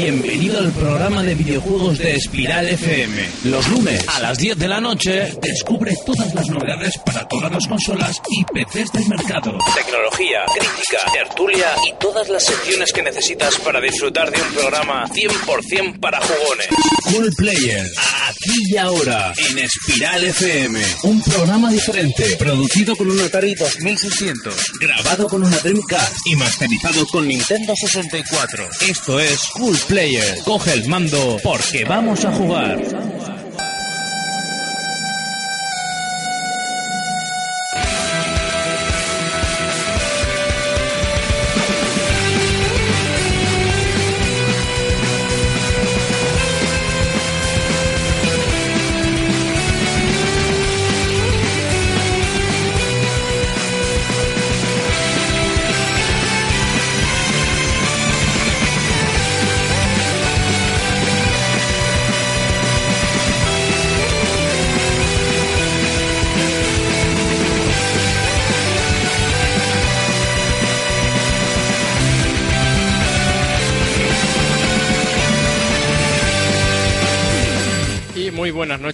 Bienvenido al programa de videojuegos de Espiral FM. Los lunes a las 10 de la noche descubre todas las novedades para todas las consolas y PCs del mercado. Tecnología, crítica, tertulia y todas las secciones que necesitas para disfrutar de un programa 100% para jugones. Cool Player, aquí y ahora en Espiral FM. Un programa diferente, producido con un Atari 2600, grabado con una Dreamcast y masterizado con Nintendo 64. Esto es Cool Player. Coge el mando porque vamos a jugar.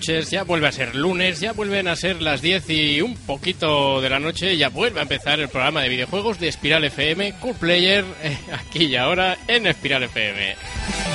Ya vuelve a ser lunes, ya vuelven a ser las 10 y un poquito de la noche, ya vuelve a empezar el programa de videojuegos de Espiral FM, Cool Player, eh, aquí y ahora en Espiral FM.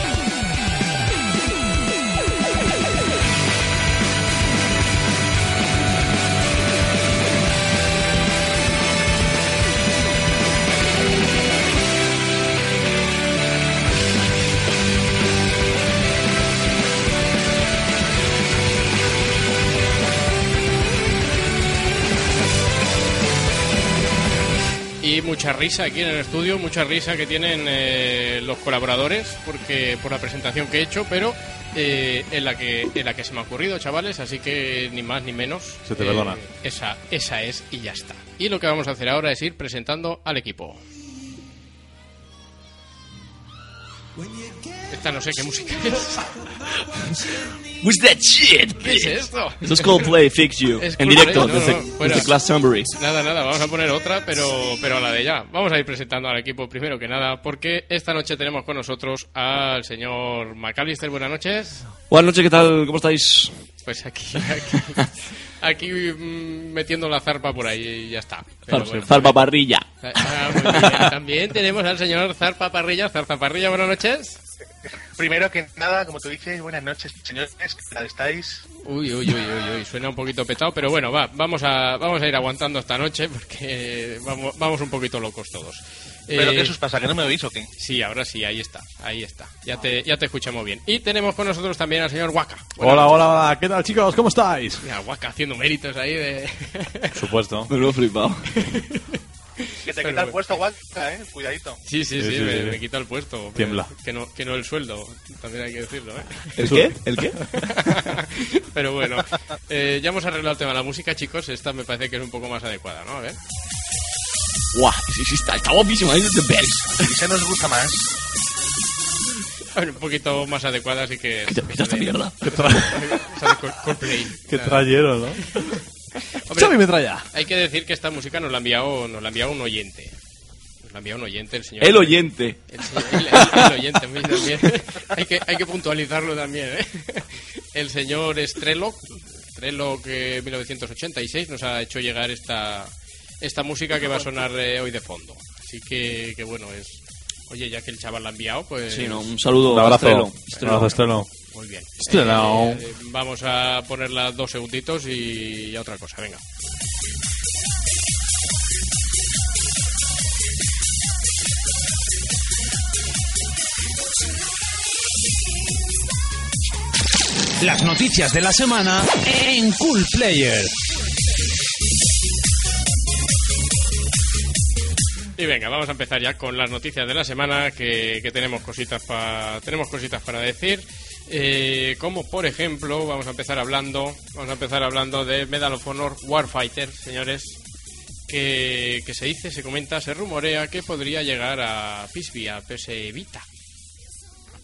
Mucha risa aquí en el estudio, mucha risa que tienen eh, los colaboradores porque por la presentación que he hecho, pero eh, en la que en la que se me ha ocurrido, chavales, así que ni más ni menos. Se te perdona. Esa esa es y ya está. Y lo que vamos a hacer ahora es ir presentando al equipo. Esta no sé qué música es. What's that shit? ¿Qué es esto? Esto es Coldplay, Fix You, Es en directo no, desde, no, desde Glastonbury. Nada, nada, vamos a poner otra, pero, pero a la de ya. Vamos a ir presentando al equipo primero que nada, porque esta noche tenemos con nosotros al señor McAllister. Buenas noches. Buenas noches, ¿qué tal? ¿Cómo estáis? Pues aquí, aquí, aquí mm, metiendo la zarpa por ahí y ya está. Pero bueno. Zarpa parrilla. Ah, muy bien. También tenemos al señor Zarpa Parrilla. Zarzaparrilla, buenas noches. Primero que nada, como tú dices, buenas noches, señores, ¿qué tal estáis? Uy, uy, uy, uy, uy, suena un poquito petado, pero bueno, va, vamos a, vamos a ir aguantando esta noche porque vamos, vamos un poquito locos todos. ¿Pero Eh, qué os pasa? ¿Que no me oís o qué? Sí, ahora sí, ahí está, ahí está. Ya te, ya te escuchamos bien. Y tenemos con nosotros también al señor Waka. Hola, hola, hola. ¿Qué tal, chicos? ¿Cómo estáis? Mira, Waka haciendo méritos ahí de... Por supuesto. Me lo he flipado. Que te Pero quita el puesto, Guanca, eh, cuidadito. Sí, sí, sí, Sí, sí, me, sí. me quita el puesto. Tiembla. Que no, que no el sueldo, también hay que decirlo, ¿eh? ¿El qué? ¿El qué? Pero bueno, eh, ya hemos arreglado el tema de la música, chicos. Esta me parece que es un poco más adecuada, ¿no? A ver. Guau, sí, sí, está, está guapísimo, es best. Y se nos gusta más. A ver, un poquito más adecuada, así que... ¿Qué te esta mierda? Esa de Col- Coldplay. Qué trayero, ¿no? Hombre, Xavi Metralla. Hay que decir que esta música nos la ha enviado, nos la ha enviado un oyente. Nos la ha enviado un oyente, el señor. El oyente. El, señor- el- el- el oyente, muy también. hay, que, hay que puntualizarlo también, ¿eh? El señor Strelok, Strelok eh, 1986, nos ha hecho llegar esta, esta música que va a sonar eh, hoy de fondo. Así que, que bueno, es. Oye, ya que el chaval la ha enviado, pues. Sí, no, un saludo Un abrazo. Estrelo. Un abrazo, Estreno. Muy bien. Estrelao. Eh, vamos a ponerla dos segunditos y, y a otra cosa, venga. Las noticias de la semana en Cool Player. Y venga, vamos a empezar ya con las noticias de la semana que, que tenemos cositas para tenemos cositas para decir. Eh, como por ejemplo, vamos a empezar hablando, vamos a empezar hablando de Medal of Honor Warfighter, señores, que, que se dice, se comenta, se rumorea que podría llegar a PSV, a PS Vita.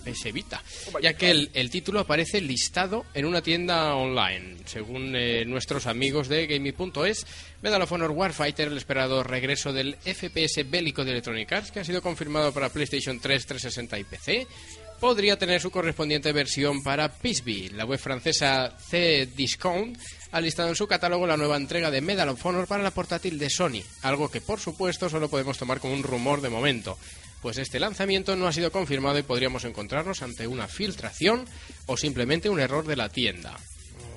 A PS Vita, ya que el, el título aparece listado en una tienda online. Según eh, nuestros amigos de Gaming.es, Medal of Honor Warfighter, el esperado regreso del FPS bélico de Electronic Arts, que ha sido confirmado para PlayStation 3, 360 y PC, podría tener su correspondiente versión para PSP. La web francesa C-Discount ha listado en su catálogo la nueva entrega de Medal of Honor para la portátil de Sony, algo que por supuesto solo podemos tomar como un rumor de momento, pues este lanzamiento no ha sido confirmado y podríamos encontrarnos ante una filtración o simplemente un error de la tienda.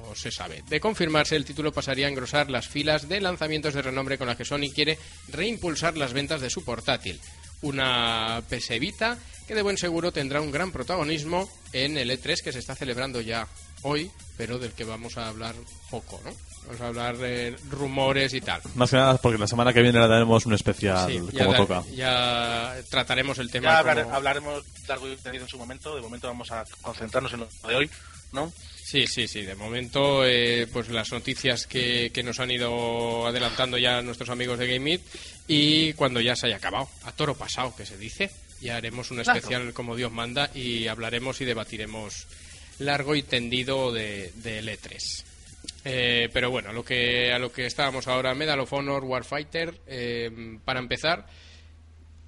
No se sabe. De confirmarse, el título pasaría a engrosar las filas de lanzamientos de renombre con las que Sony quiere reimpulsar las ventas de su portátil. Una PS Vita que de buen seguro tendrá un gran protagonismo en el E3 que se está celebrando ya hoy, pero del que vamos a hablar poco, ¿no? Vamos a hablar de rumores y tal. Más que nada porque la semana que viene le daremos un especial Sí, ya, como da- toca. ya trataremos el tema. Ya hablar- como- hablaremos largo y tendido en su momento. De momento vamos a concentrarnos en lo de hoy, ¿no? Sí, sí, sí. De momento, eh, pues las noticias que, que nos han ido adelantando ya nuestros amigos de Game It y cuando ya se haya acabado, a toro pasado, que se dice, ya haremos un Claro. especial como Dios manda y hablaremos y debatiremos largo y tendido de, de E3. Eh, pero bueno, a lo que a lo que estábamos ahora, Medal of Honor, Warfighter, eh, para empezar,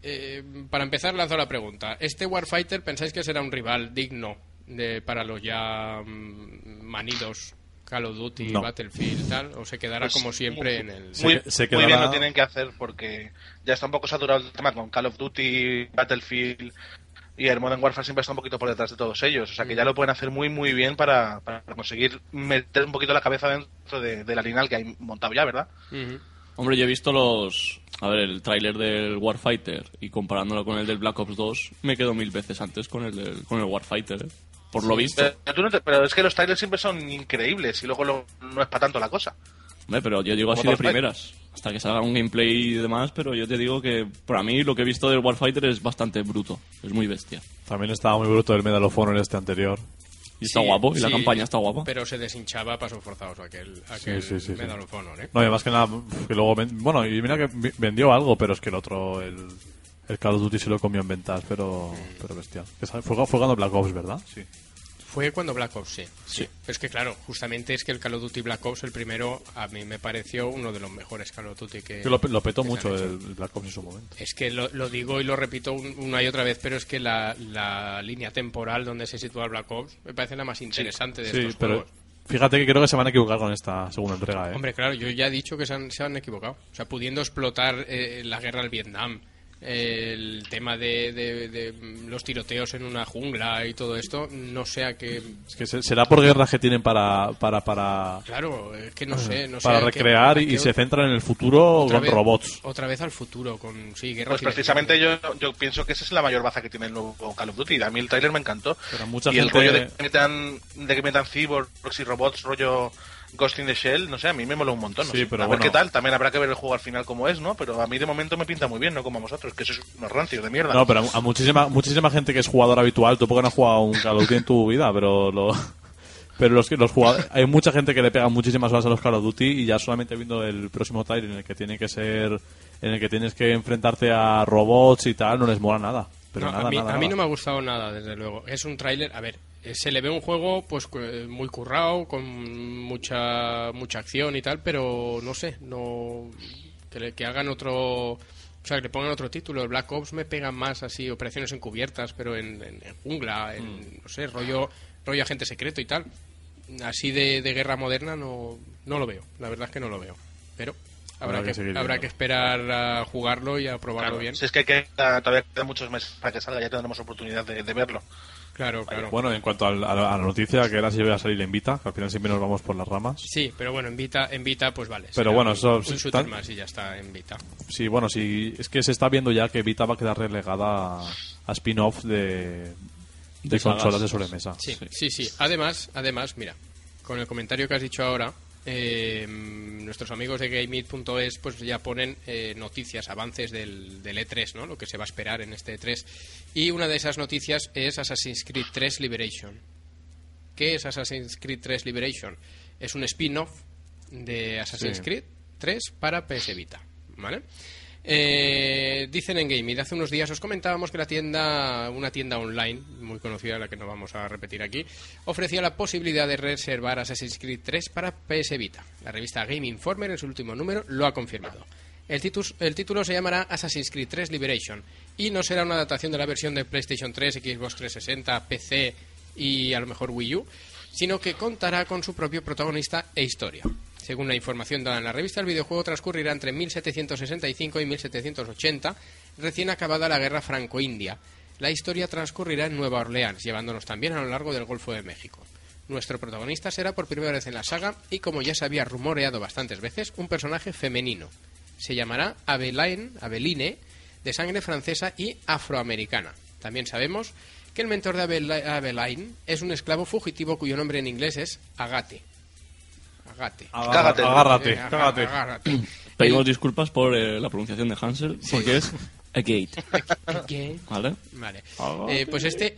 eh, para empezar lanzo la pregunta. ¿Este Warfighter pensáis que será un rival digno de, para los ya mm, manidos Call of Duty, No. Battlefield tal? ¿O se quedará Pues, como siempre en el... Muy, se muy bien lo tienen que hacer porque ya está un poco saturado el tema con Call of Duty, Battlefield y el Modern Warfare siempre está un poquito por detrás de todos ellos. O sea que ya lo pueden hacer muy muy bien para, para conseguir meter un poquito la cabeza dentro de, de la lineal que hay montado ya, ¿verdad? Hombre, yo he visto los. A ver, el tráiler del Warfighter y comparándolo con el del Black Ops 2, me quedo mil veces antes con el, del, con el Warfighter, ¿eh? Por lo visto. Pero, tú no te- pero es que los trailers siempre son increíbles y luego lo- no es para tanto la cosa. Hombre, pero yo digo así de primeras. Hasta que salga un gameplay y demás, pero yo te digo que para mí lo que he visto del Warfighter es bastante bruto. Es muy bestia. También estaba muy bruto el Medal of Honor este anterior. Y está Sí, guapo, y la sí, campaña está guapa. Pero se deshinchaba a pasos forzados aquel, aquel sí, sí, sí. Medal of Honor, ¿eh? No, y más que nada, que luego... Bueno, y mira que vendió algo, pero es que el otro, el, el Call of Duty se lo comió en ventas, pero, pero bestial. Fue, fue cuando Black Ops, ¿verdad? Sí. Fue cuando Black Ops, sí. Sí. Pero es que claro, justamente es que el Call of Duty Black Ops, el primero, a mí me pareció uno de los mejores Call of Duty que... Que lo, lo petó que mucho el, Black Ops en su momento. Es que lo, lo digo y lo repito un- una y otra vez, pero es que la, la línea temporal donde se sitúa el Black Ops me parece la más interesante de Sí, estos pero juegos. fíjate que creo que se van a equivocar con esta segunda entrega, ¿eh? Hombre, claro, yo ya he dicho que se han, se han equivocado. O sea, pudiendo explotar eh, la guerra del Vietnam, el tema de, de- de, los tiroteos en una jungla y todo esto, no sea que... Es que se- será por guerras que tienen para, para, para, Claro, es que no sé, no para sé... que- recrear y, se centran en el futuro otra con vez- robots. Otra vez al futuro, con... Sí, guerra Pues precisamente yo, yo pienso que esa es la mayor baza que tiene el nuevo Call of Duty. A mí el trailer me encantó. Pero mucha y el gente- rollo de que metan, de que metan cyborgs y robots, rollo Ghost in the Shell, no sé, a mí me mola un montón. no Sí, sé. pero a ver qué tal, también habrá que ver el juego al final como es, ¿no? Pero a mí de momento me pinta muy bien, no como a vosotros, que sois unos rancios de mierda. No, pero a, a muchísima, muchísima gente que es jugador habitual, tú porque no has jugado un Call of Duty en tu vida, pero lo, pero los que los jugadores, hay mucha gente que le pega muchísimas horas a los Call of Duty y ya solamente viendo el próximo trailer en el que tiene que ser, en el que tienes que enfrentarte a robots y tal, no les mola nada. Pero No, nada, a mí, nada, a mí nada. no me ha gustado nada, desde luego. Es un tráiler, a ver, se le ve un juego pues eh, muy currado, con mucha mucha acción y tal, pero no sé, no que, le- que hagan otro, o sea, que le pongan otro título. El Black Ops me pega más así, operaciones encubiertas, pero en, en- en jungla, en, Mm. no sé, rollo rollo agente secreto y tal. Así de, de guerra moderna no, no lo veo, la verdad es que no lo veo. Pero habrá, Habrá que habrá que esperar a jugarlo y a probarlo Claro, bien. Si es que queda- todavía quedan muchos meses para que salga, ya tendremos oportunidad de, de verlo. Claro, claro. Bueno, en cuanto a, la, a la noticia que era si iba a salir en Vita, que al final siempre nos vamos por las ramas. Sí, pero bueno, en Vita, en Vita pues vale. Pero bueno, un- eso- un sí, shooter tan- más y ya está en Vita. Sí, bueno, sí, es que se está viendo ya que Vita va a quedar relegada a, a spin-off de, de, De sagas. consolas de sobremesa. Sí, sí, sí. Además, además, mira, con el comentario que has dicho ahora, eh, nuestros amigos de GameIt.es pues ya ponen eh, noticias, avances del, del E3, ¿no? Lo que se va a esperar en este E3. Y una de esas noticias es Assassin's Creed 3 Liberation. ¿Qué es Assassin's Creed 3 Liberation? Es un spin-off de Assassin's Sí. Creed 3 para PS Vita, ¿vale? Eh, dicen en Game hace unos días os comentábamos que la tienda, una tienda online muy conocida, la que no vamos a repetir aquí, ofrecía la posibilidad de reservar Assassin's Creed 3 para PS Vita. La revista Game Informer en su último número lo ha confirmado. El, el título se llamará Assassin's Creed 3 Liberation y no será una adaptación de la versión de PlayStation 3, Xbox 360, PC y a lo mejor Wii U, sino que contará con su propio protagonista e historia. Según la información dada en la revista, el videojuego transcurrirá entre 1765 y 1780, recién acabada la guerra franco-india. La historia transcurrirá en Nueva Orleans, llevándonos también a lo largo del Golfo de México. Nuestro protagonista será por primera vez en la saga y, como ya se había rumoreado bastantes veces, un personaje femenino. Se llamará Aveline, Aveline de sangre francesa y afroamericana. También sabemos que el mentor de Abel- Aveline es un esclavo fugitivo cuyo nombre en inglés es Agate. Agate. Cágate. Agárrate, agárrate. Pedimos disculpas por eh, la pronunciación de Hansel, porque es a gate. ¿vale? Vale. Agate. Eh, pues este,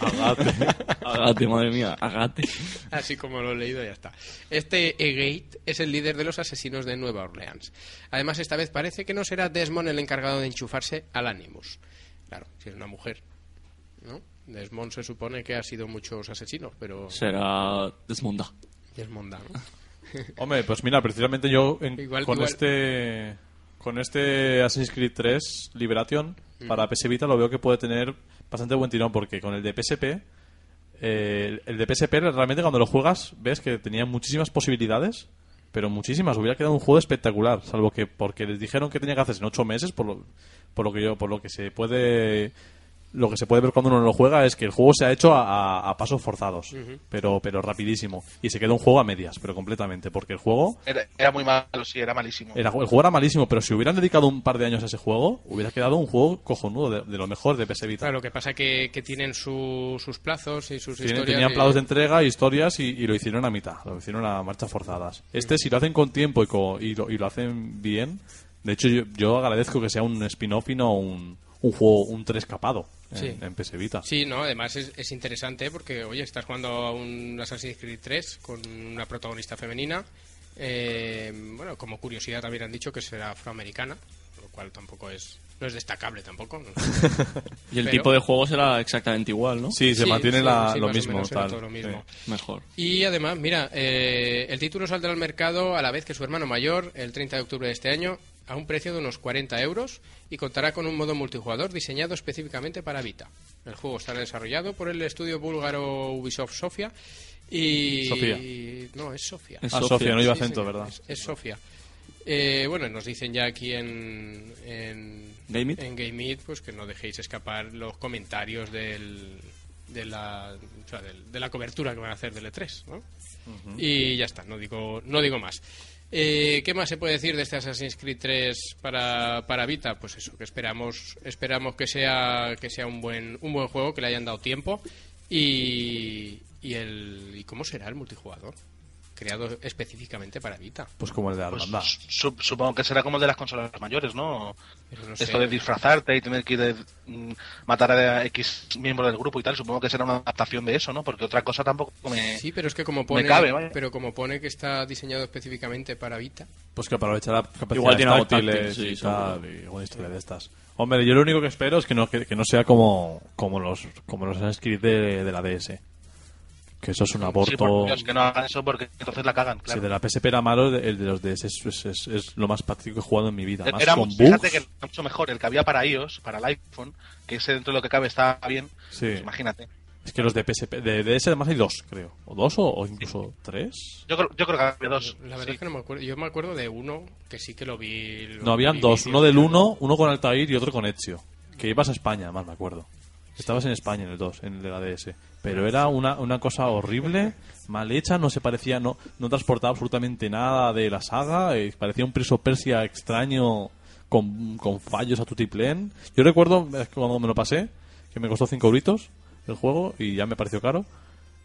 Agárrate. Agate, madre mía, agate. así como lo he leído, ya está. Este Egate es el líder de los asesinos de Nueva Orleans. Además, esta vez parece que no será Desmond el encargado de enchufarse al Animus. Claro, si es una mujer, ¿no? Desmond se supone que ha sido muchos asesinos, pero Será Desmonda. Desmond, ¿no? Hombre, pues mira, precisamente yo en- Igual- con igual- este con este Assassin's Creed 3 Liberation para PS Vita lo veo que puede tener bastante buen tirón porque con el de PSP eh, el de PSP realmente cuando lo juegas ves que tenía muchísimas posibilidades pero muchísimas. Hubiera quedado un juego espectacular salvo que porque les dijeron que tenía que hacerse en ocho meses por lo, por lo que yo por lo que se puede lo que se puede ver cuando uno lo juega es que el juego se ha hecho a, a- a pasos forzados pero pero rapidísimo y se queda un juego a medias pero completamente porque el juego Era, era muy malo, sí, era malísimo. era- el juego era malísimo, pero si hubieran dedicado un par de años a ese juego, hubiera quedado un juego cojonudo, de, de lo mejor de PS Vita. Claro, lo que pasa que, que tienen su- sus plazos y sus Tienen- historias. tenían y- plazos de entrega, historias y, y lo hicieron a mitad, lo hicieron a marchas forzadas. Este, si lo hacen con tiempo y, co- y, lo, y lo hacen bien, de hecho yo, yo agradezco que sea un spin-off y no un, un juego, un 3 capado Sí. en PS Vita. Sí, no, además es, es interesante porque, oye, estás jugando a un Assassin's Creed 3 con una protagonista femenina. eh, bueno, como curiosidad también han dicho que será afroamericana, lo cual tampoco es no es destacable tampoco. ¿no? Y el Pero- tipo de juego será exactamente igual, ¿no? Sí, se Sí, mantiene sí, la- sí, lo mismo. tal. todo lo mismo. Sí. Mejor. Y además, mira, eh, el título saldrá al mercado a la vez que su hermano mayor, el 30 de octubre de este año, a un precio de unos 40 euros y contará con un modo multijugador diseñado específicamente para Vita. El juego estará desarrollado por el estudio búlgaro Ubisoft Sofia y... Sofía. No, es Sofia. Es Ah, Sofía. Sofía, no iba Sí, acento, señor, ¿verdad? Es, es Sofía. Eh, bueno, nos dicen ya aquí en, en Game It. en Game It, pues que no dejéis escapar los comentarios del, de, la, o sea, del- de la cobertura que van a hacer del E3, ¿no? Y ya está, no digo, no digo más. Eh, ¿Qué más se puede decir de este Assassin's Creed 3 para, para Vita? Pues eso, que esperamos, esperamos que sea, que sea un buen, un buen juego, que le hayan dado tiempo y, y el y cómo será el multijugador creado específicamente para Vita. Pues como el de Pues, Armanda. su- supongo que será como el de las consolas mayores, ¿no? Sé. Esto de disfrazarte y tener que ir de, mm, matar a X miembro del grupo y tal, supongo que será una adaptación de eso, ¿no? Porque otra cosa tampoco me... Sí, pero es que como pone, cabe, vaya. pero como pone que está diseñado específicamente para Vita, Pues que aprovechará capacidades Igual tiene táctiles y tal, y alguna historia de estas. Hombre, yo lo único que espero es que no, que, que no sea como, como los como los Assassin's Creed de, de la DS. Que eso es un Sí, aborto. por Dios, que no hagan eso porque entonces la cagan, Si claro. de la PSP era malo, el de los DS es, es- es- es lo más práctico que he jugado en mi vida. Más Era con mucho, fíjate que era mucho mejor el que había para iOS, para el iPhone, que ese dentro de lo que cabe está bien. Sí. Pues imagínate. Es que los de PSP, de DS además hay dos, creo. O dos o, o incluso tres. Yo creo, yo creo que había dos. la verdad sí. es que no me acuerdo. Yo me acuerdo de uno que sí que lo vi. lo No, habían vi dos. Uno del 1, uno con Altair y otro con Ezio. Que ibas a España, más me acuerdo. Estabas en España en el 2, en el de la DS. Pero era una, una cosa horrible, mal hecha, no se parecía, no, no transportaba absolutamente nada de la saga. eh, parecía un of Persia extraño con, con fallos a tutiplén. Yo recuerdo cuando me lo pasé, que me costó 5 euritos el juego y ya me pareció caro.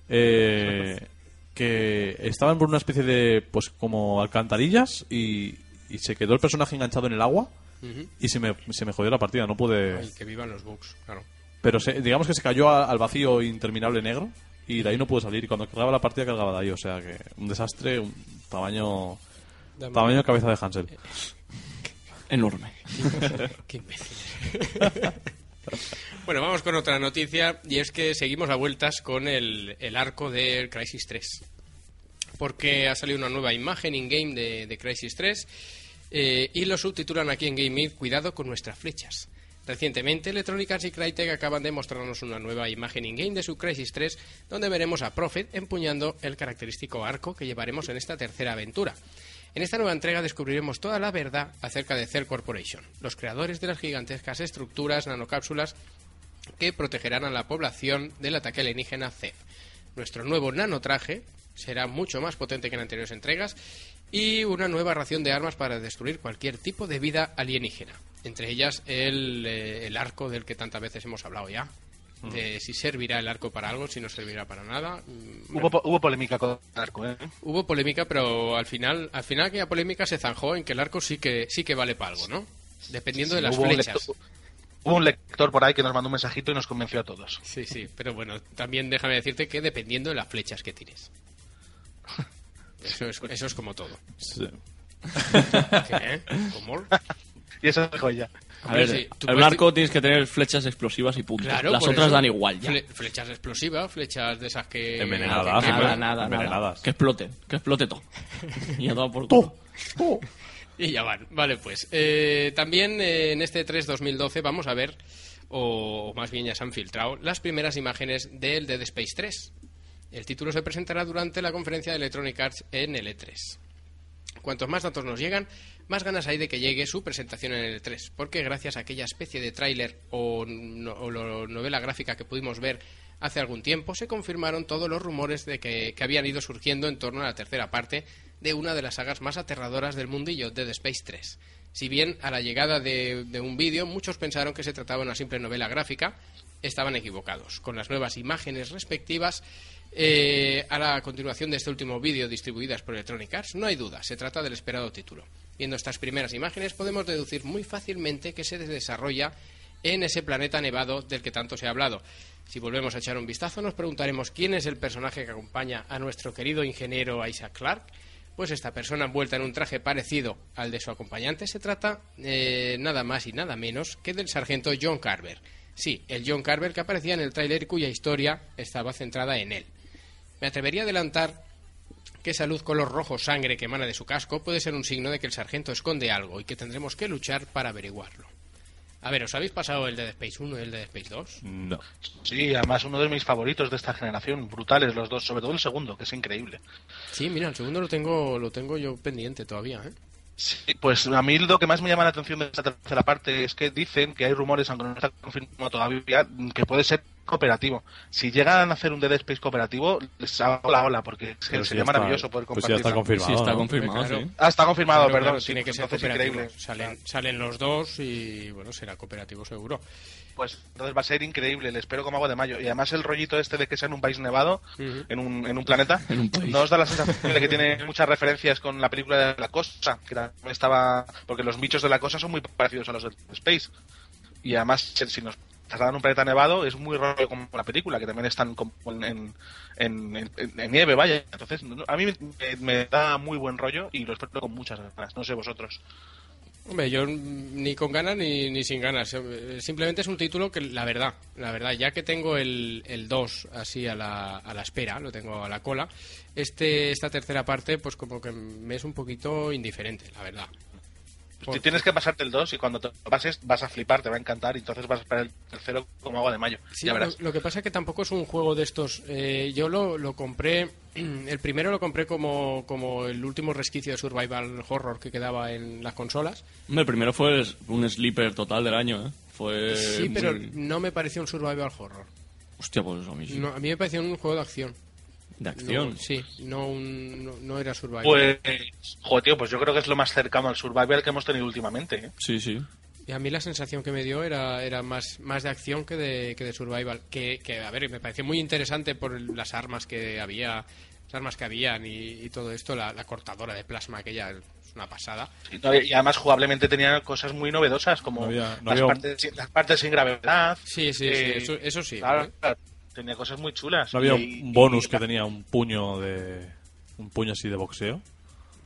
eh, que estaban por una especie de, pues como alcantarillas y, y se quedó el personaje enganchado en el agua y se me, se me jodió la partida, no pude... Ay, que vivan los bugs, claro. Pero se- digamos que se cayó a- al vacío interminable negro y de ahí no pude salir. Y cuando cargaba la partida, cargaba de ahí. O sea que un desastre, un tamaño, Dame- tamaño cabeza de Hansel. Enorme. Qué imbécil. bueno, vamos con otra noticia y es que seguimos a vueltas con el, el arco de Crisis 3. Porque ha salido una nueva imagen in-game de, de Crisis 3 Eh, y lo subtitulan aquí en Game It, cuidado con nuestras flechas. Recientemente, Electronic Arts y Crytek acaban de mostrarnos una nueva imagen in-game de su Crisis 3, donde veremos a Prophet empuñando el característico arco que llevaremos en esta tercera aventura. En esta nueva entrega descubriremos toda la verdad acerca de Cell Corporation, los creadores de las gigantescas estructuras nanocápsulas que protegerán a la población del ataque alienígena CEF. Nuestro nuevo nanotraje será mucho más potente que en anteriores entregas y una nueva ración de armas para destruir cualquier tipo de vida alienígena. Entre ellas el, eh, el arco del que tantas veces hemos hablado ya. De si servirá el arco para algo, si no servirá para nada. Mm, Hubo, po- hubo polémica con el arco, ¿eh? Hubo polémica, pero al final, al final aquella polémica se zanjó en que el arco sí que sí que vale para algo, ¿no? Dependiendo de las flechas. hubo un lector por ahí que nos mandó un mensajito y nos convenció a todos. Sí, sí, pero bueno, también déjame decirte que dependiendo de las flechas que tires. Eso es, eso es como todo. Sí. ¿Qué? ¿Cómo? Y eso dijo ella. A ver, Sí, el puedes- arco tienes que tener flechas explosivas y punto. Claro, Las otras eso, dan igual ya. fle- flechas explosivas, flechas de esas que... Envenenadas. que Nada, nada, nada. Envenenadas. Que explote, que explote todo. y a todo por. Y ya van. Vale, pues. eh, también eh, en este 3 2012 vamos a ver, o más bien ya se han filtrado, las primeras imágenes del Dead Space 3. El título se presentará durante la conferencia de Electronic Arts en el E3. Cuantos más datos nos llegan, más ganas hay de que llegue su presentación en el E3, porque gracias a aquella especie de tráiler o, novela gráfica que pudimos ver hace algún tiempo, se confirmaron todos los rumores de que, que habían ido surgiendo en torno a la tercera parte de una de las sagas más aterradoras del mundillo, Dead Space 3. Si bien a la llegada de, de un vídeo muchos pensaron que se trataba de una simple novela gráfica, estaban equivocados. Con las nuevas imágenes respectivas eh, a la continuación de este último vídeo distribuidas por Electronic Arts, no hay duda, se trata del esperado título. Viendo estas primeras imágenes podemos deducir muy fácilmente que se desarrolla en ese planeta nevado del que tanto se ha hablado. Si volvemos a echar un vistazo nos preguntaremos quién es el personaje que acompaña a nuestro querido ingeniero Isaac Clarke. Pues esta persona envuelta en un traje parecido al de su acompañante se trata eh, nada más y nada menos que del sargento John Carver. Sí, el John Carver que aparecía en el tráiler cuya historia estaba centrada en él. Me atrevería a adelantar que esa luz color rojo sangre que emana de su casco puede ser un signo de que el sargento esconde algo y que tendremos que luchar para averiguarlo. A ver, ¿os habéis pasado el Dead Space 1 y el Dead Space 2? No. Sí, además uno de mis favoritos de esta generación. Brutales los dos, sobre todo el segundo, que es increíble. Sí, mira, el segundo lo tengo, lo tengo yo pendiente todavía, ¿eh? Sí, pues a mí lo que más me llama la atención de esta tercera parte es que dicen que hay rumores, aunque no está confirmado todavía, que puede ser cooperativo. Si llegan a hacer un Dead Space cooperativo, les hago la ola, porque es que Pero si sería maravilloso poder pues ya compartir. está confirmado. Sí, está ¿no? confirmado, Claro. sí. Ah, está confirmado, Claro, perdón. claro, sí, tiene que pues ser entonces cooperativo. increíble. Salen, salen los dos y bueno, será cooperativo seguro. Pues entonces va a ser increíble, le espero como agua de mayo. Y además el rollito este de que sea en un país nevado, en, un, en un planeta, En un país. nos da la sensación de que tiene muchas referencias con la película de La Cosa, que estaba... Porque los bichos de La Cosa son muy parecidos a los de Space. Y además, si nos trasladan a un planeta nevado, es muy rollo como la película, que también están como en, en, en- en- nieve, vaya. Entonces, a mí me, me da muy buen rollo y lo espero con muchas ganas. No sé vosotros. Hombre, yo ni con ganas ni, ni sin ganas. Simplemente es un título que, la verdad, la verdad, ya que tengo el, el 2 así a la, a la espera, lo tengo a la cola, este esta tercera parte, pues como que me es un poquito indiferente, la verdad. Tienes que pasarte el 2 y cuando te lo pases vas a flipar, te va a encantar y entonces vas a esperar el tercero como agua de mayo. Sí, ya lo, verás. lo que pasa es que tampoco es un juego de estos. eh, yo lo, lo compré. El primero lo compré como, como el último resquicio de survival horror que quedaba en las consolas. El primero fue un sleeper total del año, ¿eh? Fue sí, pero no me pareció un survival horror. Hostia, pues a mí sí. No, a mí me pareció un juego de acción. De acción. No, sí, no, un, no, no era survival. Pues, joder, tío, pues yo creo que es lo más cercano al survival que hemos tenido últimamente. ¿eh? Sí, sí. Y a mí la sensación que me dio era, era más, más de acción que de, que de survival. Que, que, a ver, me pareció muy interesante por las armas que había, las armas que habían y, y todo esto, la, la cortadora de plasma aquella es una pasada. Y, no, y además jugablemente tenía cosas muy novedosas como No había- no las, había partes, las partes sin gravedad. Sí, sí, Eh, sí, eso, eso sí. Claro, ¿eh? claro, tenía cosas muy chulas. No había Y- un bonus y- que tenía un puño de. Un puño así de boxeo.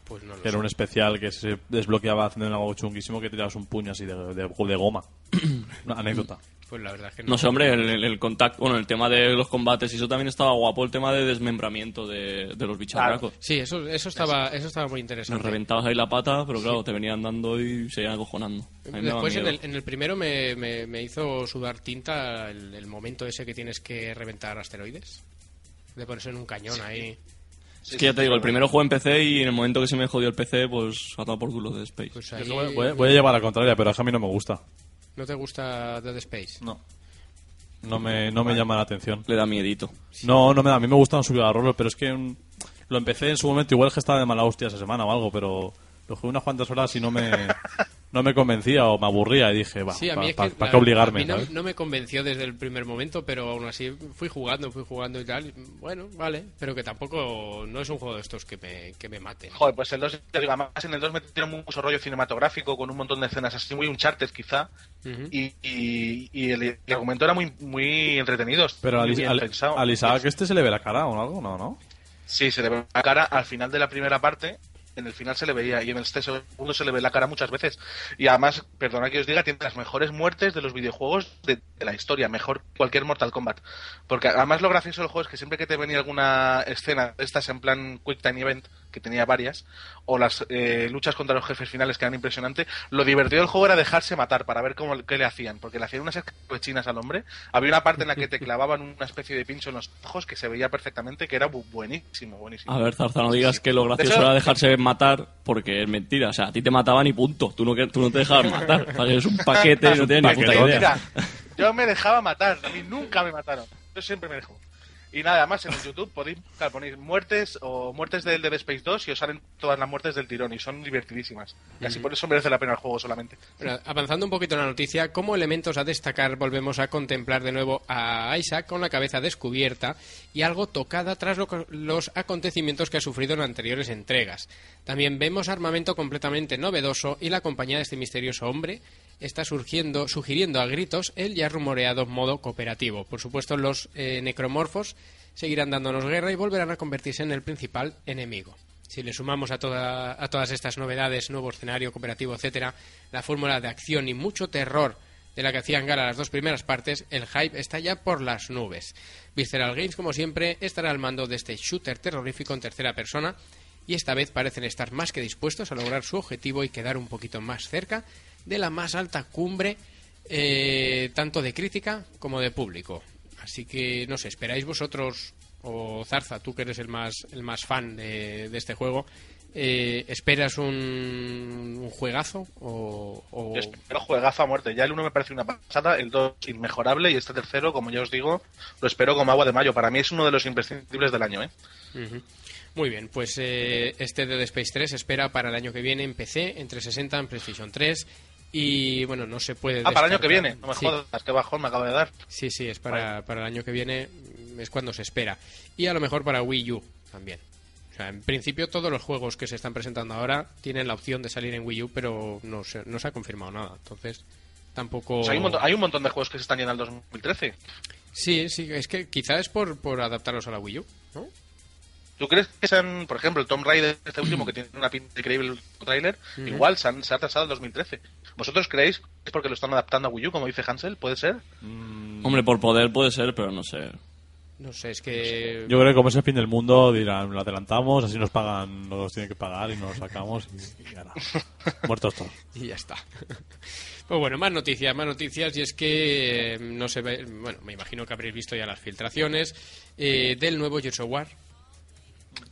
Pues no lo Que era sé. un especial que se desbloqueaba haciendo algo chunguísimo que tirabas un puño así de, de, de goma. Una anécdota. Pues la verdad es que no. No sé, hombre, el, el contacto, bueno, el tema de los combates y eso también estaba guapo, el tema de desmembramiento de, de los bicharracos. Sí, eso, eso estaba, eso estaba muy Nos interesante. reventabas ahí la pata, pero claro, te venían dando y se iban acojonando. Después en el, en el primero me, me- me hizo sudar tinta el, el momento ese que tienes que reventar asteroides. De ponerse en un cañón ahí. Es que ya te digo, el primero juego en PC y en el momento que se me jodió el PC, pues ha dado por culo de Space. Pues ahí- voy, voy- voy a llevar la contraria, pero a mí no me gusta. ¿No te gusta Dead Space? No. No me, no me llama la atención. Le da miedito. No, no me da. A mí me gustan subir a roller, pero es que mm, lo empecé en su momento. Igual es que estaba de mala hostia esa semana o algo, pero lo jugué unas cuantas horas y no me, no me convencía o me aburría y dije, va, Sí, a ¿para es que, qué obligarme? a mí no, ¿sabes? no me convenció desde el primer momento, pero aún así fui jugando, fui jugando y tal. y, Bueno, vale, pero que tampoco no es un juego de estos que me, que me maten. Joder, pues el 2, te digo, además en el 2 metieron mucho rollo cinematográfico con un montón de escenas así muy Uncharted quizá y, y, y el, el argumento era muy muy entretenido. Pero muy al, al, al Isaac este se le ve la cara o algo, no, ¿no? Sí, se le ve la cara al final de la primera parte. En el final se le veía y en este segundo se le ve la cara muchas veces. Y además, perdona que os diga, tiene las mejores muertes de los videojuegos de, de la historia, mejor que cualquier Mortal Kombat. Porque además lo gracioso del juego es que siempre que te venía alguna escena de estas en plan Quick Time Event, que tenía varias, o las eh, luchas contra los jefes finales que eran impresionantes, lo divertido del juego era dejarse matar para ver cómo qué le hacían. Porque le hacían unas escabechinas al hombre. Había una parte en la que te clavaban una especie de pincho en los ojos que se veía perfectamente que era bu- buenísimo, buenísimo. A ver, Zarza, no digas que lo gracioso Eso- era dejarse matar porque es mentira. O sea, a ti te mataban y punto. Tú no, tú no te dejabas matar. O sea, eres un paquete y no tienes ni puta idea. Mira, yo me dejaba matar, a mí nunca me mataron. Yo siempre me dejo. Y nada, además en el YouTube podéis ponéis muertes o muertes del Dead Space 2 y os salen todas las muertes del tirón y son divertidísimas. Casi por eso merece la pena el juego solamente. Bueno, avanzando un poquito en la noticia, como elementos a destacar volvemos a contemplar de nuevo a Isaac con la cabeza descubierta y algo tocada tras lo los acontecimientos que ha sufrido en anteriores entregas. También vemos armamento completamente novedoso y la compañía de este misterioso hombre está surgiendo, sugiriendo a gritos el ya rumoreado modo cooperativo. Por supuesto, los eh, necromorfos seguirán dándonos guerra y volverán a convertirse en el principal enemigo. Si le sumamos a, toda- a todas estas novedades, nuevo escenario cooperativo, etcétera, la fórmula de acción y mucho terror de la que hacían gala las dos primeras partes, el hype está ya por las nubes. Visceral Games, como siempre, estará al mando de este shooter terrorífico en tercera persona y esta vez parecen estar más que dispuestos a lograr su objetivo y quedar un poquito más cerca de la más alta cumbre, eh, tanto de crítica como de público. Así que, no sé, ¿esperáis vosotros, o Zarza, tú que eres el más, el más fan de, de este juego, eh, ¿esperas un, un juegazo? O, o- Yo espero juegazo a muerte. Ya el 1 me parece una pasada, el 2 inmejorable y este tercero, como ya os digo, lo espero como agua de mayo. Para mí es uno de los imprescindibles del año, ¿eh? Muy bien, pues eh, este Dead Space 3 se espera para el año que viene en PC, entre 60 en PlayStation 3 y bueno, no se puede... Ah, para el año que viene. No me Sí. jodas, qué bajón me acaba de dar. Sí, sí, es para, para el año que viene, mm, es cuando se espera. Y a lo mejor para Wii U también. O sea, en principio todos los juegos que se están presentando ahora tienen la opción de salir en Wii U, pero no se, no se ha confirmado nada. Entonces, tampoco... O sea, hay, un montón, hay un montón de juegos que se están llenando al 2013. Sí, sí, es que quizás es por, por adaptarlos a la Wii U, ¿no? ¿Tú crees que sean, por ejemplo, el Tomb Raider, este último, que tiene una pinta increíble el trailer, igual se, han- se ha atrasado al 2013? ¿Vosotros creéis que es porque lo están adaptando a Wii U, como dice Hansel? ¿Puede ser? Hombre, por poder puede ser, pero no sé. No sé, es que... Yo creo que como es el fin del mundo, dirán, lo adelantamos, así nos pagan, nos tienen que pagar y nos lo sacamos y, y ahora, muertos todos. Y ya está. Pues bueno, más noticias, más noticias, y es que eh, no se ve, bueno, me imagino que habréis visto ya las filtraciones eh, del nuevo Gears of War.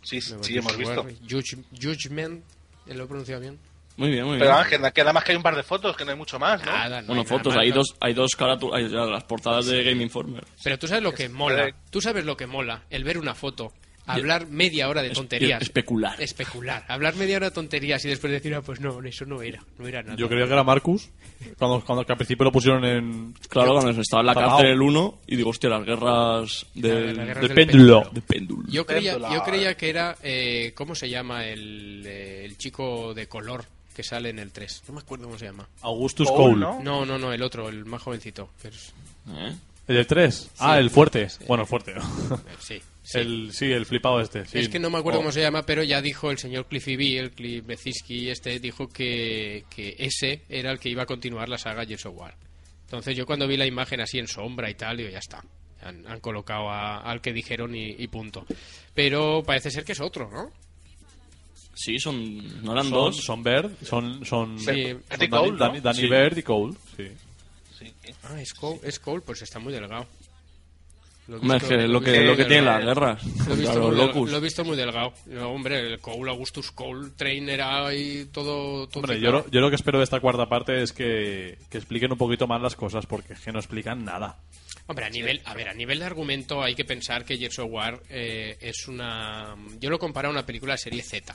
Sí, Nuevo sí, Gears hemos visto. War, Judge- Judgment, ¿eh, ¿lo he pronunciado bien? Muy bien, muy bien. Pero Ángel, queda más que hay un par de fotos, que no hay mucho más, ¿no? Nada, no bueno, hay nada fotos, más, hay ¿no? dos, hay dos carátulas, hay ya las portadas de Game Informer. Pero tú sabes lo que mola, eh, tú sabes lo que mola, el ver una foto, hablar media hora de tonterías. especular. Especular, hablar media hora de tonterías y después decir, ah, pues no, eso no era, no era nada. Yo creía que era Marcus, cuando, cuando que al principio lo pusieron en... Claro, cuando estaba en la cárcel el 1 y digo, hostia, las guerras del, las guerras del del péndulo. de péndulo. Yo creía, yo creía que era, eh, ¿cómo se llama el, eh, el chico de color que sale en el 3? No me acuerdo cómo se llama. Augustus Cole. ¿no? No, no, no, el otro, el más jovencito. que es- ¿Eh? ¿El del 3? Ah, el fuerte. Bueno, el fuerte. ¿no? eh, sí, sí. El, sí, el flipado este. sí. Es que no me acuerdo Oh. cómo se llama, pero ya dijo el señor Cliffy B, el Cliff Beziski, este, dijo que, que ese era el que iba a continuar la saga Gears of War. Entonces yo cuando vi la imagen así en sombra y tal, digo, ya está. Han, han colocado a- al que dijeron y, y punto. Pero parece ser que es otro, ¿no? Sí, son. No eran Son, dos. son Bird, son, son, Sí, son Danny, Cole, ¿no? Danny- Danny Sí. Bird y Cole. Sí. Sí. Ah, es Cole, es Cole, pues está muy delgado. Lo es que lo que, lo delgado. las guerras. Lo he, visto muy del- locus. lo he visto muy delgado. No, hombre, el Cole, Augustus Cole, Trainer ahí, todo... todo Hombre, yo, lo- yo lo que espero de esta cuarta parte es que, que expliquen un poquito más las cosas, porque es que no explican nada. Hombre, a nivel, a ver, a nivel de argumento hay que pensar que Gears of War eh, es una... Yo lo comparo a una película de serie Z,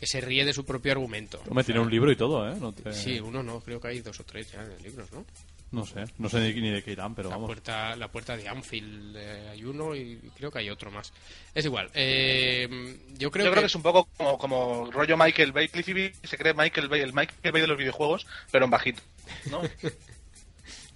que se ríe de su propio argumento. Hombre, tiene un libro y todo, ¿eh? No, te- Sí, uno no, creo que hay dos o tres ya de libros, ¿no? no sé, no sé ni, ni de qué irán, pero La vamos. puerta, la puerta de Anfield eh, hay uno y creo que hay otro más. Es igual. eh, yo creo Yo que... creo que es un poco como, como rollo Michael Bay. Cliffy B se cree Michael Bay, el Michael Bay de los videojuegos, pero en bajito. ¿no?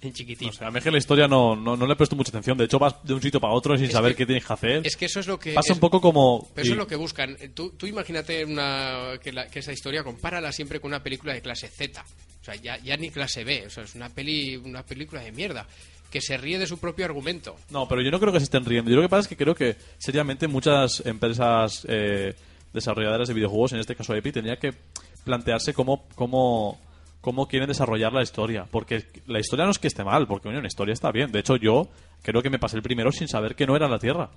en chiquitín. O sea, a mí es que la historia no, no, no le presto mucha atención. De hecho, vas de un sitio para otro sin Es saber que- qué tienes que hacer. Es que eso es lo que... Pasa es- un poco como... Pero eso y- es lo que buscan. Tú, tú imagínate una, que, la- que esa historia, compárala siempre con una película de clase Z. O sea, ya, ya ni clase B. O sea, es una, peli, una película de mierda. Que se ríe de su propio argumento. No, pero yo no creo que se estén riendo. Yo lo que pasa es que creo que, seriamente, muchas empresas eh, desarrolladoras de videojuegos, en este caso Epic, tendría que plantearse cómo, cómo, cómo quieren desarrollar la historia. Porque la historia no es que esté mal, porque bueno, la historia está bien. De hecho, yo creo que me pasé el primero sin saber que no era la Tierra.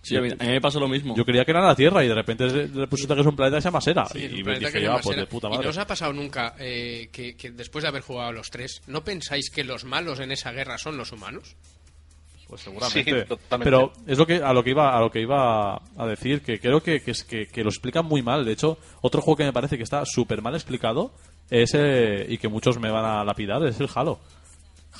Sí, a mí, a mí me pasó lo mismo. Yo creía que era la Tierra y de repente resulta que es un planeta que se llama Sera. Sí, y y me dije, ya, pues de puta ¿Y madre. no os ha pasado nunca eh, que, que después de haber jugado a los tres, ¿no pensáis que los malos en esa guerra son los humanos? Pues seguramente. Sí, totalmente. Pero es lo que a lo que iba a lo que iba a decir que creo que, que, es, que, que lo explican muy mal. De hecho, otro juego que me parece que está súper mal explicado es eh, y que muchos me van a lapidar es el Halo.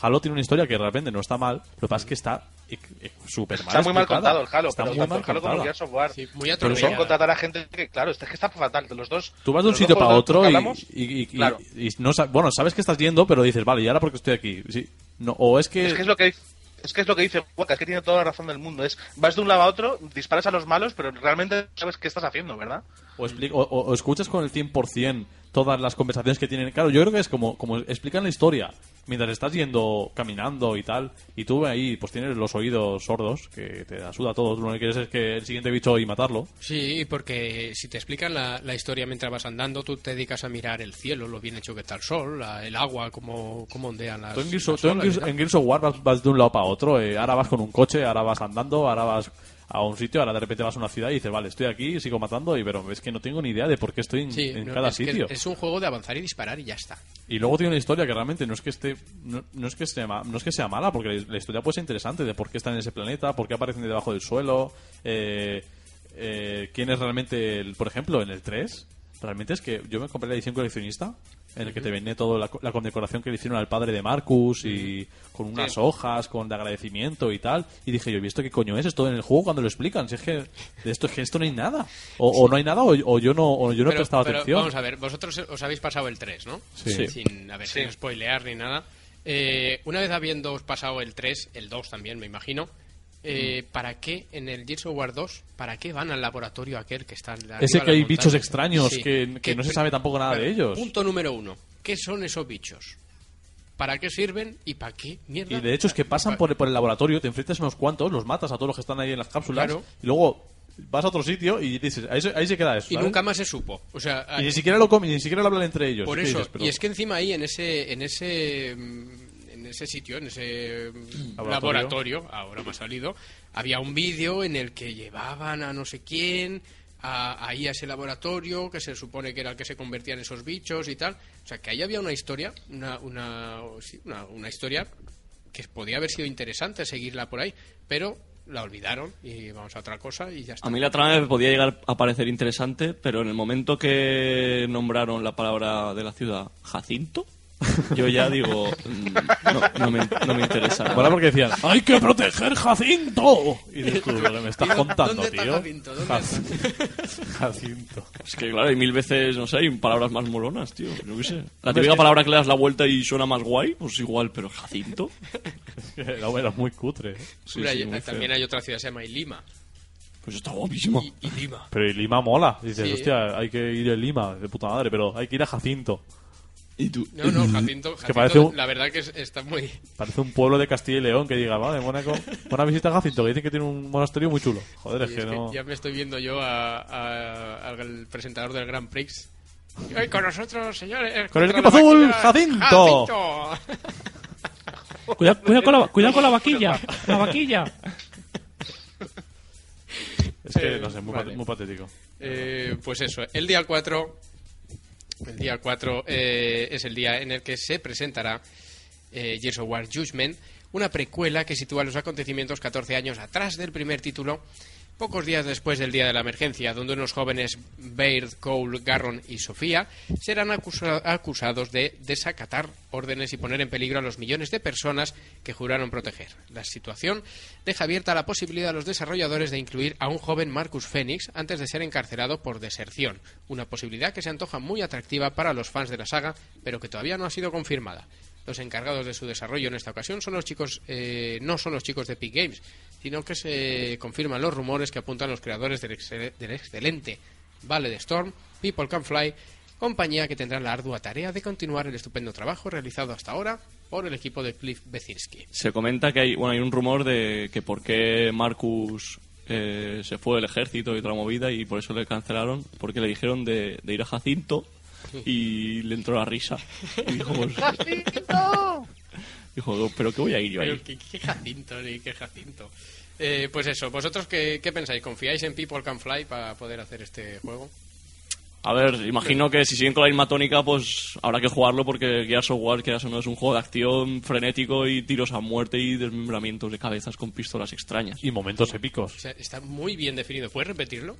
Halo tiene una historia que realmente no está mal, lo que pasa es que está eh, eh, súper mal Está muy mal contado el Halo, Está pero muy tanto mal el Halo como el War. Sí, muy Pero son contratar a gente que, claro, este es que está fatal. De los dos. Tú vas de un sitio para otro y, hablamos, y- claro. y no bueno, sabes que estás yendo, pero dices, vale, ¿y ahora porque estoy aquí? Sí. No, o es que... Es que es lo que dice. Es que es lo que dice Waka, es que tiene toda la razón del mundo. Es vas de un lado a otro, disparas a los malos, pero realmente no sabes qué estás haciendo, ¿verdad? O, expli- o- o- o escuchas con el 100% todas las conversaciones que tienen. Claro, yo creo que es como, como explican la historia mientras estás yendo caminando y tal, y tú ahí pues tienes los oídos sordos, que te asuda todo. Tú lo que quieres es que el siguiente bicho y matarlo. Sí, porque si te explican la, la historia mientras vas andando, tú te dedicas a mirar el cielo, lo bien hecho que está el sol, la- el agua, cómo, cómo ondean las, Tú en Gears, las of- tú en olas y Gears- tal. en Gears of War vas, vas de un lado para otro. eh, ahora vas con un coche, ahora vas andando, ahora vas a un sitio, ahora de repente vas a una ciudad y dices, vale, estoy aquí, sigo matando, y pero es que no tengo ni idea de por qué estoy en, Sí, en no, cada es sitio. es un juego de avanzar y disparar y ya está. Y luego tiene una historia que realmente no es que esté no, no es que sea no es que sea mala porque la, la historia puede ser interesante de por qué están en ese planeta, por qué aparecen debajo del suelo, eh, eh, quién es realmente el, por ejemplo, en el 3, realmente es que yo me compré la edición coleccionista en el que te venía toda la, co- la condecoración que le hicieron al padre de Marcus y con unas Sí. hojas, con de agradecimiento y tal. Y dije yo, ¿y esto qué coño es? Esto en el juego cuando lo explican. Si es que de esto es que esto no hay nada. O, o no hay nada o, o yo no, o yo no he prestado pero atención. Vamos a ver, vosotros os habéis pasado el 3, ¿no? Sí. Sin, a ver, Sí. sin spoilear ni nada. Eh, una vez habiendo pasado el 3, el 2 también, me imagino, eh. ¿para qué en el Gears of War 2, para qué van al laboratorio aquel que está en la Ese que hay bichos extraños Sí. que, que ¿Qué- no se sabe tampoco nada de ellos. Punto número uno. ¿Qué son esos bichos? ¿Para qué sirven y para qué mierda? Y de hecho es que pasan por, por el laboratorio, te enfrentas a unos cuantos, los matas a todos los que están ahí en las cápsulas, Claro. y luego vas a otro sitio y dices, ahí se, ahí se queda eso. Y ¿sabes? nunca más se supo. O sea, Y ni siquiera lo comen, ni siquiera lo hablan entre ellos. Por ¿Qué eso, dices? Pero- y es que encima ahí en ese, en ese, mm, ese sitio, en ese mm, Laboratorio. laboratorio, ahora me ha salido, había un vídeo en el que llevaban a no sé quién a, ahí a ese laboratorio que se supone que era el que se convertían esos bichos y tal. O sea, que ahí había una historia, una, una, sí, una, una historia que podía haber sido interesante seguirla por ahí, pero la olvidaron y vamos a otra cosa y ya está. A mí la trama me podía llegar a parecer interesante, pero en el momento que nombraron la palabra de la ciudad Jacinto, yo ya digo, mm, no, no me, no me interesa. Mola porque decían, ¡hay que proteger Jacinto! Y que me estás Tío, contando, ¿dónde está tío. Jacinto? ¿Dónde Jac- Jacinto. Es que claro, hay mil veces, no sé, hay palabras más molonas, tío. Yo qué sé. La típica palabra que le das la vuelta y suena más guay, pues igual, pero Jacinto. Era, era muy cutre. ¿eh? Sí, Hombre, sí, hay- muy también feo. hay otra ciudad que se llama Lima. Pues está guapísimo. Y, y Lima. Pero y Lima mola. Dices, Sí. hostia, hay que ir a Lima, de puta madre, pero hay que ir a Jacinto. Y tú... No, no, Jacinto, Jacinto, parece un- la verdad que es- está muy... Parece un pueblo de Castilla y León que diga, va, de Mónaco. Buena visita a Jacinto, que dicen que tiene un monasterio muy chulo. Joder, es que es que no. ya me estoy viendo yo a- a- al presentador del Grand Prix. Hoy con nosotros, señores. Con el equipo azul, Jacinto. Jacinto. Cuidado, cuidado con la, cuidado con la vaquilla. La vaquilla. Es que, Eh, no sé, muy, vale. pat- muy patético. Eh, pues eso, el día 4, el día 4 eh, es el día en el que se presentará eh, Gears War Judgment, una precuela que sitúa los acontecimientos 14 años atrás del primer título, pocos días después del día de la emergencia, donde unos jóvenes Baird, Cole, Garron y Sofía serán acusa- acusados de desacatar órdenes y poner en peligro a los millones de personas que juraron proteger. La situación deja abierta la posibilidad a los desarrolladores de incluir a un joven Marcus Phoenix antes de ser encarcelado por deserción, una posibilidad que se antoja muy atractiva para los fans de la saga, pero que todavía no ha sido confirmada. Los encargados de su desarrollo en esta ocasión son los chicos, eh, no son los chicos de Epic Games, sino que se confirman los rumores que apuntan los creadores del, del excelente Vale de Storm, People Can Fly, compañía que tendrá la ardua tarea de continuar el estupendo trabajo realizado hasta ahora por el equipo de Cliff Bezinski. Se comenta que hay, bueno, hay un rumor de que por qué Marcus eh, se fue del ejército y otra movida y por eso le cancelaron, porque le dijeron de ir a Jacinto y le entró la risa. Y dijo, pues, dijo, pero ¿qué voy a ir yo ahí? Pero qué, qué Jacinto, ni qué Jacinto. Eh, pues eso, ¿vosotros qué, qué pensáis? ¿Confiáis en People Can Fly para poder hacer este juego? A ver, imagino que si siguen con la misma tónica, pues habrá que jugarlo porque Gears of War, que eso no es un juego de acción frenético y tiros a muerte y desmembramientos de cabezas con pistolas extrañas. Y momentos épicos. O sea, está muy bien definido. ¿Puedes repetirlo?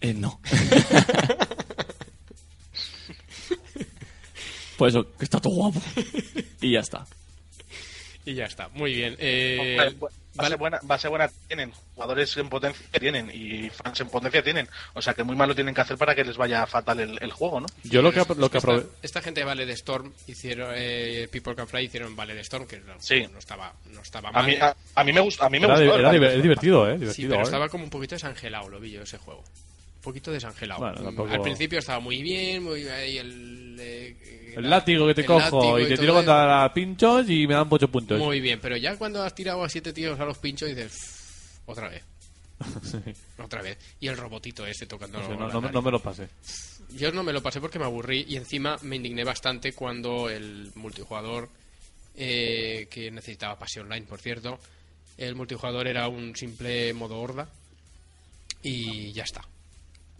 Eh, no. pues eso, que está todo guapo. Y ya está. Y ya está, muy bien. Eh, va, a vale. ser buena, va a ser buena tienen, jugadores en potencia tienen y fans en potencia tienen. O sea que muy mal lo tienen que hacer para que les vaya fatal el, el juego, ¿no? Yo lo que, lo que esta, aprove- esta gente de Vale de Storm hicieron eh, People Can Fly hicieron Vale de Storm que no, Sí. no estaba no estaba A mal mí, a, a mí me gusta, a mí me Era, gustó. era divertido, ¿eh? sí Divertido, pero ¿eh? estaba como un poquito desangelado lo vi yo ese juego poquito desangelado. Bueno, tampoco- al principio estaba muy bien muy ahí el eh, El látigo que te cojo y te tiro contra la pinchos y me dan 8 puntos. muy bien pero ya cuando has tirado a siete tíos a los pinchos dices "Uf, otra vez otra vez. Y el robotito este tocando no me lo pasé. Yo no me lo pasé porque me aburrí y encima me indigné bastante cuando el multijugador, eh, que necesitaba pase online, por cierto, el multijugador era un simple modo horda y ya está.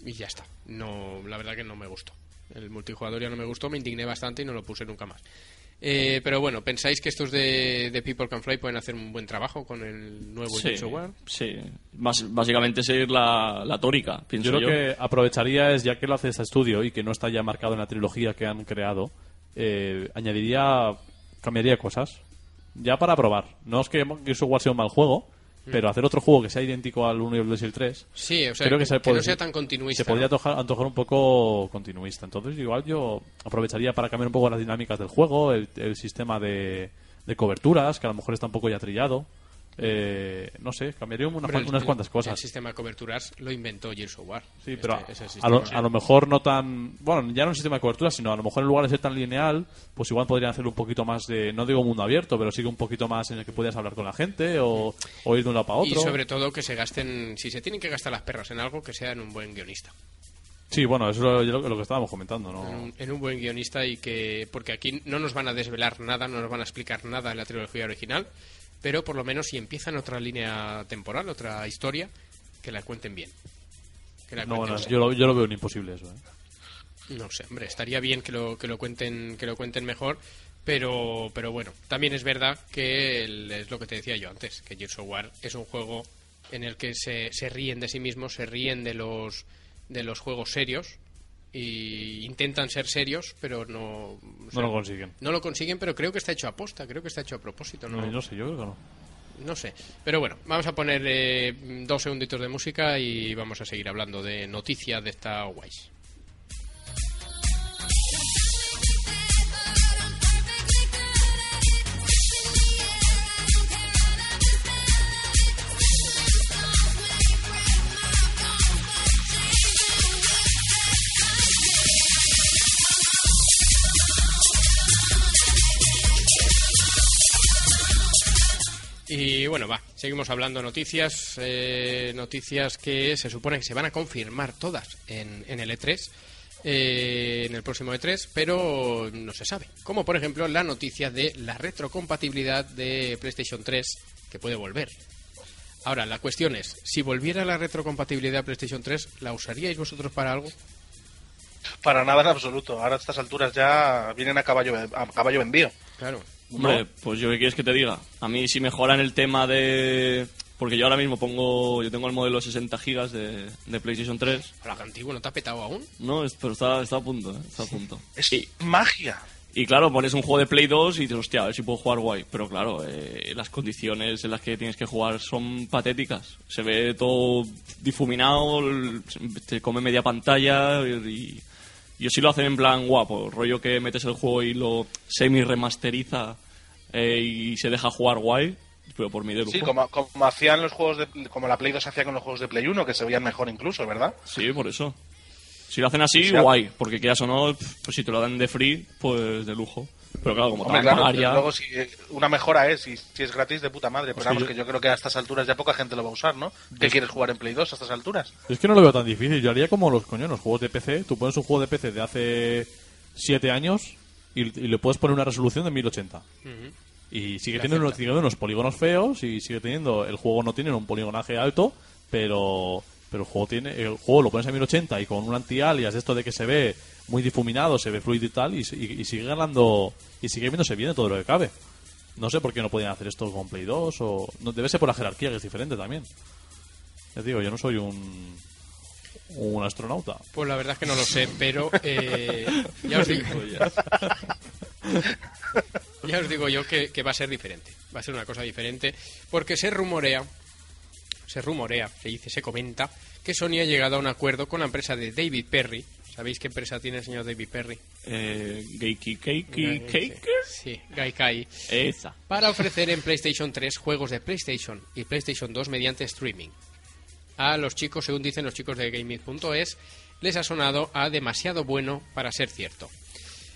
Y ya está. No, la verdad que no me gustó. El multijugador ya no me gustó, me indigné bastante y no lo puse nunca más. Eh, pero bueno, ¿pensáis que estos de, de People Can Fly pueden hacer un buen trabajo con el nuevo Sí, War? sí. Básicamente seguir la, la tórica, pienso Yo yo. lo que aprovecharía es, ya que lo hace este estudio y que no está ya marcado en la trilogía que han creado, eh, añadiría, cambiaría cosas. Ya para probar. No es que Gears of War sea un mal juego, pero hacer otro juego que sea idéntico al 1 y al 2 y el 3, Sí, o sea, creo que, se que puede- no sea tan continuista. Se podría antojar un poco continuista. Entonces, igual yo aprovecharía para cambiar un poco las dinámicas del juego, el, el sistema de, de coberturas, que a lo mejor está un poco ya trillado. Eh, no sé, cambiaría el- unas el- cuantas El cosas. sistema de coberturas lo inventó Gears of War. Sí, Este- pero a, lo, a lo mejor no tan. Bueno, ya no un sistema de cobertura, sino a lo mejor en lugar de ser tan lineal, pues igual podrían hacerlo un poquito más de. No digo mundo abierto, pero sí que un poquito más en el que puedas hablar con la gente o, o ir de un lado para Y otro. sobre todo que se gasten, si se tienen que gastar las perras en algo, que sea en un buen guionista. Sí, bueno, eso es lo, lo que estábamos comentando, En, ¿no? un, en un buen guionista y que. Porque aquí no nos van a desvelar nada, no nos van a explicar nada en la trilogía original, pero por lo menos si empiezan otra línea temporal, otra historia, que la cuenten bien. Que la No, cuenten bueno, bien. yo lo, yo lo veo un imposible eso. ¿eh? No sé, hombre, estaría bien que lo, que lo cuenten, que lo cuenten mejor, pero, pero bueno, también es verdad que el- es lo que te decía yo antes, que Gears of War es un juego en el que se, se ríen de sí mismos, se ríen de los de los juegos serios y intentan ser serios, pero no o No lo consiguen. no lo consiguen, pero creo que está hecho a posta, creo que está hecho a propósito, No, no, no sé, yo creo que no. no sé. Pero bueno, vamos a poner eh, dos segunditos de música y vamos a seguir hablando de noticias de esta guays. Bueno, va, seguimos hablando noticias, eh, noticias que se supone que se van a confirmar todas en, en el E3, eh, en el próximo E3, pero no se sabe. Como por ejemplo la noticia de la retrocompatibilidad de PlayStation 3, que puede volver. Ahora, la cuestión es, si volviera la retrocompatibilidad de PlayStation 3, ¿la usaríais vosotros para algo? Para nada en absoluto. Ahora a estas alturas ya vienen a caballo, a caballo vendido. Claro. Hombre, pues yo qué quieres que te diga. A mí si mejoran el tema de... Porque yo ahora mismo pongo... Yo tengo el modelo 60 gigas de, de PlayStation 3. Hola, que antiguo, ¿no te ha petado aún? No, es- pero está, está a punto, ¿eh? Está a punto. Es Y, magia. y claro, pones un juego de Play 2 y dices, hostia, a ver si puedo jugar guay. Pero claro, eh, las condiciones en las que tienes que jugar son patéticas. Se ve todo difuminado, te come media pantalla y... Yo sí lo hacen en plan guapo, rollo que metes el juego y lo semi-remasteriza eh, y se deja jugar guay, pero por mí de. Sí, como, como hacían los juegos de, como la Play 2 hacía con los juegos de Play 1, que se veían mejor incluso, ¿verdad? Sí, por eso. Si lo hacen así, O sea- guay, porque quieras o no, pues si te lo dan de free, pues de lujo. Pero claro, como Hombre, claro, luego si una mejora es, si, si es gratis, de puta madre. Pero vamos, yo- que yo creo que a estas alturas ya poca gente lo va a usar, ¿no? ¿Qué quieres jugar en Play 2 a estas alturas? Es que no lo veo tan difícil. Yo haría como los coño, los juegos de PC. Tú pones un juego de PC de hace 7 años y, y le puedes poner una resolución de 1080. Y sigue Y teniendo, unos, acepta. sigue teniendo unos polígonos feos y sigue teniendo. El juego no tiene un poligonaje alto, pero. Pero el juego tiene. El juego lo pones a 1080 y con un anti-alias, esto de que se ve muy difuminado, se ve fluido y tal, y, y- y sigue ganando. Y sigue viéndose bien todo lo que cabe. No sé por qué no podían hacer esto con Play 2 o. No, debe ser por la jerarquía, que es diferente también. Ya digo, yo no soy un. Un astronauta. Pues la verdad es que no lo sé, pero eh, ya os digo, ya os digo yo que, que va a ser diferente. Va a ser una cosa diferente, porque se rumorea, se rumorea, se dice, se comenta, que Sony ha llegado a un acuerdo con la empresa de David Perry. ¿Sabéis qué empresa tiene el señor David Perry? Eh, Cake. Sí, Gaikai. Esa. para ofrecer en PlayStation 3 juegos de PlayStation y PlayStation 2 mediante streaming. A los chicos, según dicen los chicos de Gaming.es, les ha sonado a demasiado bueno para ser cierto.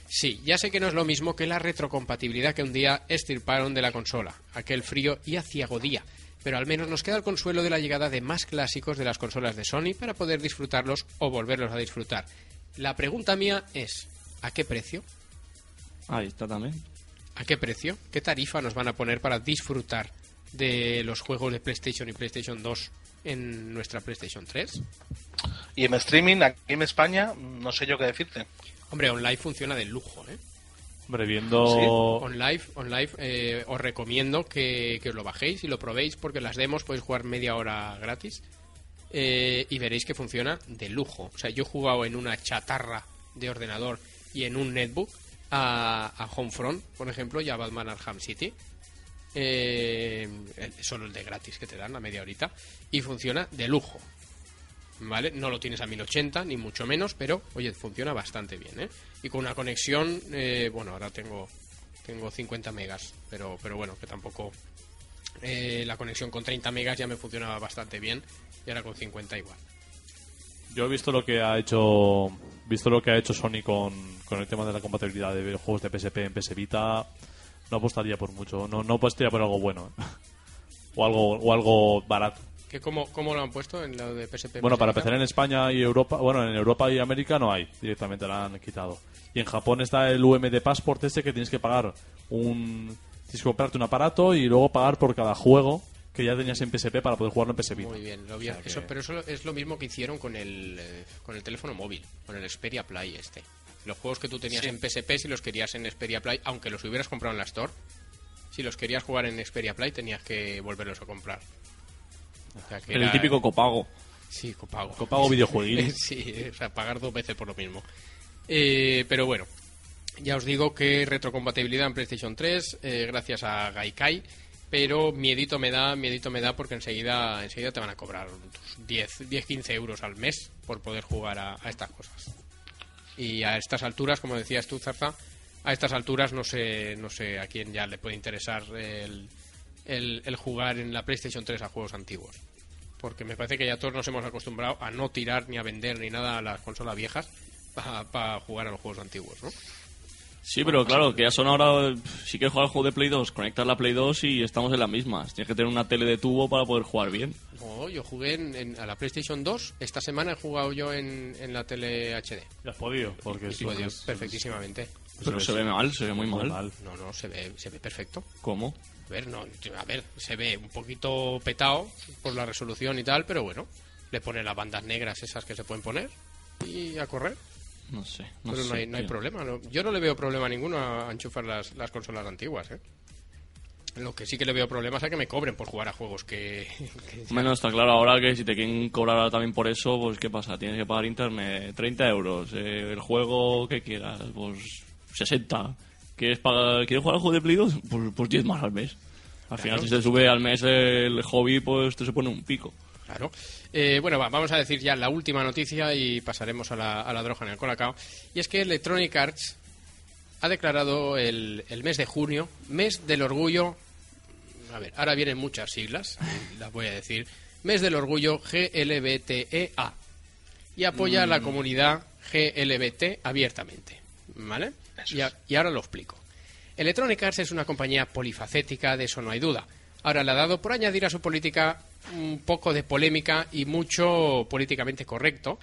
Sí, ya sé que no es lo mismo que la retrocompatibilidad que un día estirparon de la consola, aquel frío y aciagodía, pero al menos nos queda el consuelo de la llegada de más clásicos de las consolas de Sony para poder disfrutarlos o volverlos a disfrutar. La pregunta mía es, ¿a qué precio? Ahí está también. ¿A qué precio? ¿Qué tarifa nos van a poner para disfrutar de los juegos de PlayStation y PlayStation 2 en nuestra PlayStation 3? Y en streaming, aquí en España, no sé yo qué decirte. Hombre, online funciona de lujo, ¿eh? Hombre, viendo. Online, online eh, os recomiendo que, que os lo bajéis y lo probéis porque las demos podéis jugar media hora gratis eh, y veréis que funciona de lujo. O sea, yo he jugado en una chatarra de ordenador y en un netbook a, a Homefront, por ejemplo, y a Batman Arkham City. Eh, solo el de gratis que te dan a media horita y funciona de lujo. ¿Vale? No lo tienes a 1080, ni mucho menos, pero oye, funciona bastante bien, ¿eh? Y con una conexión, eh, bueno, ahora tengo tengo 50 megas, pero pero bueno, que tampoco eh, la conexión con 30 megas ya me funcionaba bastante bien y ahora con 50 igual. Yo he visto lo que ha hecho visto lo que ha hecho Sony con, con el tema de la compatibilidad de juegos de PSP en PS Vita. No apostaría por mucho, no, no apostaría por algo bueno. o algo o algo barato. ¿Que cómo, ¿Cómo lo han puesto en lo de PSP? Bueno, para PSP? empezar en España y Europa, bueno, en Europa y América no hay, directamente la han quitado. Y en Japón está el UMD Passport este que tienes que pagar un tienes que comprarte un aparato y luego pagar por cada juego que ya tenías en PSP para poder jugarlo en PS Vita. Muy bien, lo vi- O sea que- eso, pero eso es lo mismo que hicieron con el, eh, con el teléfono móvil, con el Xperia Play este. Los juegos que tú tenías en PSP, si los querías en Xperia Play, aunque los hubieras comprado en la Store, si los querías jugar en Xperia Play tenías que volverlos a comprar. O sea, que El era- típico copago. Sí, copago. Copago videojueguil. sí, o sea, pagar dos veces por lo mismo. Eh, pero bueno, ya os digo que retrocompatibilidad en PlayStation 3, eh, gracias a Gaikai, pero miedito me da, miedito me da porque enseguida, enseguida te van a cobrar tus 10, 10 15 euros al mes por poder jugar a, a estas cosas. Y a estas alturas, como decías tú, Zarza, a estas alturas no sé, no sé a quién ya le puede interesar el, el, el jugar en la PlayStation 3 a juegos antiguos. Porque me parece que ya todos nos hemos acostumbrado a no tirar ni a vender ni nada a las consolas viejas para jugar a los juegos antiguos, ¿no? Sí, pero claro, que ya son ahora. Si quieres jugar al juego de Play 2, conectas la Play 2 y estamos en las mismas. Tienes que tener una tele de tubo para poder jugar bien. No, yo jugué en, en- a la PlayStation 2. Esta semana he jugado yo en, en la tele HD. Ya has podido, porque Y sí, puedo es- perfectísimamente. Pero se ve mal, se ve muy muy mal. mal. No, no, se ve, se ve perfecto. ¿Cómo? A ver, no, a ver, se ve un poquito petado por la resolución y tal, pero bueno, le pone las bandas negras esas que se pueden poner y a correr. No sé. No pero sé, no hay, no hay problema. no- yo no le veo problema ninguno a, a enchufar las, las consolas antiguas, ¿eh? Lo que sí que le veo problemas es a que me cobren por jugar a juegos que... que- Bueno, está claro ahora que si te quieren cobrar ahora también por eso, pues ¿qué pasa? Tienes que pagar internet 30 euros, eh, el juego que quieras, pues 60. ¿Quieres, pagar, ¿Quieres jugar al juego de Play 2? Pues, pues 10 más al mes. Al final, si te sube al mes el hobby, pues te se pone un pico. Claro. Eh, bueno, va, vamos a decir ya la última noticia y pasaremos a la, a la droga en el colacao. Y es que Electronic Arts ha declarado el, el mes de junio, mes del orgullo. A ver, ahora vienen muchas siglas, las voy a decir. Mes del orgullo GLBTEA. Y apoya a la comunidad GLBT abiertamente. ¿Vale? Y, a- y ahora lo explico. Electronic Arts es una compañía polifacética, de eso no hay duda. Ahora le ha dado por añadir a su política un poco de polémica y mucho políticamente correcto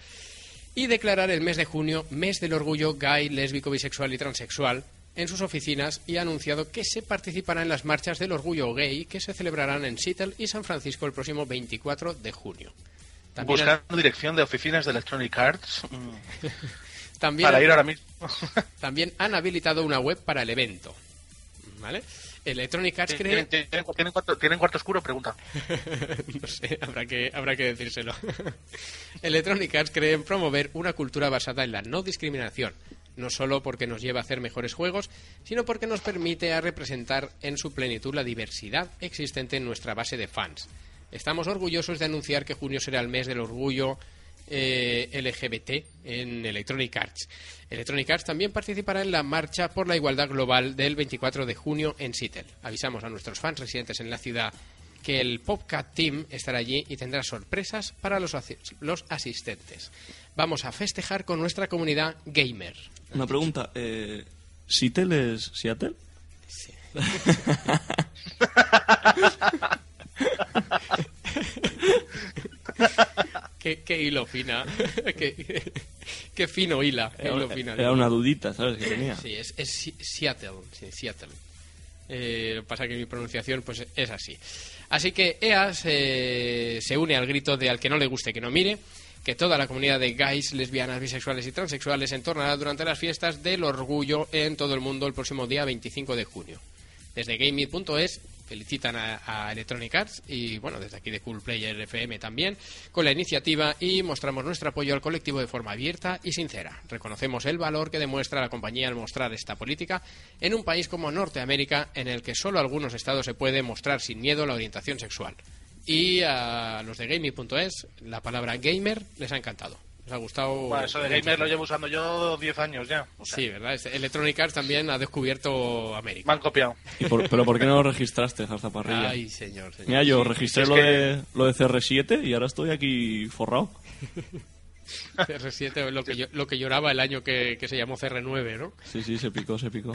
y declarar el mes de junio mes del orgullo gay, lésbico, bisexual y transexual en sus oficinas y ha anunciado que se participará en las marchas del orgullo gay que se celebrarán en Seattle y San Francisco el próximo 24 de junio. También, han- Buscando dirección de oficinas de Electronic Arts mm, también para ir ahora mismo. también han habilitado una web para el evento. ¿Vale? Electronic Arts cree... ¿Tienen, tienen- tienen cuarto, ¿Tienen cuarto oscuro? Pregunta. no sé, habrá que, habrá que decírselo. Electronic Arts cree en promover una cultura basada en la no discriminación, no solo porque nos lleva a hacer mejores juegos, sino porque nos permite a representar en su plenitud la diversidad existente en nuestra base de fans. Estamos orgullosos de anunciar que junio será el mes del orgullo eh, LGBT en Electronic Arts. Electronic Arts también participará en la marcha por la igualdad global del 24 de junio en Seattle. Avisamos a nuestros fans residentes en la ciudad que el Popcat Team estará allí y tendrá sorpresas para los, los asistentes. Vamos a festejar con nuestra comunidad gamer. Una pregunta, eh, ¿Seattle es Seattle? Qué, qué hilo fina. qué, qué fino hila. qué hilo fino. Era una dudita, ¿sabes? Que tenía. Sí, es, es Seattle. sí, Seattle. Eh, lo que pasa que mi pronunciación pues es así. Así que EA se, se une al grito de al que no le guste que no mire, que toda la comunidad de gays, lesbianas, bisexuales y transexuales entornará durante las fiestas del orgullo en todo el mundo el próximo día 25 de junio. Desde gaming.es felicitan a, a Electronic Arts y bueno, desde aquí de Cool Player FM también con la iniciativa y mostramos nuestro apoyo al colectivo de forma abierta y sincera. Reconocemos el valor que demuestra la compañía al mostrar esta política en un país como Norteamérica en el que solo algunos estados se puede mostrar sin miedo la orientación sexual. Y a los de gaming.es la palabra gamer les ha encantado. Les ha gustado. Bueno, eso de gamer lo llevo usando yo 10 años ya. O sea, Sí, ¿verdad? Electronic Arts también ha descubierto Me América. han copiado. ¿Y por- ¿Pero por qué no lo registraste, Zarzaparrilla? Ay, señor, señor. Mira, yo registré lo, que- de, lo de CR7 y ahora estoy aquí forrado. CR7 es lo que, yo- lo que lloraba el año que, que se llamó CR9, ¿no? Sí, sí, se picó, se picó.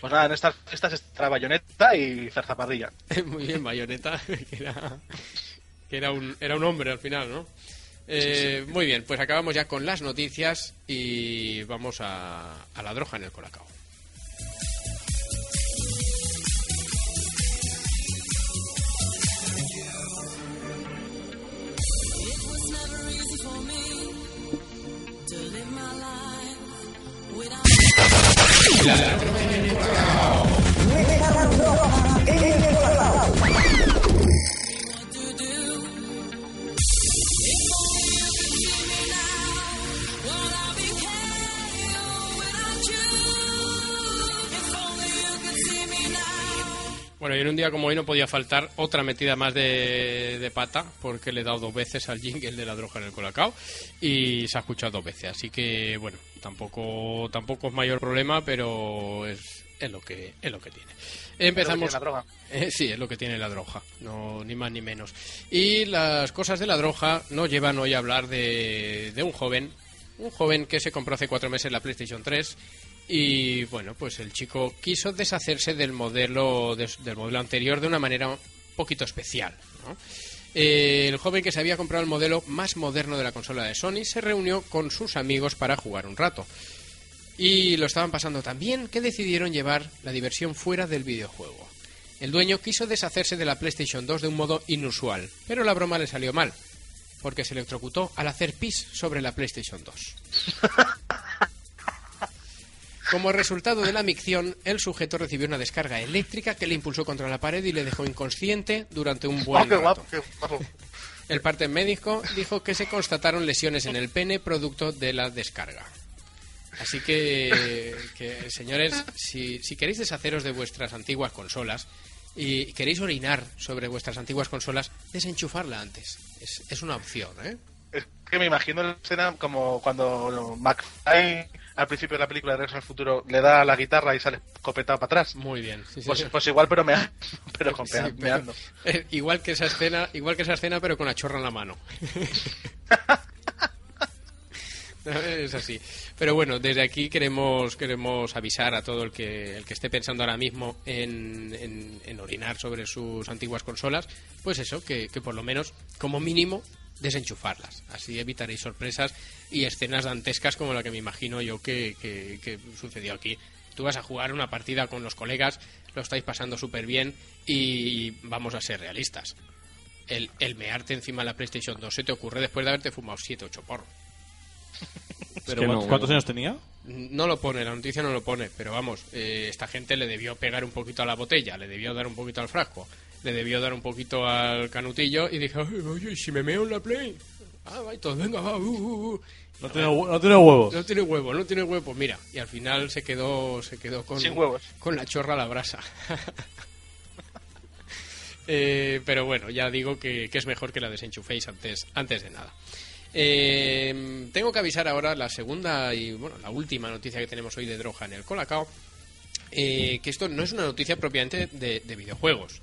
Pues nada, en estas fiestas está Bayonetta y Zarzaparrilla. Muy bien, Bayonetta, que era, que era, un, era un hombre al final, ¿no? Eh, Muy bien, pues acabamos ya con las noticias y vamos a, a la droga en el colacao. Bueno, y en un día como hoy no podía faltar otra metida más de, de pata, porque le he dado dos veces al jingle de la droga en el colacao y se ha escuchado dos veces. Así que, bueno, tampoco tampoco es mayor problema, pero es, es lo que es lo que tiene. Empezamos. la droga. Eh, sí, es lo que tiene la droga, no ni más ni menos. Y las cosas de la droga nos llevan hoy a hablar de, de un joven, un joven que se compró hace cuatro meses la PlayStation 3 Y bueno, pues el chico quiso deshacerse del modelo, del modelo anterior de una manera un poquito especial. ¿no? Eh, el joven que se había comprado el modelo más moderno de la consola de Sony se reunió con sus amigos para jugar un rato. Y lo estaban pasando tan bien que decidieron llevar la diversión fuera del videojuego. El dueño quiso deshacerse de la PlayStation 2 de un modo inusual, pero la broma le salió mal, porque se electrocutó al hacer pis sobre la PlayStation 2. Como resultado de la micción, el sujeto recibió una descarga eléctrica que le impulsó contra la pared y le dejó inconsciente durante un buen qué rato. El parte médico dijo que se constataron lesiones en el pene producto de la descarga. Así que, que, señores, si, si queréis deshaceros de vuestras antiguas consolas y queréis orinar sobre vuestras antiguas consolas, desenchufarla antes. Es, es una opción, ¿eh? Es que me imagino la escena como cuando McFly al principio de la película de Regreso al Futuro le da la guitarra y sale escopetado para atrás. Muy bien. sí, sí, Pues, sí. pues igual, pero me pero con pea- meando. igual que esa escena, igual que esa escena, pero con la chorra en la mano. es así. Pero bueno, desde aquí queremos queremos avisar a todo el que el que esté pensando ahora mismo en, en- en orinar sobre sus antiguas consolas, pues eso, que, que por lo menos, como mínimo, desenchufarlas. Así evitaréis sorpresas y escenas dantescas como la que me imagino yo que, que- que sucedió aquí. Tú vas a jugar una partida con los colegas, lo estáis pasando súper bien y vamos a ser realistas. El, el mearte encima de la PlayStation 2 se te ocurre después de haberte fumado 7 8 porros. Pero que ¿cu- no. ¿Cuántos años tenía? No lo pone, la noticia no lo pone, pero vamos, eh, esta gente le debió pegar un poquito a la botella, le debió dar un poquito al frasco, le debió dar un poquito al canutillo y dijo, "Ay, oye, ¿y si me meo en la play. Ah, va, venga, va, uh, uh, uh". No tiene, no tiene huevos. No tiene huevo, no tiene huevo, mira. Y al final se quedó, se quedó con, Sin huevos. con la chorra a la brasa. Eh, pero bueno, ya digo que, que es mejor que la desenchuféis antes, antes de nada. Eh, tengo que avisar ahora la segunda y bueno, la última noticia que tenemos hoy de Droga en el Colacao. eh, que esto no es una noticia propiamente de, de videojuegos.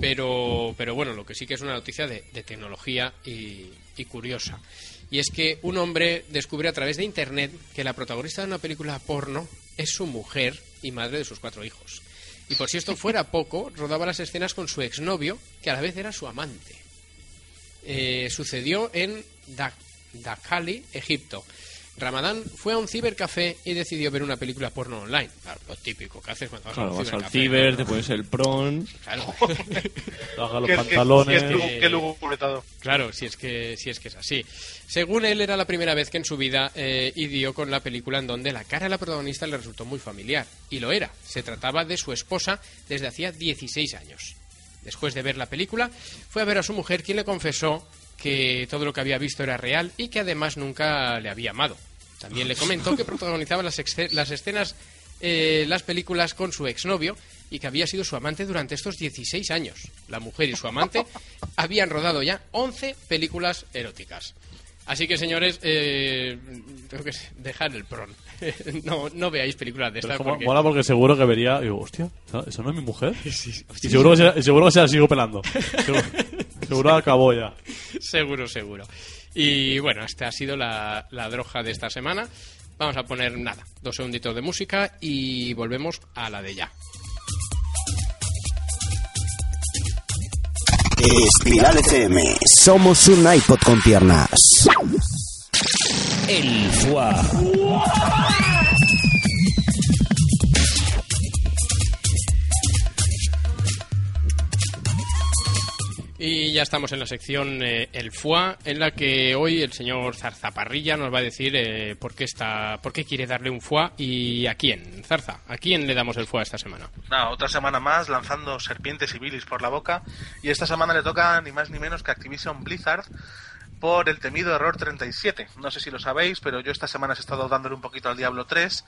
Pero, pero bueno, lo que sí que es una noticia de, de tecnología y, y curiosa. Y es que un hombre descubre a través de internet que la protagonista de una película porno es su mujer y madre de sus cuatro hijos. Y por si esto fuera poco, rodaba las escenas con su exnovio, que a la vez era su amante. Eh, sucedió en Da- Dakali, Egipto. Ramadán fue a un cibercafé y decidió ver una película porno online. Claro, lo típico que haces cuando vas Claro, a un vas al cibercafé. ciber, te pones el pron. Claro. Baja los Qué- qué- pantalones. qué qué todo. Claro, si es que si es que es así. Según él era la primera vez que en su vida eh, idió con la película en donde la cara de la protagonista le resultó muy familiar y lo era. Se trataba de su esposa desde hacía 16 años. Después de ver la película, fue a ver a su mujer quien le confesó que todo lo que había visto era real y que además nunca le había amado. También le comentó que protagonizaba las, escenas, eh, las películas con su exnovio y que había sido su amante durante estos 16 años. La mujer y su amante habían rodado ya 11 películas eróticas. Así que, señores, eh, tengo que dejar el pron. no, no veáis películas de Pero estas es como- porque... Mola porque seguro que vería. Digo, hostia, ¿esa no es mi mujer? y seguro que, se, seguro que se la sigo pelando. seguro, seguro acabó ya. Seguro, seguro. Y bueno, esta ha sido la, la droga de esta semana. Vamos a poner nada, dos segunditos de música y volvemos a la de ya. Espiral FM. Somos un iPod con piernas. El Foie. Y ya estamos en la sección eh, El Foie, en la que hoy el señor Zarzaparrilla nos va a decir eh, por, qué está, por qué quiere darle un Foie y a quién. Zarza, ¿a quién le damos el Foie esta semana? Nada, otra semana más lanzando serpientes y bilis por la boca. Y esta semana le toca ni más ni menos que Activision Blizzard por el temido error 37. No sé si lo sabéis, pero yo esta semana he estado dándole un poquito al Diablo 3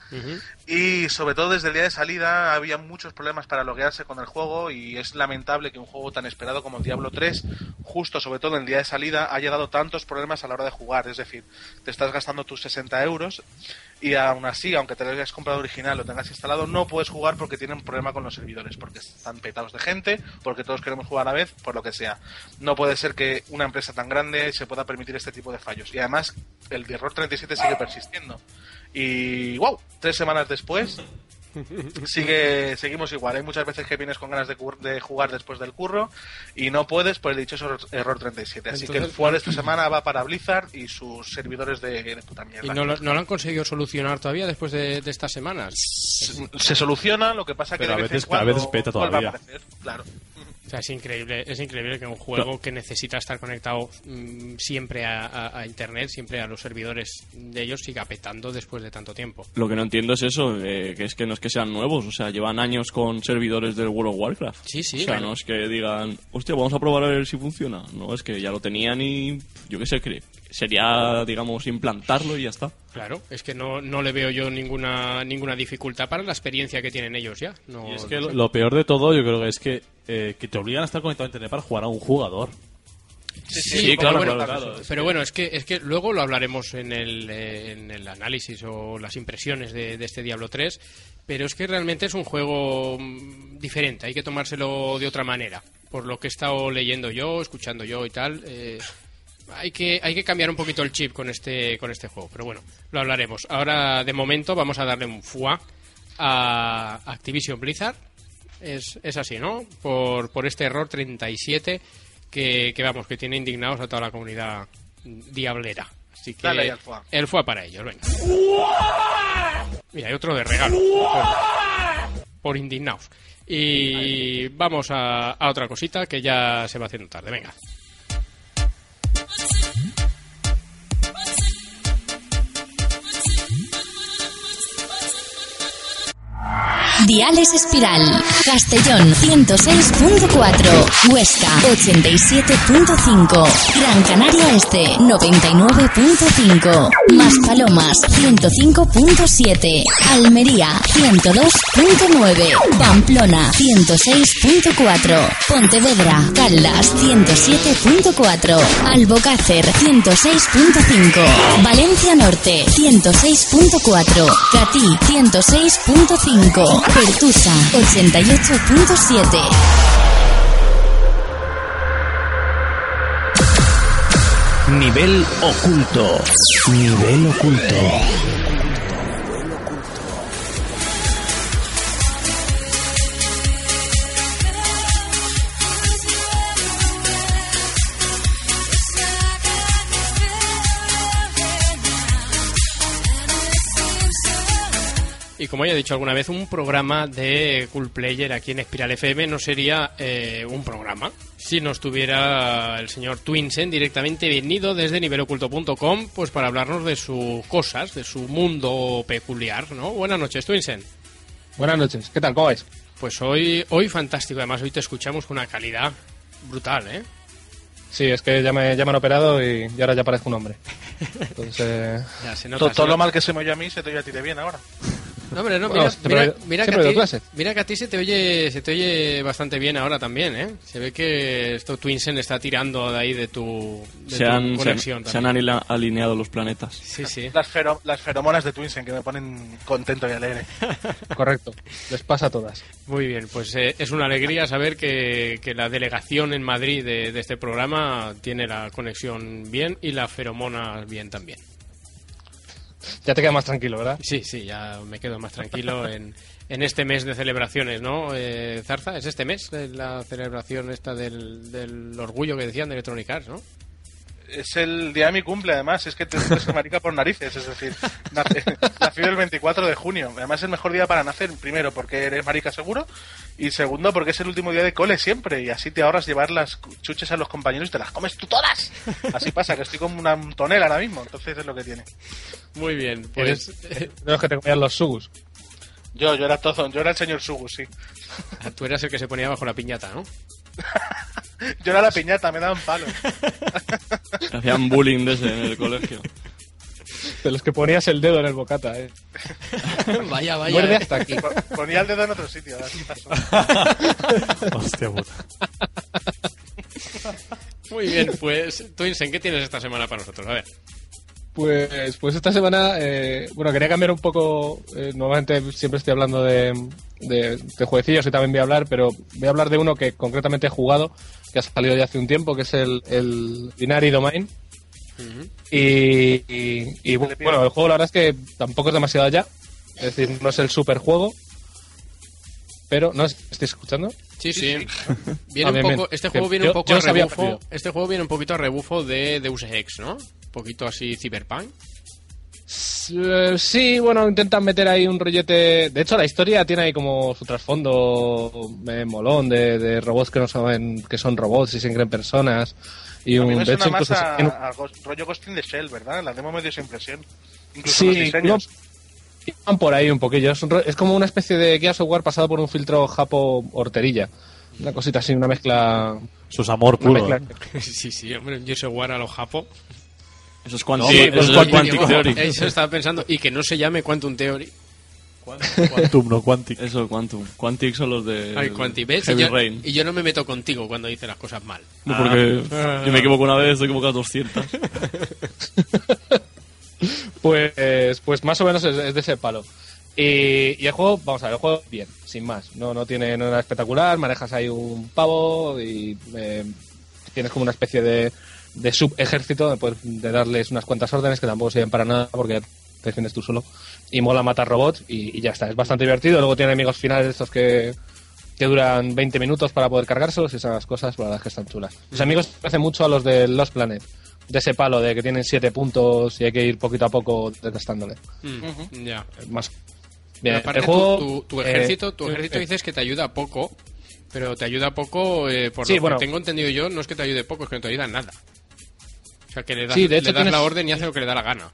y sobre todo desde el día de salida había muchos problemas para loguearse con el juego y es lamentable que un juego tan esperado como el Diablo 3, justo sobre todo en el día de salida, haya dado tantos problemas a la hora de jugar. Es decir, te estás gastando tus 60 euros y aún así, aunque te lo hayas comprado original o tengas instalado, no puedes jugar porque tienen problema con los servidores, porque están petados de gente, porque todos queremos jugar a la vez, por lo que sea. No puede ser que una empresa tan grande se pueda permitir este tipo de fallos. Y además, el error 37 sigue persistiendo. Y wow, tres semanas después sigue seguimos igual. Hay muchas veces que vienes con ganas de, de jugar después del curro y no puedes por el dichoso error- error 37. Así que el Entonces- de esta semana va para Blizzard y sus servidores de, de puta mierda. ¿Y no lo, no lo han conseguido solucionar todavía después de, de estas semanas? se, se soluciona, lo que pasa que de a vez veces- en cuando a veces peta vuelve a todavía. aparecer, claro. O sea, es increíble, es increíble que un juego que necesita estar conectado mm, siempre a, a- a internet, siempre a los servidores de ellos, siga petando después de tanto tiempo. Lo que no entiendo es eso, eh, que es que no es que sean nuevos, o sea, llevan años con servidores del World of Warcraft. Sí, sí, O sea, bueno. no es que digan, hostia, vamos a probar a ver si funciona. No, es que ya lo tenían y yo qué sé, que sería, digamos, implantarlo y ya está. Claro, es que no, no le veo yo ninguna ninguna dificultad para la experiencia que tienen ellos ya. No, Y es que no lo, sé. lo peor de todo, yo creo que es que, eh, que te obligan a estar conectado a internet para jugar a un jugador. Sí, Sí, Sí, pero claro, bueno, claro, claro. Pero bueno, es que, es que luego lo hablaremos en el, eh, en el análisis o las impresiones de, de este Diablo 3, pero es que realmente es un juego mm, diferente, hay que tomárselo de otra manera. Por lo que he estado leyendo yo, escuchando yo y tal, eh, hay que, hay que cambiar un poquito el chip con este, con este juego, pero bueno, lo hablaremos. Ahora, de momento, vamos a darle un fuá a Activision Blizzard. Es, es así, ¿no? Por, por este error 37 que, que, vamos, que tiene indignados a toda la comunidad diablera. Así que Dale el FUA para ellos, venga. Mira, hay otro de regalo. Por, por indignados. Y vamos a, a otra cosita que ya se va haciendo tarde, venga. Yeah. Diales Espiral, Castellón 106.4, Huesca 87.5, Gran Canaria Este 99.5, Maspalomas 105.7, Almería 102.9, Pamplona 106.4, Pontevedra, Caldas 107.4, Albocácer 106.5, Valencia Norte 106.4, Catí 106.5, Pertusa 88.7. Nivel oculto. Nivel oculto. Como ya he dicho alguna vez, un programa de Cool Player aquí en Espiral FM no sería eh, un programa si no estuviera el señor Twinsen directamente venido desde niveloculto.com pues para hablarnos de sus cosas, de su mundo peculiar, ¿no? Buenas noches, Twinsen. Buenas noches, ¿qué tal? ¿Cómo vais? Pues hoy, hoy fantástico, además hoy te escuchamos con una calidad brutal, ¿eh? Sí, es que ya me, ya me han operado y, y ahora ya parezco un hombre. Entonces, eh, Ya se nota. Todo, se todo lo mal que se me oye a mí se te oye a ti de bien ahora. No, hombre, no, mira, mira, mira que a ti, mira que a ti se te oye, se te oye bastante bien ahora también, ¿eh? Se ve que esto Twinsen está tirando de ahí de tu, de Se tu han, se han- conexión se alineado los planetas. Sí, sí. Las, fero- las feromonas de Twinsen que me ponen contento y alegre. correcto, les pasa a todas. Muy bien, pues eh, es una alegría saber que, que la delegación en Madrid de, de este programa tiene la conexión bien y la feromona bien también. Ya te quedas más tranquilo, ¿verdad? Sí, sí, ya me quedo más tranquilo en, en este mes de celebraciones, ¿no? Eh, Zarza, es este mes la celebración esta del, del orgullo que decían de Electronic Arts, ¿no? Es el día de mi cumple, además. Es que te es marica por narices. Es decir, nace- nací el 24 de junio. Además, es el mejor día para nacer. Primero, porque eres marica seguro. Y segundo, porque es el último día de cole siempre. Y así te ahorras llevar las chuches a los compañeros y te las comes tú todas. Así pasa, que estoy como una tonel ahora mismo. Entonces es lo que tiene. Muy bien, pues los que te comían los sugus. Yo, yo era todo. Yo era el señor Sugu, sí. tú eras el que se ponía bajo la piñata, ¿no? Yo era la piñata, me daban palos. Hacían bullying desde en el colegio. De los que ponías el dedo en el bocata, ¿eh? vaya, vaya. Muerde eh. hasta aquí. Po- Ponía el dedo en otro sitio. Hostia puta. Muy bien, pues Twinsen, ¿qué tienes esta semana para nosotros? A ver. Pues, pues esta semana, eh, bueno, quería cambiar un poco. eh, normalmente siempre estoy hablando de, de, de jueguecillos y también voy a hablar, pero voy a hablar de uno que concretamente he jugado, que ha salido ya hace un tiempo, que es el, el Binary Domain. Y, y- y, bueno, el juego la verdad es que tampoco es demasiado allá. Es decir, no es el super juego. Pero, ¿no? ¿Estáis escuchando? Sí, sí. Ah, Viene un poco, bien. este Bien. juego viene Yo- un poco a rebufo. Este juego viene un poquito a rebufo de Deus Ex, ¿no? Poquito así cyberpunk. Eh, Sí, bueno, intentan meter ahí un rollete. De hecho, la historia tiene ahí como su trasfondo eh, molón de, de robots que no saben que son robots y se creen personas. Y A mí un, me de hecho, más incluso a, Ghost- rollo Ghost in the Shell, ¿verdad? La demo me dio esa impresión. Incluso Sí, los diseños. no- van por ahí un poquillo. Es, un es como una especie de Gears of War pasado por un filtro japo horterilla. Una cosita así, una mezcla. Es amor puro. mezcla. ¿eh? sí, sí, hombre, yo jugar a los japo. Eso es Quantum, eso es es Quantum Quantic Theory. Eso estaba pensando. Y que no se llame Quantum Theory. Quantum, no Quantic. Eso, Quantum. Quantic son los de Ay. ¿ves? Y Heavy yo, Rain. y yo no me meto contigo cuando dices las cosas mal. No, porque Ah. yo me equivoco una vez, estoy equivocado 200. Pues, pues más o menos es, es de ese palo. Y, y el juego, vamos a ver, el juego bien, sin más. No, no tiene nada espectacular, manejas ahí un pavo y eh, tienes como una especie de, de subejército de, poder- de darles unas cuantas órdenes que tampoco sirven para nada porque te defiendes tú solo. Y mola matar robots y, y ya está. Es bastante divertido. Luego tiene enemigos finales estos que, que duran 20 minutos para poder cargárselos y esas cosas, la verdad es que están chulas. Los amigos se parecen mucho a los de Lost Planet. De ese palo de que tienen 7 puntos y hay que ir poquito a poco desgastándole. Mm, Ya. Más. Bien, aparte, el juego, tu, tu- tu eh, ejército, tu ejército eh, dices que te ayuda poco, pero te ayuda poco, eh, por Sí, lo bueno. que tengo entendido yo, no es que te ayude poco, es que no te ayuda nada. O sea, que le das, Sí, de hecho le das tienes- la orden y hace lo que le da la gana.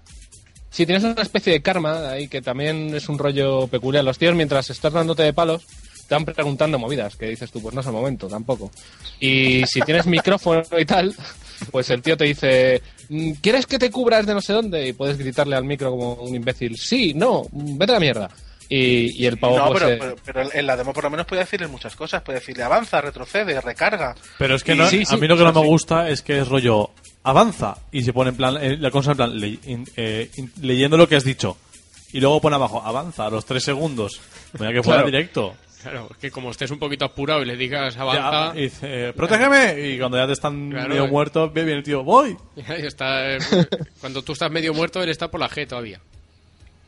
Sí, tienes una especie de karma ahí que también es un rollo peculiar. Los tíos, mientras estás dándote de palos, te van preguntando movidas, que dices tú, pues no es el momento, tampoco. Y si tienes micrófono y tal, pues el tío te dice, "Mm, ¿quieres que te cubras de no sé dónde? Y puedes gritarle al micro como un imbécil, sí, no, vete a la mierda. Y, y el pavo, No, pues, pero, eh, pero, pero en la demo por lo menos puede decirle muchas cosas. Puede decirle avanza, retrocede, recarga. Pero es que Y no, sí, a sí, mí lo que no me gusta es que es rollo avanza y se pone en plan eh, la cosa en plan le- in- eh, in- leyendo lo que has dicho y luego pone abajo avanza a los tres segundos. Mira que fuera Claro. directo. Claro, que como estés un poquito apurado y le digas Ya, avanza, y dice, eh, protégeme y cuando ya te están Claro, medio eh. muertos viene el tío voy. está, eh, cuando tú estás medio muerto, él está por la G todavía.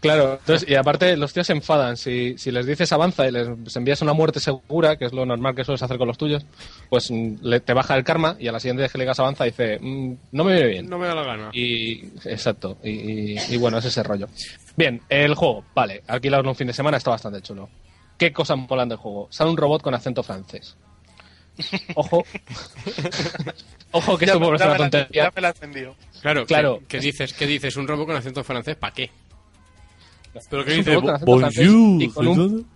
Claro, entonces, y aparte los tíos se enfadan. Si, si les dices avanza y les envías una muerte segura, que es lo normal que sueles hacer con los tuyos, pues mm, le- te baja el karma y a la siguiente vez que le digas avanza dice, "Mm, no me viene bien. No me da la gana. Y, exacto, y, y- y bueno, es ese rollo. Bien, el juego, vale, alquilarlo un fin de semana está bastante chulo. ¿Qué cosas molan del juego? Sale un robot con acento francés. Ojo. Ojo que Ya esto me- puede ya ser una me la- tontería. ya me la. Claro, Claro. ¿qué, qué dices? ¿Qué dices? ¿Un robot con acento francés? ¿Para qué? Pero que dice bonjour. y con un-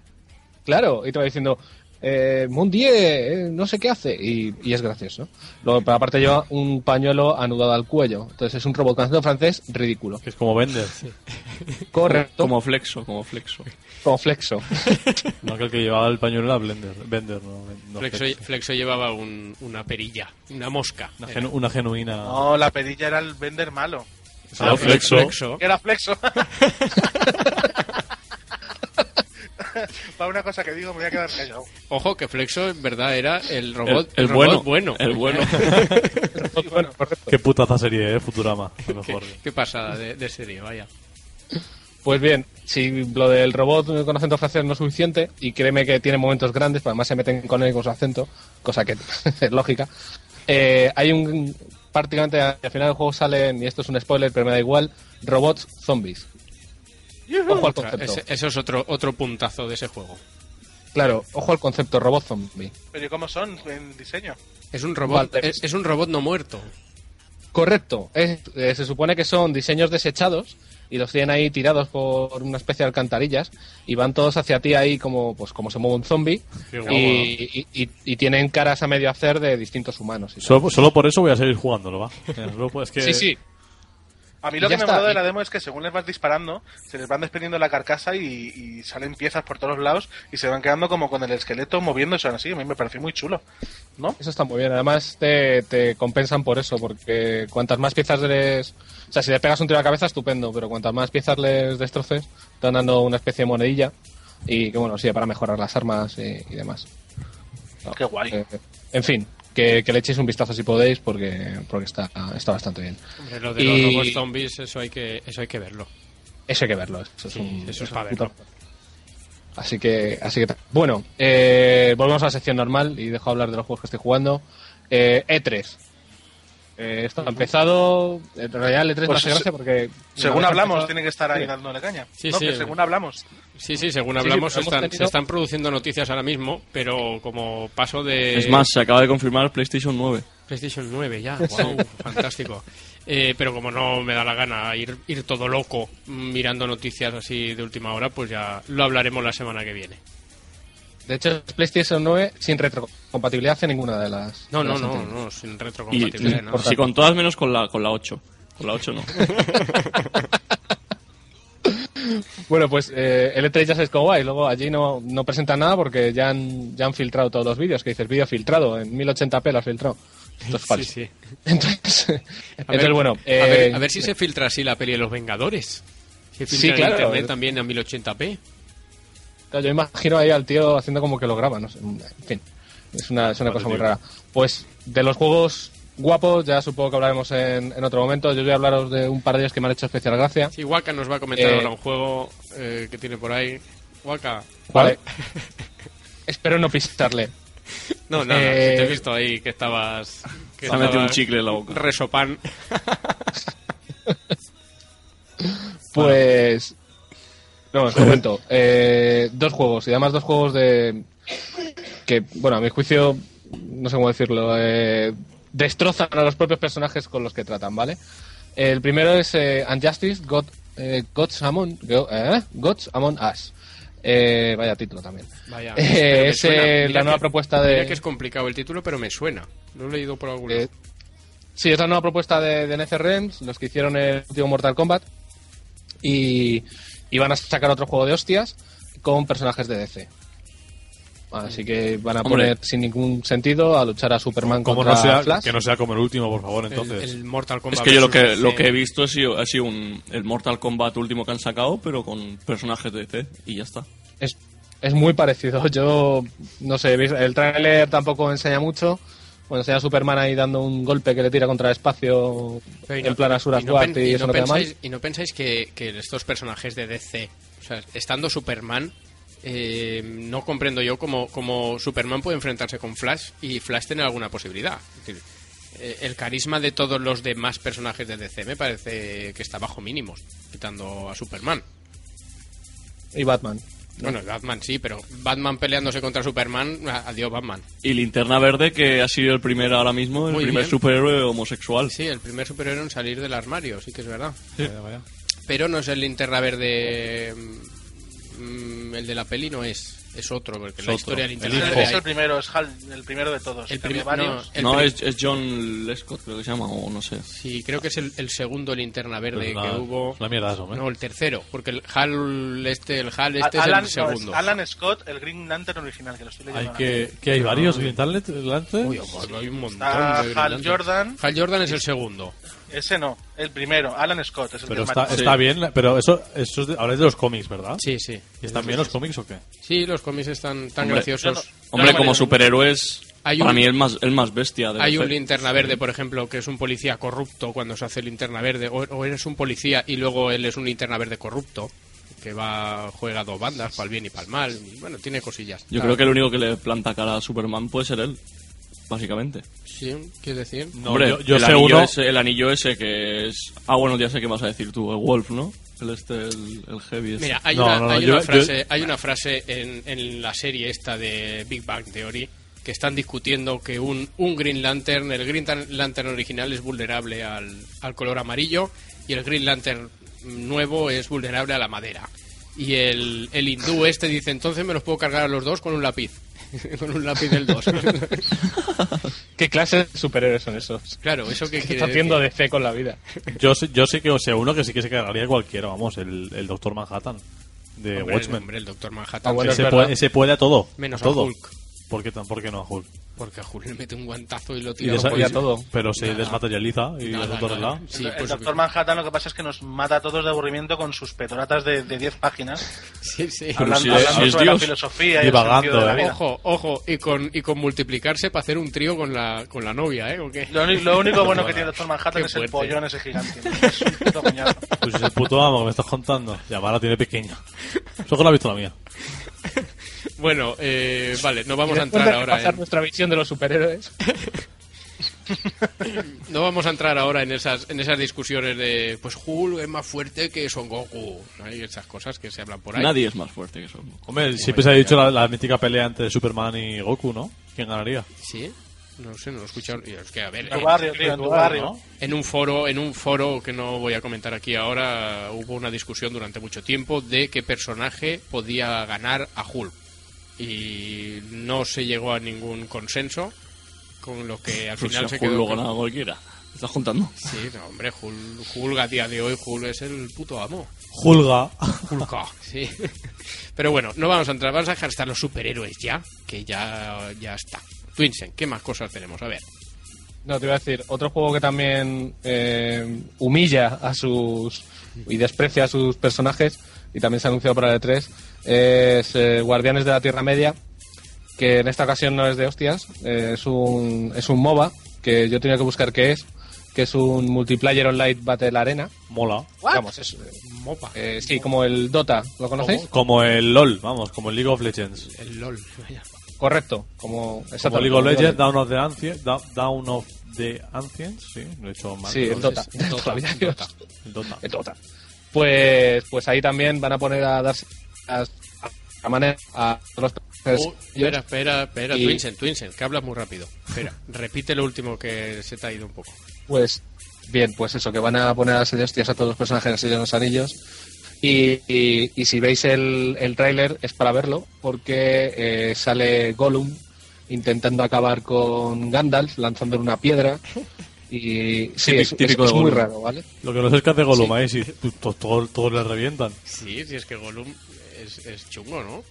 Claro, y te va diciendo, eh, Mundier, eh, no sé qué hace, y, y es gracioso. Luego, pero aparte lleva un pañuelo anudado al cuello. Entonces es un robot con acento francés ridículo. Que es como vender. Correcto, como, Como flexo, como flexo. flexo. No que el que llevaba el pañuelo era Blender. No, no Flexo, Flex. Flexo llevaba un- una perilla, una mosca. Una, genu- una genuina. No, la perilla era el vender malo. Era Ah, flexo. Era flexo. Para una cosa que digo, me voy a quedar callado. Ojo, que Flexo en verdad era el robot, el, el robot bueno, bueno. El bueno. bueno. Qué putaza serie, eh, Futurama. A lo Qué, mejor. qué pasada de, de serie, vaya. Pues bien, si lo del robot con acento francés no es suficiente, y créeme que tiene momentos grandes, pero además se meten con él con su acento, cosa que es lógica, eh, hay un... Prácticamente al final del juego salen, y esto es un spoiler, pero me da igual, robots zombies. Ojo al concepto. ese- eso es otro, otro puntazo de ese juego. Claro, ojo al concepto robot zombie. Pero ¿y cómo son en diseño? Es un robot, Vale. es, es un robot no muerto. Correcto. Es- eh, se supone que son diseños desechados y los tienen ahí tirados por una especie de alcantarillas y van todos hacia ti ahí como pues como se mueve un zombie y, y- y- y tienen caras a medio hacer de distintos humanos. y. Solo, solo por eso voy a seguir jugándolo, va. Es que Sí, sí. A mí lo que me mola de la demo es que según les vas disparando, se les van desprendiendo la carcasa y, y salen piezas por todos lados y se van quedando como con el esqueleto moviéndose así. A mí me pareció muy chulo. ¿No? Eso está muy bien. Además, te, te compensan por eso, porque cuantas más piezas les. O sea, si le pegas un tiro a la cabeza, estupendo, pero cuantas más piezas les destroces, te van dando una especie de monedilla y que, bueno, sirve para mejorar las armas y, y demás. Qué guay. Eh, en fin, que, que le echéis un vistazo si podéis, porque, porque está, está bastante bien. Hombre, lo de Y- los robots zombies, eso hay que, eso hay que verlo. Eso hay que verlo. Eso es Sí, un, eso es para verlo. Así que, así que, bueno, eh, volvemos a la sección normal y dejo hablar de los juegos que estoy jugando. Eh, E3. Eh, esto ha empezado. En realidad, el E3 me Pues hace gracia porque. Según hablamos, empezado- tiene que estar ahí Sí. dándole caña. Sí, no, sí. que según hablamos. Sí, sí, según Sí, sí, hablamos, están, tenido- se están produciendo noticias ahora mismo, pero como paso de... Es más, se acaba de confirmar PlayStation 9. PlayStation 9 ya, wow, fantástico. Eh, pero como no me da la gana ir, ir todo loco mm, mirando noticias así de última hora, pues ya lo hablaremos la semana que viene. De hecho, es PlayStation 9 sin retrocompatibilidad en ninguna de las. No, de no, las no, no, sin Y, retrocompatibilidad. ¿no? sí, con todas menos con la, con la 8. Con la 8 no. Bueno, pues eh, el E3 ya sabéis cómo va y luego allí no, no presentan nada porque ya han, ya han filtrado todos los vídeos. Que dices, vídeo filtrado, en 1080p lo has filtrado. Esto es falso. Sí, sí. Entonces, A entonces ver, bueno. a, ver, eh, a ver si se filtra así la peli de los Vengadores. Se filtra Sí, en claro. internet también a 1080p. Yo imagino ahí al tío haciendo como que lo graba, no sé. En fin, es una, es una cosa muy rara. Pues de los juegos guapos, ya supongo que hablaremos en, en otro momento. Yo voy a hablaros de un par de ellos que me han hecho especial gracia. Sí, Waka nos va a comentar Eh, ahora un juego eh, que tiene por ahí. Waka. Vale. Espero no pisarle. No, no, no, Eh, si te he visto ahí que estabas... Que Se ha metido un estabas chicle en la boca. Resopan. Pues. No, os comento. Eh, dos juegos, y además dos juegos de. que, bueno, a mi juicio, no sé cómo decirlo, eh, destrozan a los propios personajes con los que tratan, ¿vale? El primero es eh, Unjustice, God, eh, Gods, Among, Go- eh, Gods Among Us. Eh, vaya título también. Vaya. Eh, es eh, la nueva que- propuesta de. Mira que es complicado el título, pero me suena. Lo he leído por algún Eh, lado. Sí, es la nueva propuesta de, de los que hicieron el último Mortal Kombat. Y, y van a sacar otro juego de hostias con personajes de DC. Así que van a Hombre. poner sin ningún sentido a luchar a Superman Como contra no sea, Flash. que no sea como el último, por favor, entonces. el Mortal Kombat. Es que yo lo que, lo que he visto ha sido, ha sido un, el Mortal Kombat último que han sacado, pero con personajes de DC y ya está. Es, es muy parecido. Yo no sé, el tráiler tampoco enseña mucho. Bueno, enseña a Superman ahí dando un golpe que le tira contra el espacio en no- plan Asura y no pen- y, y eso no no queda mal. pensáis, y no pensáis que, que estos personajes de DC, o sea, estando Superman, eh, no comprendo yo cómo, cómo Superman puede enfrentarse con Flash y Flash tener alguna posibilidad. Es decir, eh, el carisma de todos los demás personajes de DC me parece que está bajo mínimos, quitando a Superman. Y Batman. Bueno, Batman sí, pero Batman peleándose contra Superman, adiós Batman. Y Linterna Verde, que ha sido el primer ahora mismo, el Muy primer bien. superhéroe homosexual. Sí, el primer superhéroe en salir del armario, sí que es verdad. Pero no es el linterna verde. mm, el de la peli no es. Es otro, porque la otro. historia del Es el, verde. es el hay- primero, es Hal, el primero de todos. El que no, no, es, es John Lescott, creo que se llama, o no sé. Sí, creo que es el, el segundo linterna verde Pues que nada, hubo. es la mierda eso, ¿eh? No, el tercero, porque el HAL este, el HAL este Alan, es el no, segundo. es Alan Scott, el Green Lantern original, que lo estoy Hay leyendo. ahora. que, que hay varios Green Lances. Uy, pues hay un montón Está de Green Hal Lantern. Jordan. Hal Jordan es el segundo. Ese no, el primero, Alan Scott. Es el Pero está, está bien, pero eso, eso es de, habláis de los cómics, ¿verdad? Sí, sí. ¿Y ¿Están bien los cómics o qué? Sí, los cómics están tan Hombre, graciosos. no- Hombre, como superhéroes, Hay para un- mí el más, el más bestia. De Hay un linterna verde, por ejemplo, que es un policía corrupto cuando se hace linterna verde, o, o eres un policía y luego él es un linterna verde corrupto, que va juega a dos bandas, para el bien y para el mal. y bueno, tiene cosillas. Yo creo que el único que le planta cara a Superman puede ser él, básicamente. Sí, ¿quieres decir? No, Hombre, yo, yo el, sé anillo uno. ese, el anillo ese que es... Ah, bueno, ya sé qué vas a decir tú, el Wolf, ¿no? El este, el, el heavy. ese. Mira, hay No, una, no, no, hay yo- una yo- frase, hay una frase en, en la serie esta de Big Bang Theory que están discutiendo que un, un Green Lantern, el Green Lantern original es vulnerable al, al color amarillo y el Green Lantern nuevo es vulnerable a la madera. Y el, el hindú este dice, entonces me los puedo cargar a los dos con un lápiz. con un lápiz del 2. ¿Qué clase de superhéroes son esos? claro, ¿eso qué ¿Qué quiere está haciendo decir? DC con la vida? Yo, sé- yo sé que o sea uno que sí que se cargaría cualquiera, vamos, el, el Doctor Manhattan de Hombre, Watchmen. hombre, el Doctor Manhattan. Ah, bueno, ese, es puede, verdad. ese puede a todo. Menos a a todo. Hulk. ¿Por qué, tan- por qué no a Hulk? Porque a Hulk le mete un guantazo y lo tira. y- todo. Pero se Nada. desmaterializa y Nada, nada. lado. Sí, el pues, Doctor Manhattan lo que pasa es que nos mata a todos de aburrimiento con sus petoratas de de 10 páginas, sí, sí. hablando, si es- hablando si sobre Dios. la filosofía y Divagando, el de la ¿eh? vida. Ojo, ojo, y con, y con multiplicarse para hacer un trío con la, con la novia, ¿eh? ¿O qué? Lo, lo único bueno que tiene Doctor Manhattan Qué es el pollón ese gigante. Es un puto coñazo. Pues es el puto amo que me estás contando. Y además la tiene pequeña. Eso que lo ha visto la mía. Bueno, eh, vale, no vamos Y a entrar de ahora en, nuestra visión de los superhéroes. no vamos a entrar ahora en esas en esas discusiones de pues Hulk es más fuerte que Son Goku, hay esas cosas que se hablan por ahí. Nadie es más fuerte que Son Goku. Hombre, siempre se ha dicho la, la mítica pelea entre Superman y Goku, ¿no? ¿Quién ganaría? Sí. No sé, no lo he escuchado. Y Es que a ver, En eh, barrio, tío, en tu barrio. ¿no? En un foro, en un foro que no voy a comentar aquí ahora, hubo una discusión durante mucho tiempo de qué personaje podía ganar a Hulk. Y no se llegó a ningún consenso, con lo que al Pues final si se quedó. con- ganaba cualquiera. ¿Me estás juntando? Sí, no, hombre, Hulk, Hulk a día de hoy, Hulk es el puto amo. Hulga. Hulka, sí. Pero bueno, no vamos a entrar, vamos a dejar estar los superhéroes ya, que ya, ya está. Twinsen, ¿qué más cosas tenemos? A ver. No, te iba a decir, otro juego que también eh, humilla a sus y desprecia a sus personajes y también se ha anunciado para el E3 es eh, Guardianes de la Tierra Media, que en esta ocasión no es de hostias, eh, es un es un MOBA que yo tenía que buscar qué es, que es un multiplayer online battle arena. Mola. Vamos, es, Mopa. eh, sí, como el Dota, ¿lo conocéis? Como, como el LOL, vamos, como el League of Legends. El LOL, vaya. Correcto, como Como exactamente, League of Legends, Down of the Ancients, Down of the Ancients, sí, lo he hecho mal. Sí, el Dota. el. Dota. El Dota. el Dota. Pues, pues ahí también van a poner a darse a, a manera a los personajes. Oh, espera, espera, espera, Y- Twinsen, Twinsen, que hablas muy rápido. Espera, repite lo último que se te ha ido un poco. Pues bien, pues eso, que van a poner a hostias a todos los personajes en los Anillos. Y, y- y si veis el, el tráiler es para verlo, porque eh, sale Gollum intentando acabar con Gandalf, lanzándole una piedra. Y sí, Típico- es, es- típico de es muy Gollum. raro, ¿vale? Lo que no sé es que hace Gollum ahí, si tú- to- todos todos le revientan. Sí, sí, es que Gollum es, es chungo, ¿no?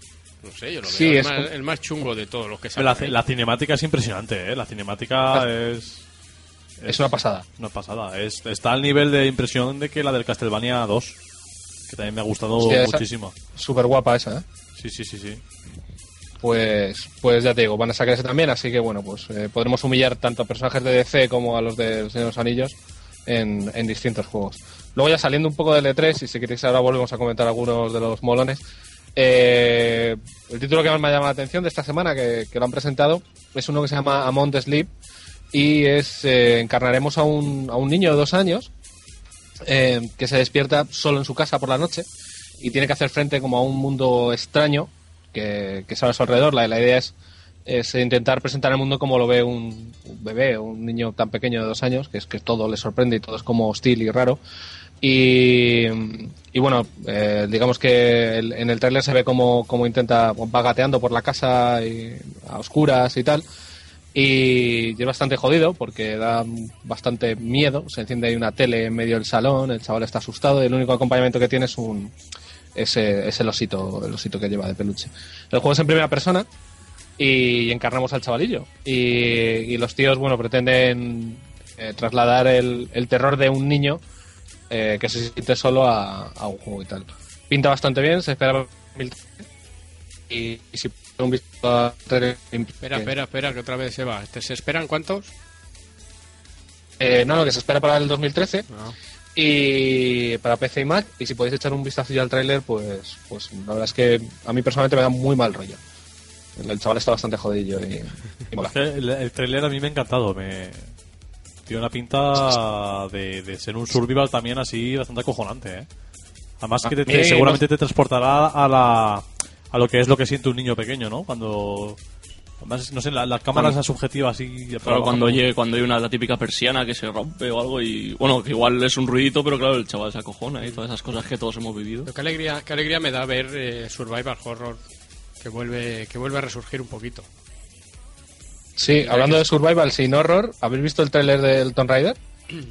No sé, yo lo veo Sí, el, es más, como- el más chungo de todos los que La, salen. ahí. la cinemática es impresionante, ¿eh? La cinemática es... Es una pasada. Una pasada. Es, está al nivel de impresión de que la del Castlevania 2, que también me ha gustado Hostia, muchísimo. Súper guapa esa, ¿eh? Sí, sí, sí, sí. Pues, pues ya te digo, van a sacar ese también, así que bueno, pues eh, podremos humillar tanto a personajes de DC como a los de los Anillos en, distintos juegos. Luego ya saliendo un poco del E3, y si queréis ahora volvemos a comentar algunos de los molones. eh, el título que más me ha llamado la atención de esta semana, que, que lo han presentado, es uno que se llama Among the Sleep, y es eh, encarnaremos a un, a un niño de dos años eh, que se despierta solo en su casa por la noche y tiene que hacer frente como a un mundo extraño que, que está a su alrededor. La, la idea es, es intentar presentar el mundo como lo ve un, bebé un niño tan pequeño de dos años, que es que todo le sorprende y todo es como hostil y raro. Y, y bueno, eh, digamos que en el tráiler se ve como, como intenta, va gateando por la casa a oscuras y tal. Y es bastante jodido porque da bastante miedo. Se enciende ahí una tele en medio del salón, el chaval está asustado y el único acompañamiento que tiene es un es, eh, es el osito, el osito que lleva de peluche. El juego es en primera persona y encarnamos al chavalillo. Y, y los tíos, bueno, pretenden eh, trasladar el, el terror de un niño eh, que se siente solo a, a un juego y tal. Pinta bastante bien, se espera para 2013. y, y si un visto a Espera, espera, espera, que otra vez se va. ¿Este- ¿Se esperan cuántos? Eh, no, no, que se espera para el 2013 No. Y para PC y Mac. Y si podéis echar un vistazo al tráiler, pues, pues la verdad es que a mí personalmente me da muy mal rollo. El, chaval está bastante jodillo y, y mola. El, el trailer a mí me ha encantado. Me tiene una pinta de, de ser un survival también así bastante acojonante, ¿eh? Además que te- seguramente te transportará a la a lo que es lo que siente un niño pequeño, ¿no? Cuando además no sé, la, la cámara Cuando- esa subjetiva así de Claro, cuando oye, cuando hay una la típica persiana que se rompe o algo y bueno, que igual es un ruidito, pero claro, el chaval se acojona y todas esas cosas que todos hemos vivido. Qué alegría, qué alegría me da ver eh, Survival Horror que vuelve, que vuelve a resurgir un poquito. Sí, hablando de survival sin horror, ¿habéis visto el tráiler del Tomb Raider?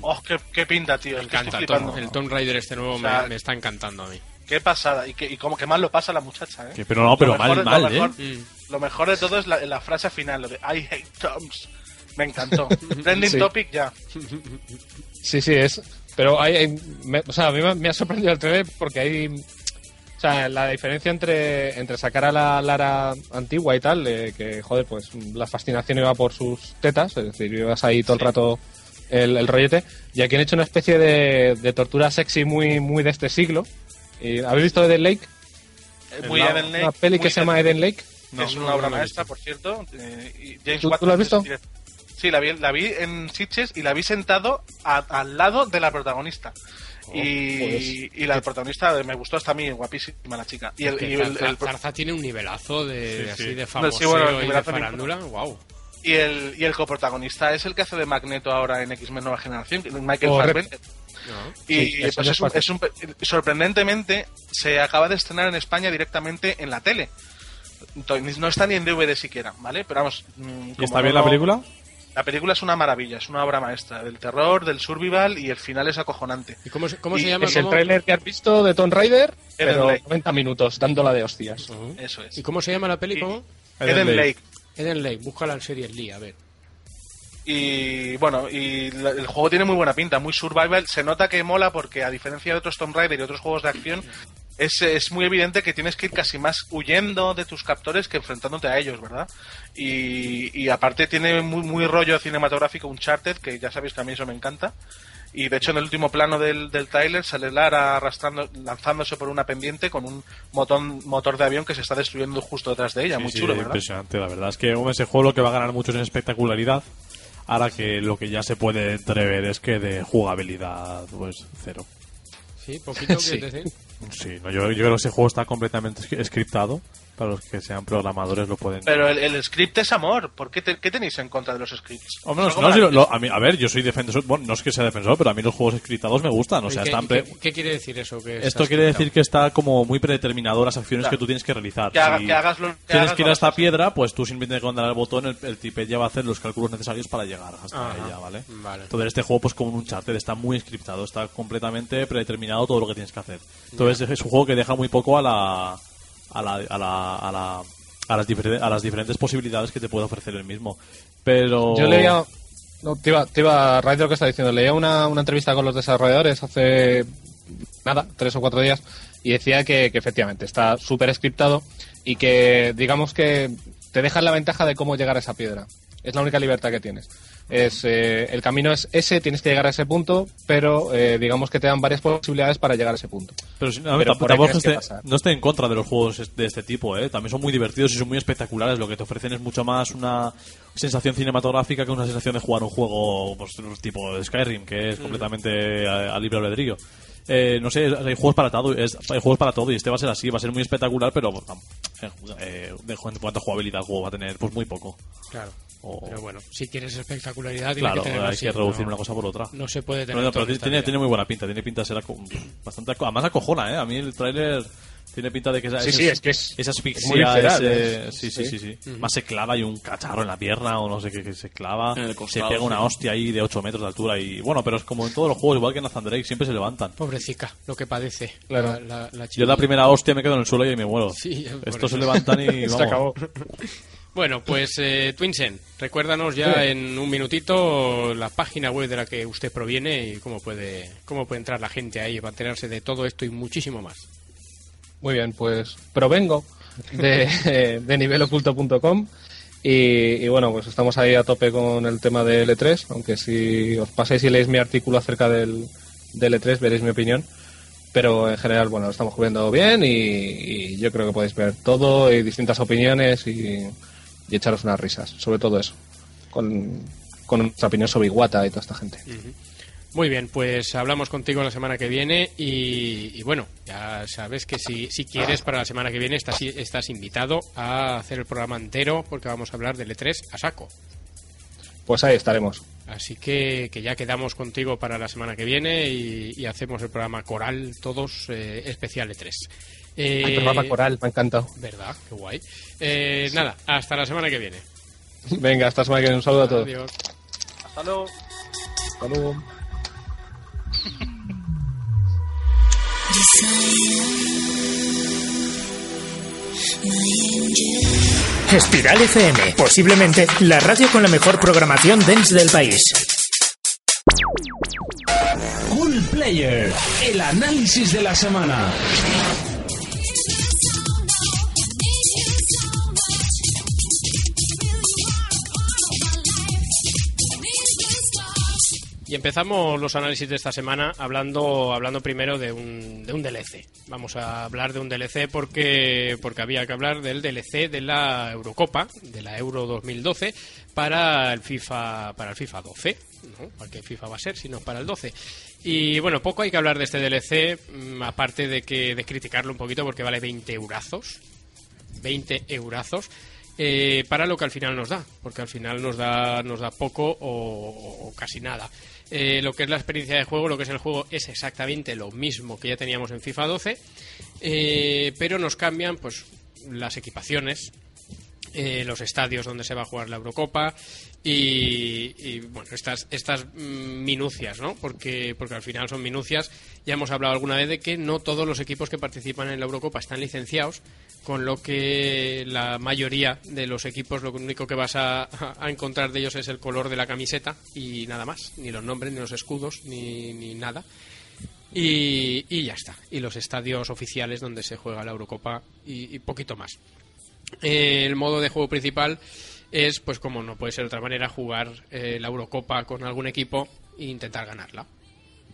Oh, qué, qué pinta, tío. Me encanta. Tom- el Tomb Raider este nuevo O sea, me, me está encantando a mí. Qué pasada. Y, que, y como que mal lo pasa la muchacha, ¿eh? Que- pero no, pero Lo mal, mejor- mal, lo ¿eh? mejor, Mm. Lo mejor de todo es la, la frase final, lo de I hate Toms. Me encantó. Trending Sí. topic ya. Sí, sí, es. Pero hay, hay- me- o sea, a mí me, me ha sorprendido el trailer porque hay. O sea, la diferencia entre, entre sacar a la Lara antigua y tal, eh, que joder, pues la fascinación iba por sus tetas, es decir, ibas ahí todo el rato el, el rollete, y aquí han hecho una especie de, de tortura sexy muy, muy de este siglo. Y, ¿Habéis visto Eden Lake? Eh, Muy la- Eden Lake. Una peli que se llama Eden- Lake. es una obra maestra, por cierto. eh, y James ¿Tú- la has visto? Sí, la vi, la vi en Sitges y la vi sentado a- al lado de la protagonista. Oh, y, y la protagonista me gustó hasta a mí, guapísima la chica. Y el, y el- Zarza, el- Zarza tiene un nivelazo de, de así de famoseo sí, bueno, el y de nivelazo farándula. Wow. y el, y el coprotagonista es el que hace de Magneto ahora en X-Men Nueva Generación, Michael Correcto. Fassbender. No. Y Sí, pues es un- es un sorprendentemente se acaba de estrenar en España directamente en la tele. No está ni en DVD siquiera, ¿vale? Pero vamos. mm, ¿Y está bien no- la película? La película es una maravilla, es una obra maestra del terror, del survival y el final es acojonante. ¿Y cómo, se- cómo Y se llama? Es el ¿Cómo- tráiler que has visto de Tomb Raider, Eden pero Lake. 90 minutos, dándola de hostias. Eso es. ¿Y cómo se llama la ¿Cómo? Eden Lake. Eden Lake, búscala en series Lee, a ver. Y bueno, y la- el juego tiene muy buena pinta, muy survival. Se nota que mola porque, a diferencia de otros Tomb Raider y otros juegos de acción, es, es muy evidente que tienes que ir casi más huyendo de tus captores que enfrentándote a ellos, ¿verdad? Y, y aparte tiene muy, muy rollo cinematográfico Uncharted, que ya sabéis que a mí eso me encanta. Y de hecho en el último plano del, del tráiler sale Lara arrastrando, lanzándose por una pendiente con un motón, motor de avión que se está destruyendo justo detrás de ella. Sí, muy sí, chulo, ¿verdad? impresionante, la verdad. Es que ese juego lo que va a ganar mucho es en espectacularidad. Ahora que lo que ya se puede entrever es que de jugabilidad, pues cero. Sí, poquito que Sí. decir. Sí, no, yo, yo creo que ese juego está completamente scriptado. Para los que sean programadores lo pueden. Pero el, el script es amor. ¿Por qué, te- qué tenéis en contra de los scripts? Hombre, no, si lo- lo- a, mí- a ver, yo soy defensor. Bueno, no es que sea defensor, pero a mí los juegos scriptados me gustan. O sea, ¿Y qué, están pre- qué- qué quiere decir eso? Que Esto quiere pintado? decir que está como muy predeterminado las acciones Claro. que tú tienes que realizar. Que haga- Si que hagas lo- que tienes hagas que ir a esta piedra, pues tú simplemente con dar al botón, el, el tipe ya va a hacer los cálculos necesarios para llegar hasta Ajá. ella, ¿vale? Vale. Entonces este juego, pues como un Uncharted, está muy scriptado, está completamente predeterminado todo lo que tienes que hacer. Entonces es un juego que deja muy poco a la... a la... a la... a la- a las, a las diferentes posibilidades que te puede ofrecer el mismo. Pero... Yo leía. Te iba, te iba a de lo que está diciendo. Leía una, una entrevista con los desarrolladores hace. Nada, tres o cuatro días. Y decía que, que efectivamente está súper scriptado y que, digamos que te dejan la ventaja de cómo llegar a esa piedra. Es la única libertad que tienes. Es, eh, el camino es ese, tienes que llegar a ese punto, pero eh, digamos que te dan varias posibilidades para llegar a ese punto. Pero, si- no, Pero tampoco esté- no estoy en contra de los juegos de este tipo, ¿eh? También son muy divertidos y son muy espectaculares. Lo que te ofrecen es mucho más una sensación cinematográfica que una sensación de jugar un juego pues, tipo Skyrim, que es completamente a, a libre albedrío. Eh, no sé, hay juegos para todo, es- hay juegos para todo y este va a ser así, va a ser muy espectacular, pero tam- eh, de- en cuanto a jugabilidad el juego va a tener pues muy poco. Claro. O- Pero bueno, si quieres espectacularidad, claro, que hay así, que reducir no- una cosa por otra. No se puede tener No, no, todo pero tiene, tiene muy buena pinta, tiene pinta de ser bastante... Además acojona, ¿eh? A mí el tráiler tiene pinta de que esa, Sí, sí, es que es- esa es asfixia, muy visceral, ese- ¿eh? sí, sí, sí, Sí. sí. Más se clava y un cacharro en la pierna o no sé qué, que se clava. Se pega una sí. hostia ahí de 8 metros de altura y... Bueno, pero es como en todos los juegos, igual que en Nathan Drake, siempre se levantan. Pobrecita, lo que padece. Claro. La, la, la Yo la primera hostia me quedo en el suelo y me muero. Estos se levantan y vamos. Se acabó. Bueno, pues eh, Twinsen, recuérdanos ya en un minutito la página web de la que usted proviene y cómo puede, cómo puede entrar la gente ahí para enterarse de todo esto y muchísimo más. Muy bien, pues provengo de, de niveloculto.com y, y bueno, pues estamos ahí a tope con el tema de L3, aunque si os pasáis y leéis mi artículo acerca del, del L3 veréis mi opinión. Pero en general, bueno, lo estamos cubriendo bien y, yo creo que podéis ver todo y distintas opiniones y, echaros unas risas, sobre todo eso, con, con nuestra opinión sobre Iguata y toda esta gente. Muy bien, pues hablamos contigo la semana que viene y, y bueno, ya sabes que si, si quieres para la semana que viene estás, estás invitado a hacer el programa entero porque vamos a hablar del E3 a saco. Pues ahí estaremos. Así que, que ya quedamos contigo para la semana que viene y, y hacemos el programa coral todos eh, especial E3. Eh, programa coral, me ha encantado. ¿Verdad? Qué guay. Eh, Nada, hasta la semana que viene. Venga, hasta la semana que viene. Un saludo a todos. Adiós. Hasta luego. Hasta luego. Espiral FM, posiblemente la radio con la mejor programación dance del país. Cool Player, el análisis de la semana. Y empezamos los análisis de esta semana hablando, hablando primero de un, de un DLC. Vamos a hablar de un DLC porque, porque había que hablar del DLC de la Eurocopa, de la Euro 2012, para el FIFA, para el FIFA 12. ¿no? ¿Para qué FIFA va a ser si no es para el 12? Y bueno, poco hay que hablar de este DLC, mm, aparte de que de criticarlo un poquito porque vale 20 eurazos. 20 eurazos. eh, para lo que al final nos da, porque al final nos da, nos da poco o casi nada. Eh, lo que es la experiencia de juego, lo que es el juego, es exactamente lo mismo que ya teníamos en FIFA 12, eh, pero nos cambian pues las equipaciones, eh, los estadios donde se va a jugar la Eurocopa y, y, bueno estas estas minucias no porque porque al final son minucias. Ya hemos hablado alguna vez de que no todos los equipos que participan en la Eurocopa están licenciados con lo que la mayoría de los equipos lo único que vas a, a encontrar de ellos es el color de la camiseta y nada más. Ni los nombres ni los escudos ni, ni nada. Y, y ya está. Y los estadios oficiales donde se juega la Eurocopa y, poquito más. Eh, el modo de juego principal es, pues como no puede ser de otra manera, jugar eh, la Eurocopa con algún equipo e intentar ganarla.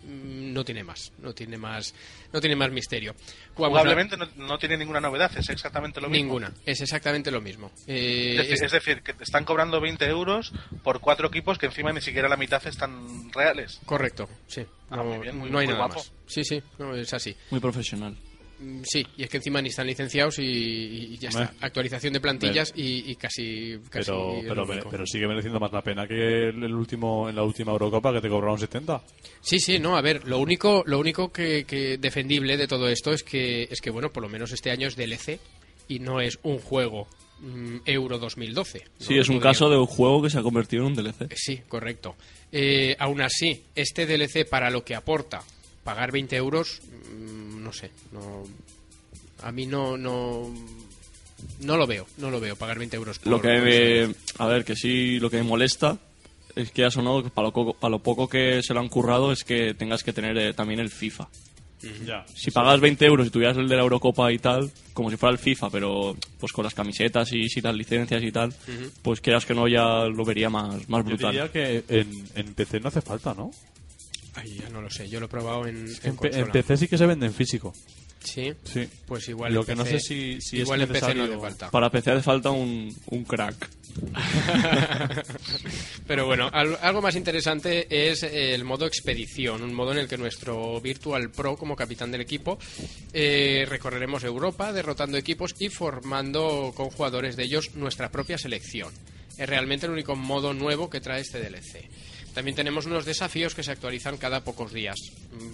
Mm, No tiene más, no tiene más, no tiene más misterio. Jugamos a- Jugablemente no, no tiene ninguna novedad, es exactamente lo mismo. Ninguna, es exactamente lo mismo. Eh, Es decir, es- es decir, que te están cobrando 20 euros por cuatro equipos que encima ni siquiera la mitad están reales. Correcto, sí. Ah, No, muy bien, muy- no hay muy nada guapo. más. Sí, sí, no, es así. Muy profesional. Mm, Sí, y es que encima ni están licenciados y, y ya está. Actualización de plantillas y, y casi, casi Pero, pero, sigue mereciendo más la pena que el, el último en la última Eurocopa que te cobraron 70. Sí, sí, no, a ver, lo único, lo único que, que defendible de todo esto es que, es que, bueno, por lo menos este año es DLC y no es un juego mm, Euro 2012. Sí, ¿no? es un Podría- caso de un juego que se ha convertido en un DLC. Sí, correcto. Eh, aún así, este DLC para lo que aporta, pagar 20 euros, mm, no sé, no, a mí no, no, no lo veo, no lo veo, pagar 20 euros. por- Lo que me, a ver, que sí, lo que me molesta es que ya sonado que para lo, para lo poco que se lo han currado es que tengas que tener eh, también el FIFA. Ya. Si pagas 20 euros y tuvieras el de la Eurocopa y tal, como si fuera el FIFA, pero pues con las camisetas y si las licencias y tal, pues quieras que no ya lo vería más, más Yo brutal. diría que en, en PC no hace falta, ¿no? Ay, ya no lo sé, yo lo he probado en, en En. PC sí que se vende en físico. Sí, Sí. pues igual Lo en que no PC sé si, si igual es en PC no falta. Para PC hace falta un, un crack. Pero bueno, al- algo más interesante es el modo expedición, un modo en el que nuestro Virtual Pro, como capitán del equipo, eh, recorreremos Europa derrotando equipos y formando con jugadores de ellos nuestra propia selección. Es realmente el único modo nuevo que trae este DLC. También tenemos unos desafíos que se actualizan cada pocos días,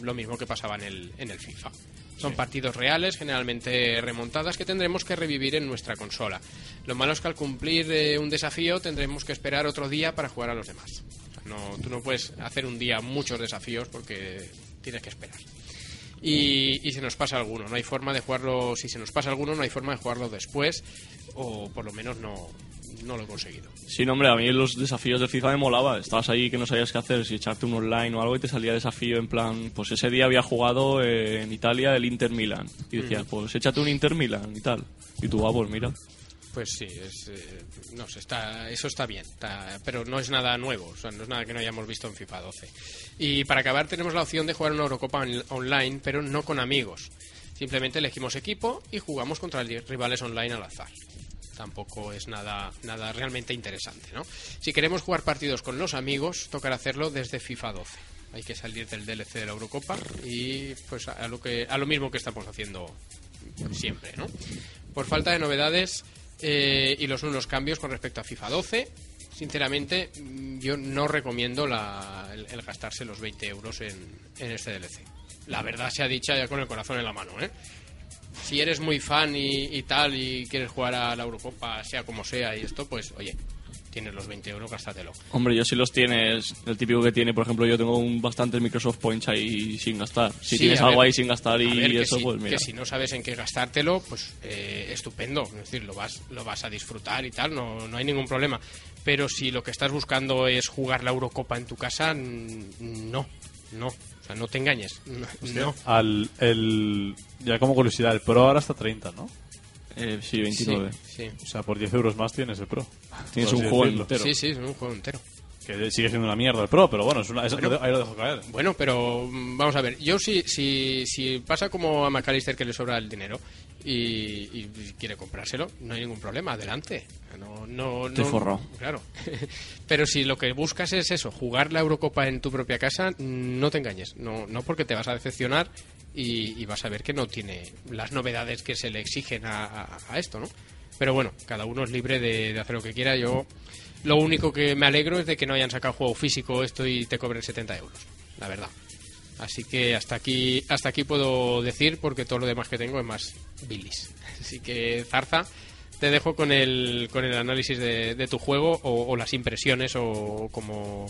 lo mismo que pasaba en el, en el FIFA. Son partidos reales, generalmente remontadas, que tendremos que revivir en nuestra consola. Lo malo es que al cumplir eh, un desafío tendremos que esperar otro día para jugar a los demás. O sea, no, tú no puedes hacer un día muchos desafíos porque tienes que esperar. Y, y se nos pasa alguno, no hay forma de jugarlo, si se nos pasa alguno, no hay forma de jugarlo después, o por lo menos no, no lo he conseguido. Sí, no, hombre, a mí los desafíos de FIFA me molaba. Estabas ahí que no sabías qué hacer, si echarte un online o algo y te salía desafío en plan, pues ese día había jugado eh, en Italia el Inter Milan. Y decías, pues échate un Inter Milan y tal. Y tú, ah, pues mira. Pues sí, es, eh, no sé, está, eso está bien, está- pero no es nada nuevo, o sea, no es nada que no hayamos visto en FIFA 12. Y para acabar tenemos la opción de jugar una Eurocopa on- online, pero no con amigos. Simplemente elegimos equipo y jugamos contra rivales online al azar. Tampoco es nada, nada realmente interesante, ¿no? Si queremos jugar partidos con los amigos, tocará hacerlo desde FIFA 12. Hay que salir del DLC de la Eurocopa y pues a lo que a lo mismo que estamos haciendo siempre, ¿no? Por falta de novedades eh, y los unos cambios con respecto a FIFA 12, sinceramente mm, yo no recomiendo la- el, gastarse los 20 euros en, en este DLC. La verdad se ha dicha ya con el corazón en la mano, ¿eh? Si eres muy fan y, y tal y quieres jugar a la Eurocopa, sea como sea y esto, pues oye, tienes los 20 euros, gástatelo. Hombre, yo si los tienes, el típico que tiene, por ejemplo, yo tengo un bastantes Microsoft Points ahí sin gastar. Si Sí, tienes algo ver, ahí sin gastar y ver, eso, si, pues mira. Que si no sabes en qué gastártelo, pues eh, estupendo. Es decir, lo vas, lo vas a disfrutar y tal, no, no hay ningún problema. Pero si lo que estás buscando es jugar la Eurocopa en tu casa, no, no. O sea, no te engañes. No. no. Al, el, ya como curiosidad, el Pro ahora está 30, ¿no? Eh, sí, 29. Sí, O sea, por 10 euros más tienes el Pro. Tienes un juego entero. sí, sí, es un juego entero. Que sigue siendo una mierda el Pro, pero bueno, es una, eso- ahí lo dejo caer. Bueno, pero mm, vamos a ver. Yo si, si, si pasa como a McAllister que le sobra el dinero y, y quiere comprárselo, no hay ningún problema, adelante. No, no, Estoy no- forrado. Claro. pero si lo que buscas es eso, jugar la Eurocopa en tu propia casa, no te engañes. No, no porque te vas a decepcionar y, y vas a ver que no tiene las novedades que se le exigen a, a- a esto, ¿no? Pero bueno, cada uno es libre de, de hacer lo que quiera. Yo lo único que me alegro es de que no hayan sacado juego físico esto y te cobren 70 euros, la verdad. Así que hasta aquí, hasta aquí puedo decir porque todo lo demás que tengo es más bilis. Así que Zarza, te dejo con el, con el análisis de, de tu juego o, o las impresiones o como,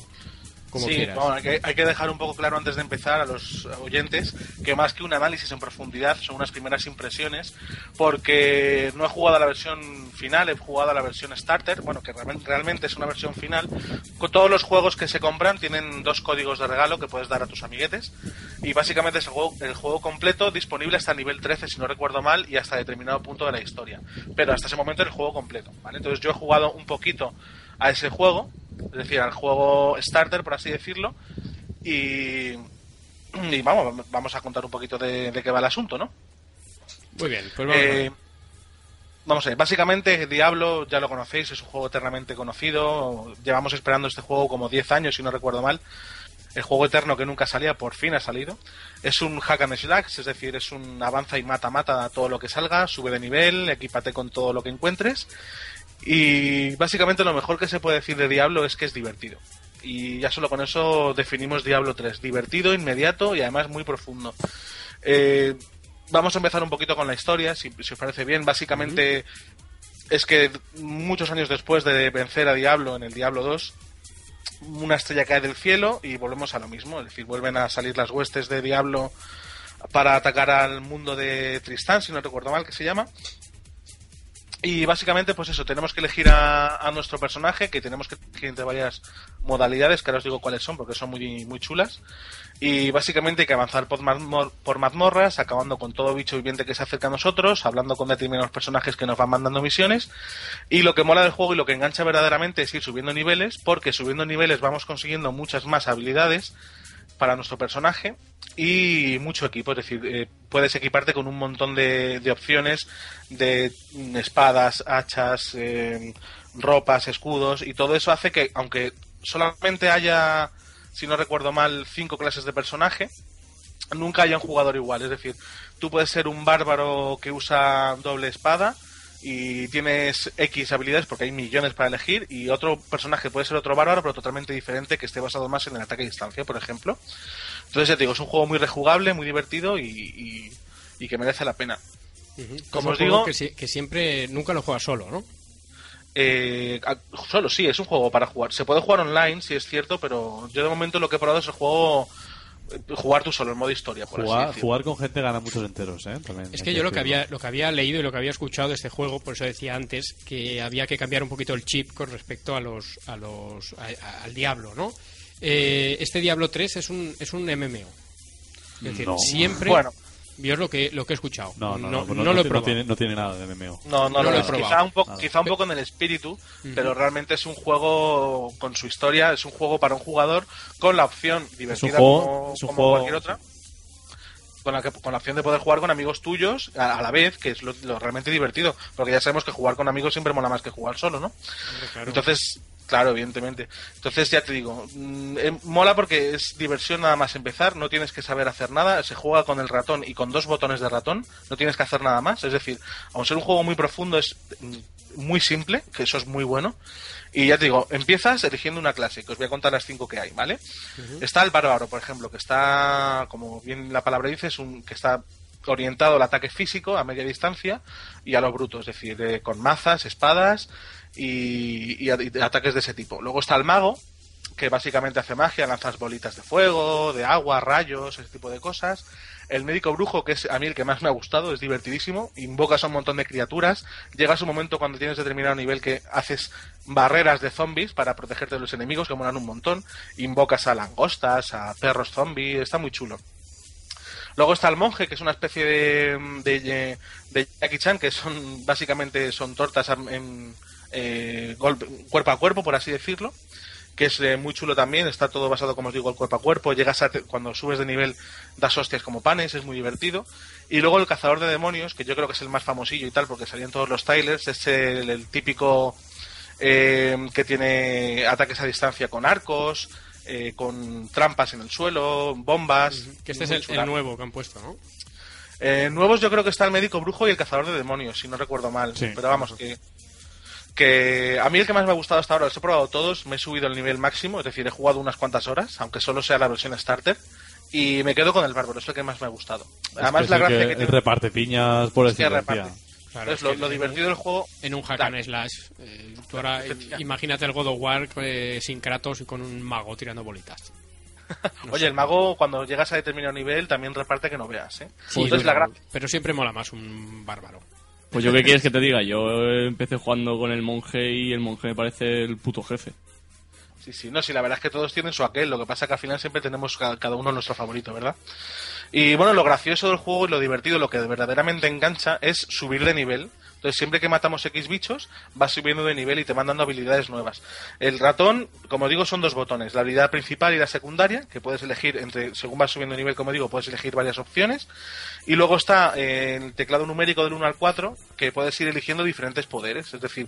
como sí, quieras. bueno, hay, que, hay que dejar un poco claro antes de empezar a los oyentes que más que un análisis en profundidad son unas primeras impresiones porque no he jugado a la versión final, he jugado a la versión starter, bueno, que realmente, realmente es una versión final. Con todos los juegos que se compran tienen dos códigos de regalo que puedes dar a tus amiguetes y básicamente es el juego, el juego completo disponible hasta nivel 13 si no recuerdo mal y hasta determinado punto de la historia. Pero hasta ese momento el juego completo, ¿vale? Entonces yo he jugado un poquito a ese juego, es decir, al juego starter, por así decirlo, y, y vamos, vamos a contar un poquito de, de qué va el asunto, ¿no? Muy bien, pues vamos. Eh, vamos a ver, básicamente Diablo, ya lo conocéis, es un juego eternamente conocido, llevamos esperando este juego como 10 años, si no recuerdo mal, el juego eterno que nunca salía, por fin ha salido. Es un hack and slash, es decir, es un avanza y mata mata a todo lo que salga, sube de nivel, equípate con todo lo que encuentres. Y básicamente lo mejor que se puede decir de Diablo es que es divertido. Y ya solo con eso definimos Diablo 3. Divertido, inmediato y además muy profundo. Eh, vamos a empezar un poquito con la historia, si, si os parece bien. Básicamente es que muchos años después de vencer a Diablo en el Diablo 2, una estrella cae del cielo y volvemos a lo mismo. Es decir, vuelven a salir las huestes de Diablo para atacar al mundo de Tristán, si no recuerdo mal que se llama. Y básicamente, pues eso, tenemos que elegir a, a nuestro personaje, que tenemos que elegir entre varias modalidades, que ahora os digo cuáles son, porque son muy, muy chulas. Y básicamente hay que avanzar por, mazmor- por mazmorras, acabando con todo bicho viviente que se acerca a nosotros, hablando con determinados personajes que nos van mandando misiones. Y lo que mola del juego y lo que engancha verdaderamente es ir subiendo niveles, porque subiendo niveles vamos consiguiendo muchas más habilidades para nuestro personaje y mucho equipo, es decir, eh, puedes equiparte con un montón de, de opciones de mm, espadas, hachas, eh, ropas, escudos y todo eso hace que, aunque solamente haya, si no recuerdo mal, cinco clases de personaje, nunca haya un jugador igual, es decir, tú puedes ser un bárbaro que usa doble espada y tienes X habilidades porque hay millones para elegir y otro personaje puede ser otro bárbaro pero totalmente diferente que esté basado más en el ataque a distancia, por ejemplo. Entonces ya te digo, es un juego muy rejugable, muy divertido y, y- y que merece la pena. Como os digo- que, si- que siempre, nunca lo juegas solo, ¿no? Eh, solo sí, es un juego para jugar. Se puede jugar online, sí es cierto, pero yo de momento lo que he probado es el juego jugar tú solo, en modo historia, por Jugar, con gente gana muchos enteros, ¿eh? También Es que yo lo que había lo que había leído y lo que había escuchado de este juego, por eso decía antes que había que cambiar un poquito el chip con respecto a los a los a- a- al Diablo, ¿no? Eh, este Diablo 3 es un es un MMO. Es decir, No. siempre Bueno. Yo es lo que lo que he escuchado. No, no, no, no, pues no no, lo he no probado. tiene, no tiene nada de MMO. No, no, No lo lo he probado. Quizá un, poco, Nada. quizá un poco en el espíritu, pero realmente es un juego con su historia, es un juego para un jugador con la opción divertida juego- como, es un como juego- cualquier otra. Con la, que- con la opción de poder jugar con amigos tuyos a, a la vez, que es lo, lo realmente divertido. Porque ya sabemos que jugar con amigos siempre mola más que jugar solo, ¿no? Entonces, claro, evidentemente. Entonces, ya te digo, mm, eh, mola porque es diversión nada más empezar, no tienes que saber hacer nada, se juega con el ratón y con dos botones de ratón, no tienes que hacer nada más. Es decir, aun ser un juego muy profundo, es mm, muy simple, que eso es muy bueno. Y ya te digo, empiezas eligiendo una clase, que os voy a contar las cinco que hay, ¿vale? Está el bárbaro, por ejemplo, que está, como bien la palabra dice, es un que está orientado al ataque físico a media distancia y a lo bruto, es decir, eh, con mazas, espadas y, y a- ataques de ese tipo. Luego está el mago, que básicamente hace magia, lanzas bolitas de fuego, de agua, rayos, ese tipo de cosas. El médico brujo, que es a mí el que más me ha gustado, es divertidísimo. Invocas a un montón de criaturas. Llegas un momento cuando tienes determinado nivel que haces barreras de zombies para protegerte de los enemigos, que molan un montón. Invocas a langostas, a perros zombies, está muy chulo. Luego está el monje, que es una especie de, de, de Jackie Chan, que son básicamente son tortas en, eh, golpe- cuerpo a cuerpo, por así decirlo que es eh, muy chulo también, está todo basado, como os digo, el cuerpo a cuerpo, llegas a, cuando subes de nivel das hostias como panes, es muy divertido. Y luego el cazador de demonios, que yo creo que es el más famosillo y tal, porque salían todos los trailers, es el, el típico eh, que tiene ataques a distancia con arcos, eh, con trampas en el suelo, bombas. Que este es el, el nuevo que han puesto, ¿no? Eh, nuevos yo creo que está el médico brujo y el cazador de demonios, si no recuerdo mal. Sí. Pero vamos, que, que a mí el que más me ha gustado hasta ahora, los he probado todos, me he subido el nivel máximo, es decir, he jugado unas cuantas horas, aunque solo sea la versión starter, y me quedo con el bárbaro, es el que más me ha gustado. Además, Es la gracia que, tiene reparte piñas por es que reparte. Claro, Entonces, es lo, que lo en divertido un- del juego... En un hack Claro. and slash, eh, tú ahora eh, imagínate el God of War eh, sin Kratos y con un mago tirando bolitas. Oye, el mago cuando llegas a determinado nivel también reparte que no veas, ¿eh? Sí, Entonces, pero, la gra- pero siempre mola más un bárbaro. Pues yo qué quieres que te diga, yo empecé jugando con el monje y el monje me parece el puto jefe. Sí, sí, no, sí, la verdad es que todos tienen su aquel, lo que pasa que al final siempre tenemos ca- cada uno nuestro favorito, ¿verdad? Y bueno, lo gracioso del juego y lo divertido, lo que verdaderamente engancha es subir de nivel. Entonces, siempre que matamos X bichos, vas subiendo de nivel y te van dando habilidades nuevas. El ratón, como digo, son dos botones, la habilidad principal y la secundaria, que puedes elegir entre, según vas subiendo de nivel, como digo, puedes elegir varias opciones. Y luego está eh, el teclado numérico del 1 al 4, que puedes ir eligiendo diferentes poderes. Es decir,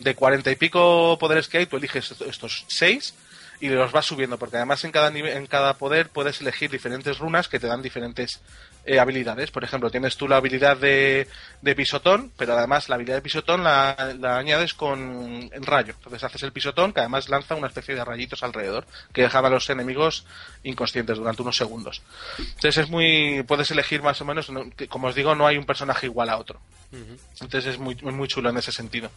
de cuarenta y pico poderes que hay, tú eliges est- estos seis y los vas subiendo, porque además en cada en cada poder puedes elegir diferentes runas que te dan diferentes eh, habilidades. Por ejemplo, tienes tú la habilidad de, de pisotón, pero además la habilidad de pisotón la, la añades con el rayo. Entonces haces el pisotón, que además lanza una especie de rayitos alrededor, que dejan a los enemigos inconscientes durante unos segundos. Entonces es muy, puedes elegir más o menos, como os digo, no hay un personaje igual a otro. Entonces es muy, muy chulo en ese sentido.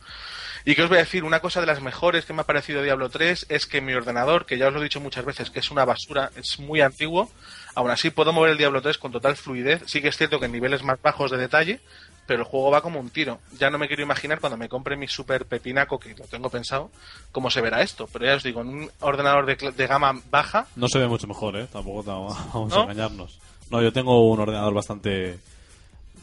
Y que os voy a decir, una cosa de las mejores que me ha parecido Diablo 3 es que mi ordenador, que ya os lo he dicho muchas veces, que es una basura, es muy antiguo, aún así puedo mover el Diablo 3 con total fluidez. Sí que es cierto que en niveles más bajos de detalle, pero el juego va como un tiro. Ya no me quiero imaginar cuando me compre mi super pepinaco, que lo tengo pensado, cómo se verá esto. Pero ya os digo, en un ordenador de, de gama baja, No se ve mucho mejor, ¿eh? Tampoco vamos a ¿No? engañarnos. No, yo tengo un ordenador bastante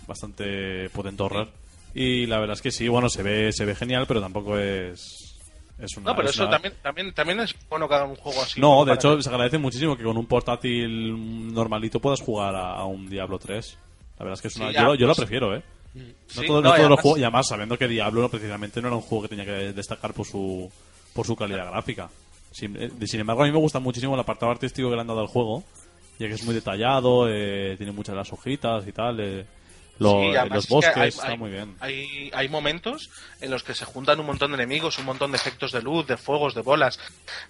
bastante potentorrer y la verdad es que sí, bueno, se ve se ve genial, pero tampoco es es una no, pero es eso una- también, también, también es bueno que hagan un juego así. No, de hecho se agradece muchísimo que con un portátil normalito puedas jugar a, a un Diablo 3. La verdad es que es una, Sí, yo, lo- yo lo pues- prefiero, ¿eh? No, Sí, todo- no, no todos los juegos, y además sabiendo que Diablo precisamente no era un juego que tenía que destacar por su por su calidad gráfica. Sin, eh, sin embargo, a mí me gusta muchísimo el apartado artístico que le han dado al juego, ya que es muy detallado, eh, tiene muchas de las hojitas y tal, eh, lo- Sí, además los es que bosques, hay- está hay- muy bien. Hay, hay momentos en los que se juntan un montón de enemigos, un montón de efectos de luz, de fuegos, de bolas,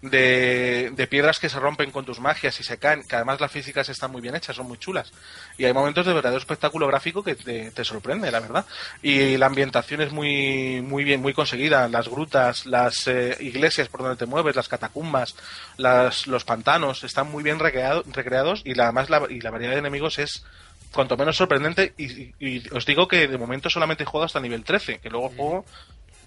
de, de piedras que se rompen con tus magias y se caen, que además las físicas están muy bien hechas, son muy chulas. Y hay momentos de verdadero espectáculo gráfico que te, te sorprende, la verdad. Y la ambientación es muy, muy bien, muy conseguida. Las grutas, las eh, iglesias por donde te mueves, las catacumbas, las, los pantanos, están muy bien recreado- recreados y la, además la, y la variedad de enemigos es cuanto menos sorprendente y, y- y os digo que de momento solamente jugado hasta nivel 13, que luego el juego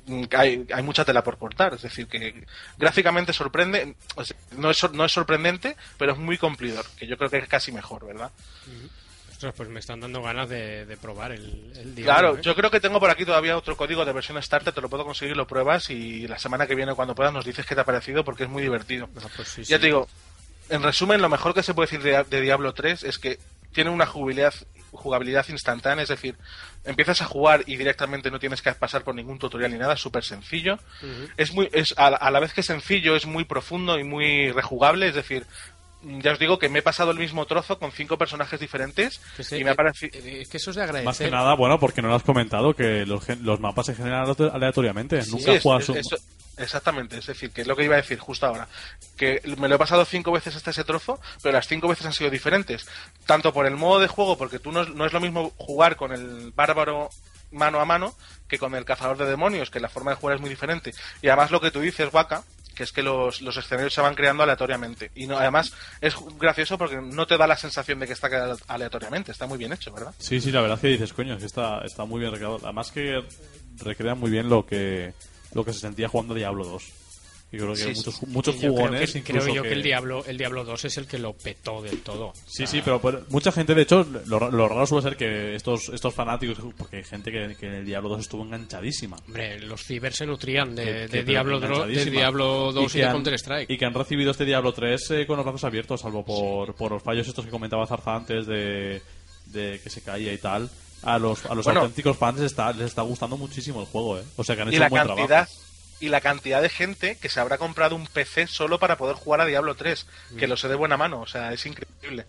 mm, hay, hay mucha tela por cortar, es decir, que gráficamente sorprende, o sea, no es, no es sorprendente, pero es muy cumplidor, que yo creo que es casi mejor, ¿verdad? Ostras, pues me están dando ganas de, de probar el, el Diablo, Claro, ¿eh? yo creo que tengo por aquí todavía otro código de versión starter, te lo puedo conseguir, lo pruebas y la semana que viene cuando puedas nos dices qué te ha parecido porque es muy divertido. Ah, pues sí, Ya sí. te digo, en resumen, lo mejor que se puede decir de, de Diablo 3 es que tiene una jugabilidad, jugabilidad instantánea, es decir, empiezas a jugar y directamente no tienes que pasar por ningún tutorial ni nada, es súper sencillo. Es muy, es a, la- a la vez que sencillo, es muy profundo y muy rejugable, es decir, ya os digo que me he pasado el mismo trozo con cinco personajes diferentes y me ha parecido... eh, Es que eso es de agradecer. Más que nada, bueno, porque no lo has comentado, que los, gen- los mapas se generan aleato- aleatoriamente. Sí, Nunca es- juegas es- un- eso, Exactamente, es decir, que es lo que iba a decir justo ahora. Que me lo he pasado cinco veces hasta ese trozo, pero las cinco veces han sido diferentes. Tanto por el modo de juego, porque tú no, es- lo mismo jugar con el bárbaro mano a mano que con el cazador de demonios, que la forma de jugar es muy diferente. Y además lo que tú dices, Waka, que es que los, los escenarios se van creando aleatoriamente. Y no, además es gracioso porque no te da la sensación de que está aleatoriamente, está muy bien hecho, ¿verdad? Sí, sí, la verdad es que dices, coño, es que está, está muy bien recreado. Además que recrea muy bien lo que lo que se sentía jugando Diablo 2. Y creo que Sí, muchos, muchos yo jugones creo que, incluso creo yo que... el Diablo el Diablo 2 es el que lo petó del todo. Sí, sí, pero, pero mucha gente, de hecho, lo, lo raro suele ser que estos, estos fanáticos, porque hay gente que, que en el Diablo 2 estuvo enganchadísima. Hombre, los ciber se nutrían de, Que- de que- Diablo, de enganchadísima. Diablo 2 y, que de han- Counter Strike. Y que han recibido este Diablo 3 eh, con los brazos abiertos, salvo por, por los fallos estos que comentaba Zarza antes de, de que se caía y tal. A los, a los Bueno. auténticos fans les está, les está gustando muchísimo el juego, ¿eh? O sea que han y hecho la un buen cantidad trabajo. y la cantidad de gente que se habrá comprado un PC solo para poder jugar a Diablo 3, Mm. que lo sé de buena mano, o sea, es increíble.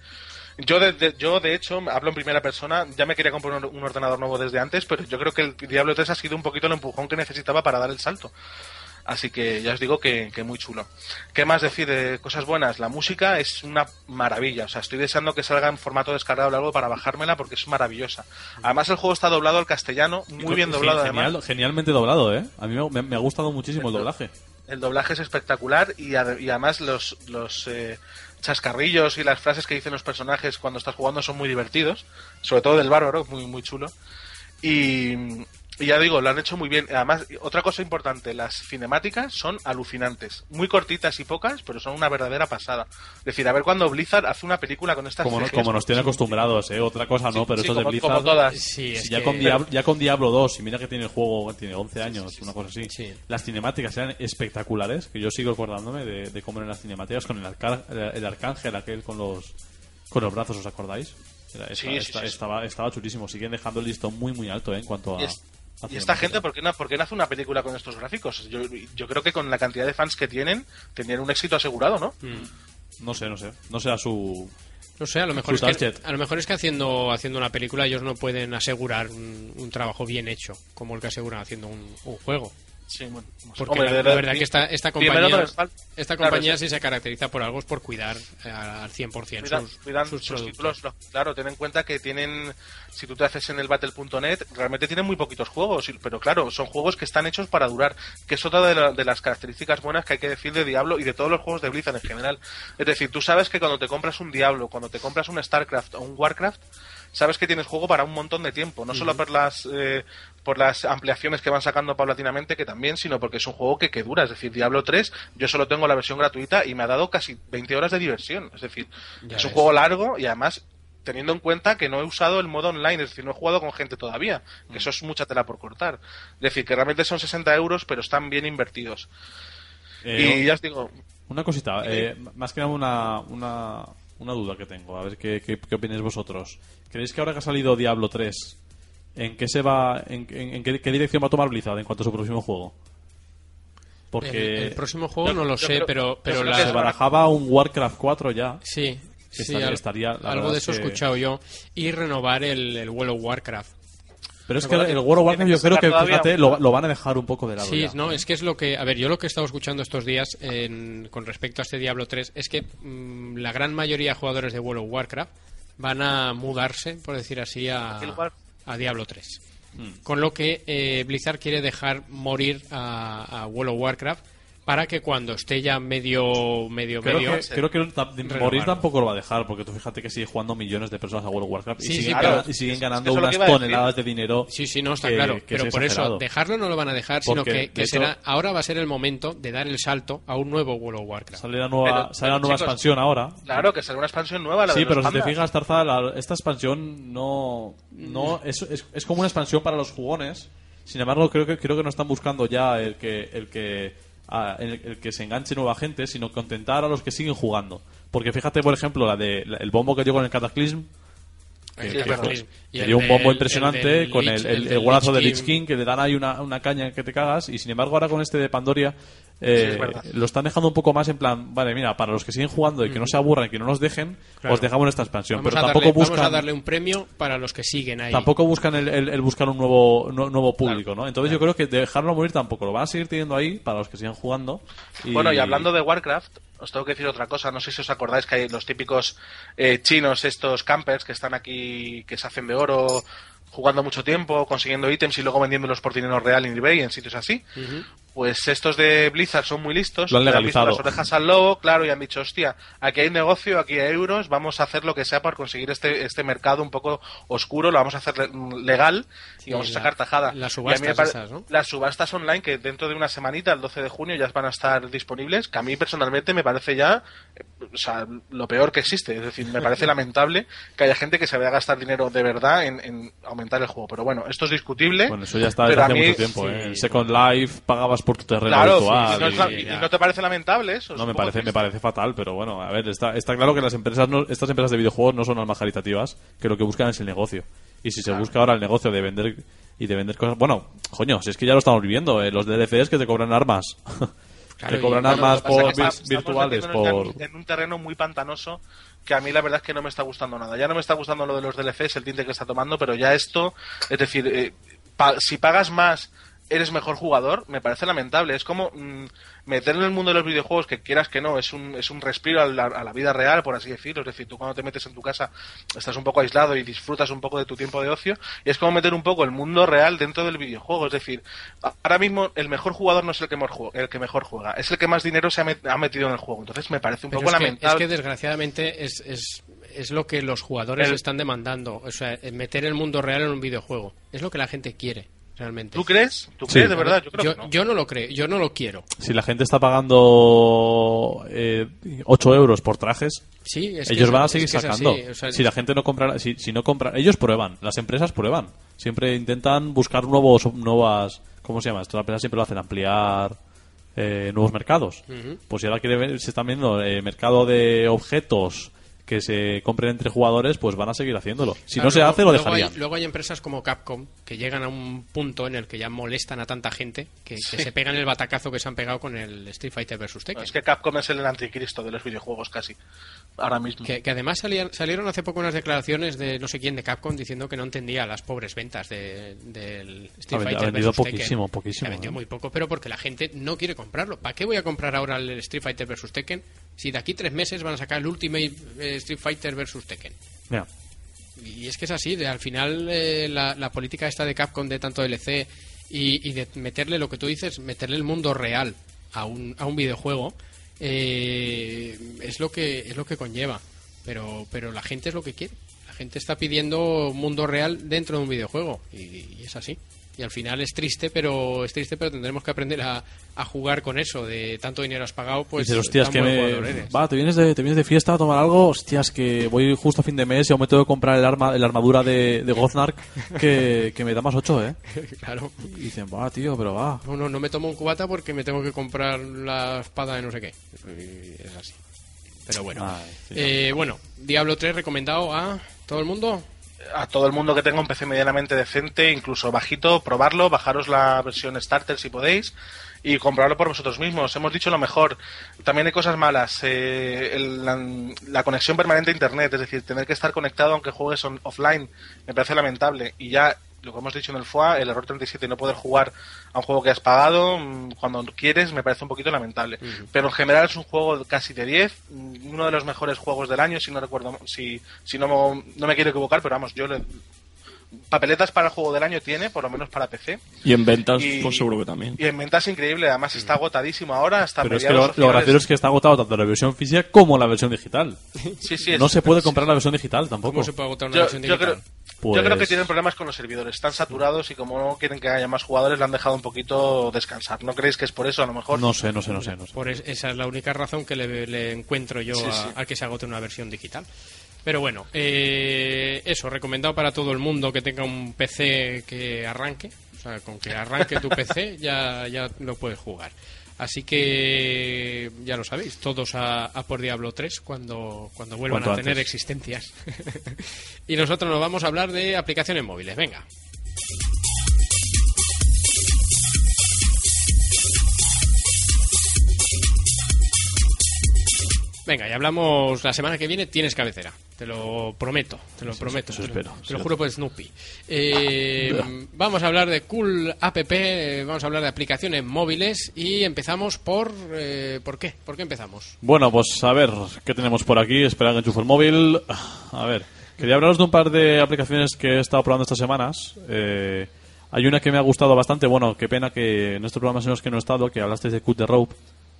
Yo de, de- yo de hecho hablo en primera persona, ya me quería comprar un, un ordenador nuevo desde antes, pero yo creo que el Diablo 3 ha sido un poquito el empujón que necesitaba para dar el salto. Así que ya os digo que, que muy chulo. ¿Qué más decir de cosas buenas? La música es una maravilla. O sea, estoy deseando que salga en formato descargable algo para bajármela porque es maravillosa. Además, el juego está doblado al castellano, muy bien doblado genial- además. Genialmente doblado, ¿eh? A mí me, ha gustado muchísimo el doblaje. El doblaje es espectacular y además los, los eh, chascarrillos y las frases que dicen los personajes cuando estás jugando son muy divertidos. Sobre todo del bárbaro, muy, muy chulo. Y, y ya digo, lo han hecho muy bien. Además, otra cosa importante, las cinemáticas son alucinantes. Muy cortitas y pocas, pero son una verdadera pasada. Es decir, a ver cuando Blizzard hace una película con estas Como, no- como nos tiene acostumbrados, ¿eh? Otra cosa no, Sí, pero sí, estos de como- Blizzard... como todas. Sí, es ya, que- con Diablo, ya con Diablo 2, y mira que tiene el juego, tiene 11 años, una cosa así. Sí. Las cinemáticas eran espectaculares, que yo sigo acordándome de, de cómo eran las cinemáticas con el, arca- el, el arcángel aquel con los con los brazos, ¿os acordáis? Era- Sí, esta- sí, esta- sí, sí. Estaba, estaba chulísimo. Siguen dejando el listón muy, muy alto ¿eh? en cuanto a... Y, esta gente, ¿por qué, no, por qué no hace una película con estos gráficos? Yo, yo creo que con la cantidad de fans que tienen, tendrían un éxito asegurado, ¿no? No sé, no sé. No será su... No sé, a lo mejor, Su es que, target. a lo mejor es que haciendo, haciendo una película ellos no pueden asegurar un, un trabajo bien hecho, como el que aseguran haciendo un, un juego. Sí, bueno. Porque Hombre, la, verdad, que esta, esta compañía, esta claro, compañía si se caracteriza por algo es por cuidar eh, al 100% Cuidan, sus, cuidan sus títulos, lo- claro, ten en cuenta que tienen, si tú te haces en el battle.net, realmente tienen muy poquitos juegos, pero claro, son juegos que están hechos para durar, que es otra de, la- de las características buenas que hay que decir de Diablo y de todos los juegos de Blizzard en general. Es decir, tú sabes que cuando te compras un Diablo, cuando te compras un StarCraft o un Warcraft, sabes que tienes juego para un montón de tiempo, no solo por las eh, por las ampliaciones que van sacando paulatinamente, que también, sino porque es un juego que, que dura. Es decir, Diablo 3, yo solo tengo la versión gratuita y me ha dado casi 20 horas de diversión. Es decir, Ya es un juego largo y además teniendo en cuenta que no he usado el modo online, es decir, no he jugado con gente todavía, que eso es mucha tela por cortar. Es decir, que realmente son 60 euros, pero están bien invertidos. Eh, y ya os digo, Una cosita, eh, más que nada una, una, una duda que tengo, a ver qué, qué, qué opináis vosotros. ¿Creéis que ahora que ha salido Diablo 3, en qué se va, en, en- en qué, qué dirección va a tomar Blizzard en cuanto a su próximo juego? Porque el, el próximo juego Yo- no lo sé, creo- pero, pero la, que se barajaba un Warcraft 4 ya. Sí, Que sí, estaría- al- estaría- la algo de es eso he que- escuchado yo. Y renovar el, el World of Warcraft. Pero es que el World of Warcraft yo creo que, fíjate, lo, lo van a dejar un poco de lado Sí, ya. no, es que es lo que... A ver, yo lo que he estado escuchando estos días en- con respecto a este Diablo 3 es que mm, la gran mayoría de jugadores de World of Warcraft van a mudarse, por decir así, a. a Diablo 3. Hmm. Con lo que eh, Blizzard quiere dejar morir a, a World of Warcraft para que cuando esté ya medio medio Creo medio que, creo que Renovarlo. tampoco lo va a dejar, porque tú fíjate que sigue jugando millones de personas a World of Warcraft y Sí, siguen, claro. y siguen ganando unas toneladas de dinero. Sí, sí, no, está que- claro. que Pero es por eso, dejarlo no lo van a dejar, sino que, de que hecho- será, ahora va a ser el momento de dar el salto a un nuevo World of Warcraft. Sale la nueva, Pero- sale la pero, nueva chicos, expansión ahora. claro que será una expansión nueva. La Sí, de los pero si te fijas, Tarza, la- esta expansión no, no es, es, es como una expansión para los jugones. Sin embargo, creo que creo que no están buscando ya el que el que a- el, el que se enganche nueva gente, sino contentar a los que siguen jugando. Porque fíjate, por ejemplo, la de el bombo que dio con el Cataclysm. Que, El que Cataclysm. fue- Y que el dio un bombo del- impresionante el con el, el el, golazo de Lich King. Que le dan ahí una, una caña que te cagas y sin embargo ahora con este de Pandoria eh, Sí, lo están dejando un poco más en plan, vale, mira, para los que siguen jugando y que no se aburran y que no nos dejen, Claro. os dejamos esta expansión. Vamos, pero tampoco darle, buscan vamos a darle un premio para los que siguen ahí. tampoco buscan el, el- el buscar un nuevo nu- nuevo público, ¿no? Entonces yo creo que dejarlo morir tampoco lo van a seguir teniendo ahí para los que sigan jugando. Y... Bueno, y hablando de Warcraft, os tengo que decir otra cosa. No sé si os acordáis que hay los típicos eh, chinos, estos campers que están aquí, que se hacen de oro, jugando mucho tiempo, consiguiendo ítems y luego vendiéndolos por dinero real en eBay, en sitios así. Pues estos de Blizzard son muy listos. Lo han le han visto legalizado. las orejas al lobo, claro, y han dicho, hostia, aquí hay negocio, aquí hay euros, vamos a hacer lo que sea para conseguir este, este mercado un poco oscuro, lo vamos a hacer le- legal y Sí, vamos a sacar tajada. las subastas pare- esas, ¿no? Las subastas online que dentro de una semanita, el 12 de junio, ya van a estar disponibles, que a mí personalmente me parece ya o sea, lo peor que existe. Es decir, me parece lamentable que haya gente que se vaya a gastar dinero de verdad en, en aumentar el juego. Pero bueno, esto es discutible. Bueno, eso ya está pero desde a hace mí- mucho tiempo, sí, ¿eh? En Second Life pagabas por tu terreno Claro, virtual. y no, es la- y- y no te parece lamentable eso. No, me parece, me parece fatal, pero bueno, a ver, está, está claro que las empresas, no- estas empresas de videojuegos no son almas caritativas, que lo que buscan es el negocio. Y si se busca ahora el negocio de vender y de vender cosas, bueno, coño, si es que ya lo estamos viviendo, eh, los DLCs que te cobran armas. Claro, te cobran y- armas por virtuales, por... en, en un terreno muy pantanoso que a mí la verdad es que no me está gustando nada. Ya no me está gustando lo de los DLCs, el tinte que está tomando, pero ya esto, es decir, eh, pa- si pagas más eres mejor jugador, me parece lamentable. Es como mm, meter en el mundo de los videojuegos que quieras que no, es un, es un respiro a la, a la vida real, por así decirlo. Es decir, tú cuando te metes en tu casa estás un poco aislado y disfrutas un poco de tu tiempo de ocio. Y es como meter un poco el mundo real dentro del videojuego. Es decir, ahora mismo el mejor jugador no es el que mejor juega, el que mejor juega, es el que más dinero se ha, met- ha metido en el juego. Entonces me parece un Pero poco es, que, lamentable. es que desgraciadamente es, es, es lo que los jugadores El- están demandando. O sea, meter el mundo real en un videojuego. Es lo que la gente quiere, realmente. ¿Tú crees? ¿Tú Sí. crees de verdad? Yo creo yo, que no. yo no lo creo, yo no lo quiero. Si la gente está pagando eh, 8 euros por trajes, Sí, es que ellos es- van a es seguir que sacando. así, o sea, si la gente no compra, si, si no compra, ellos prueban, las empresas prueban. Siempre intentan buscar nuevos, nuevas, ¿cómo se llama? Esto las empresas siempre lo hacen, ampliar eh, nuevos mercados. Pues si ahora quiere ver- se están viendo eh, mercado de objetos que se compren entre jugadores, pues van a seguir haciéndolo. Si Claro, no se luego- hace, lo luego dejarían. Hay, luego hay empresas como Capcom que llegan a un punto en el que ya molestan a tanta gente que, que se pegan el batacazo que se han pegado con el Street Fighter vs Tekken. Es que Capcom es el anticristo de los videojuegos casi. Ahora mismo. Que, que además salían- salieron hace poco unas declaraciones de no sé quién de Capcom diciendo que no entendía las pobres ventas de- del Street Ha Fighter ha vendido versus Tekken. poquísimo, poquísimo, vendió ¿eh? muy poco, pero porque la gente no quiere comprarlo. ¿Para qué voy a comprar ahora el Street Fighter vs Tekken si de aquí tres meses van a sacar el Ultimate eh, Street Fighter vs Tekken? Mira, Y es que es así, de, al final eh, la, la política esta de Capcom de tanto DLC y, y de meterle lo que tú dices, meterle el mundo real a un, a un videojuego, eh, es lo que es lo que conlleva. Pero, pero la gente es lo que quiere. La gente está pidiendo mundo real dentro de un videojuego y, y es así. Y al final es triste, pero es triste, pero tendremos que aprender a, a jugar con eso. De tanto dinero has pagado, pues dices, hostias, que me... Va, ¿te vienes, de, ¿te vienes de fiesta a tomar algo? Hostias, que voy justo a fin de mes y aún me tengo que comprar el arma, la armadura de, de Gothnark que, que me da más 8, ¿eh? claro. Y dicen, va, tío, pero va. No, no, no me tomo un cubata porque me tengo que comprar la espada de no sé qué. Y es así. Pero bueno. Ay, sí. Eh, bueno, Diablo 3 recomendado a todo el mundo. A todo el mundo que tenga un PC medianamente decente, incluso bajito, probarlo, bajaros la versión Starter si podéis y comprarlo por vosotros mismos. Hemos dicho lo mejor. También hay cosas malas. eh, el- la, la conexión permanente a Internet, es decir, tener que estar conectado aunque juegues offline, me parece lamentable. Y ya, lo que hemos dicho en el FOA, el error 37, no poder jugar a un juego que has pagado mm, cuando quieres, me parece un poquito lamentable. Pero en general es un juego casi de 10, mm, uno de los mejores juegos del año, si no recuerdo, si, si no, no me quiero equivocar, pero vamos, yo le, papeletas para el juego del año tiene, por lo menos para PC. Y en ventas, Y- pues seguro que también. Y en ventas increíble, además está agotadísimo ahora hasta Pero es que lo, lo gracioso es que está agotado tanto la versión física como la versión digital. Sí, sí, es- no se puede comprar la versión digital tampoco. ¿Cómo se puede agotar una Yo, versión yo digital? creo, Pues- yo creo que tienen problemas con los servidores, están saturados y como no quieren que haya más jugadores, le han dejado un poquito descansar. ¿No creéis que es por eso a lo mejor? No sé, no sé, no sé. No sé. Por es- esa es la única razón que le, le encuentro yo Sí, a, sí. al que se agote una versión digital. Pero bueno, eh, eso, recomendado para todo el mundo que tenga un PC que arranque. O sea, con que arranque tu PC ya, ya lo puedes jugar. Así que ya lo sabéis, todos a, a por Diablo 3 cuando, cuando vuelvan a tener antes. existencias. y nosotros nos vamos a hablar de aplicaciones móviles. Venga. Venga, y hablamos la semana que viene. Tienes cabecera, te lo prometo, te lo prometo. eso te lo- espero, Te lo juro por Snoopy. Eh, vamos a hablar de Cool App, vamos a hablar de aplicaciones móviles y empezamos por. eh, ¿Por qué? ¿Por qué empezamos? Bueno, pues a ver, ¿qué tenemos por aquí? Espera que enchufo el móvil. A ver, quería hablaros de un par de aplicaciones que he estado probando estas semanas. Eh, hay una que me ha gustado bastante. Bueno, qué pena que en estos programas en los que no he estado, que hablasteis de Cut the Rope,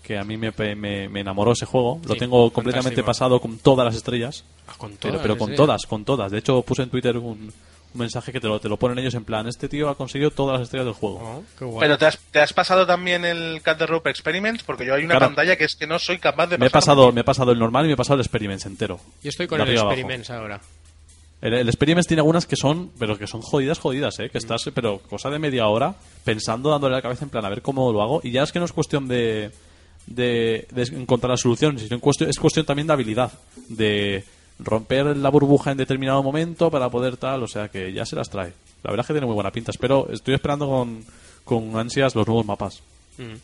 que a mí me, me, me enamoró ese juego. Lo tengo completamente fantástico. pasado con todas las estrellas. Ah, con Pero, todas pero las con todas, con todas. De hecho, puse en Twitter un, un mensaje que te lo, te lo ponen ellos en plan, este tío ha conseguido todas las estrellas del juego. Oh, qué guay. Pero ¿te has, te has pasado también el Cat the Rope Experiments? Porque yo hay una Claro. pantalla que es que no soy capaz de Me he pasado, me he pasado el normal y me he pasado el Experiments entero. Yo estoy con el abajo. Experiments ahora. El, el Experiments tiene algunas que son, pero que son jodidas, jodidas, Mm. ¿eh? Que estás, pero cosa de media hora pensando, dándole la cabeza en plan a ver cómo lo hago. Y ya es que no es cuestión de, de, de encontrar la solución, sino cuestión, es cuestión también de habilidad. De romper la burbuja en determinado momento para poder tal, o sea que ya se las trae. La verdad es que tiene muy buena pinta. Espero, estoy esperando con, con ansias los nuevos mapas. Mm.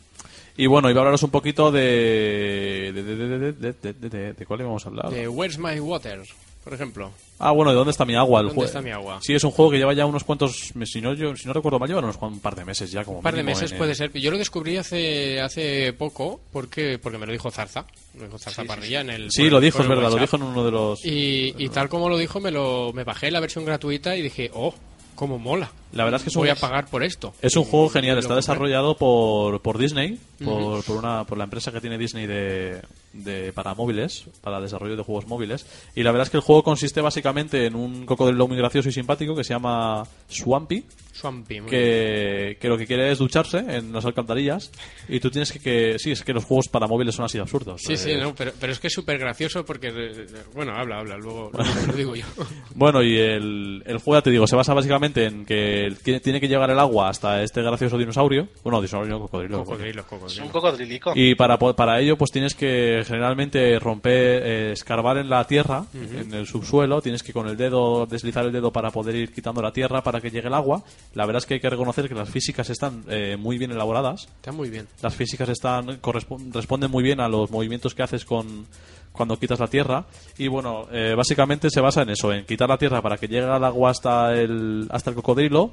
Y bueno, iba a hablaros un poquito de. ¿De, de, de, de, de, de, de- de- de cuál íbamos a hablar? De Where's My Water, por ejemplo. Ah, bueno, ¿de dónde está mi agua? El ¿Dónde está mi agua? Sí, es un juego que lleva ya unos cuantos meses. Si no, yo, si no recuerdo mal, lleva unos un par de meses ya. Como Un par de meses en- puede ser. Yo lo descubrí hace hace poco porque porque me lo dijo Zarza. Me lo dijo Zarza Parrilla en el. Sí, lo dijo, es verdad, lo dijo en uno de los. Y, y tal como lo dijo, me lo me bajé la versión gratuita y dije, oh, cómo mola. La verdad es que es un- voy a pagar por esto. Es un juego genial, está desarrollado por, por Disney, por, por, una, por la empresa que tiene Disney de, de, para móviles, para desarrollo de juegos móviles. Y la verdad es que el juego consiste básicamente en un cocodrilo muy gracioso y simpático que se llama Swampy, Swampy, que, que lo que quiere es ducharse en las alcantarillas. Y tú tienes que, que. Sí, es que los juegos para móviles son así de absurdos. Sí, sí, Eh, no, pero, pero es que es súper gracioso porque. eh, Bueno, habla, habla, luego, luego lo digo yo. Bueno, y el, el juego, ya te digo, se basa básicamente en que tiene, tiene que llegar el agua hasta este gracioso dinosaurio. Bueno, dinosaurio, cocodrilo. Cocodrilo, Es cocodrilo. un cocodrilico. Y para, po- para ello, pues tienes que generalmente romper, eh, escarbar en la tierra, en el subsuelo. Tienes que con el dedo, deslizar el dedo para poder ir quitando la tierra para que llegue el agua. La verdad es que hay que reconocer que las físicas están eh, muy bien elaboradas. Está muy bien. Las físicas están responden muy bien a los movimientos que haces con cuando quitas la tierra y bueno eh, básicamente se basa en eso en quitar la tierra para que llegue el agua hasta el hasta el cocodrilo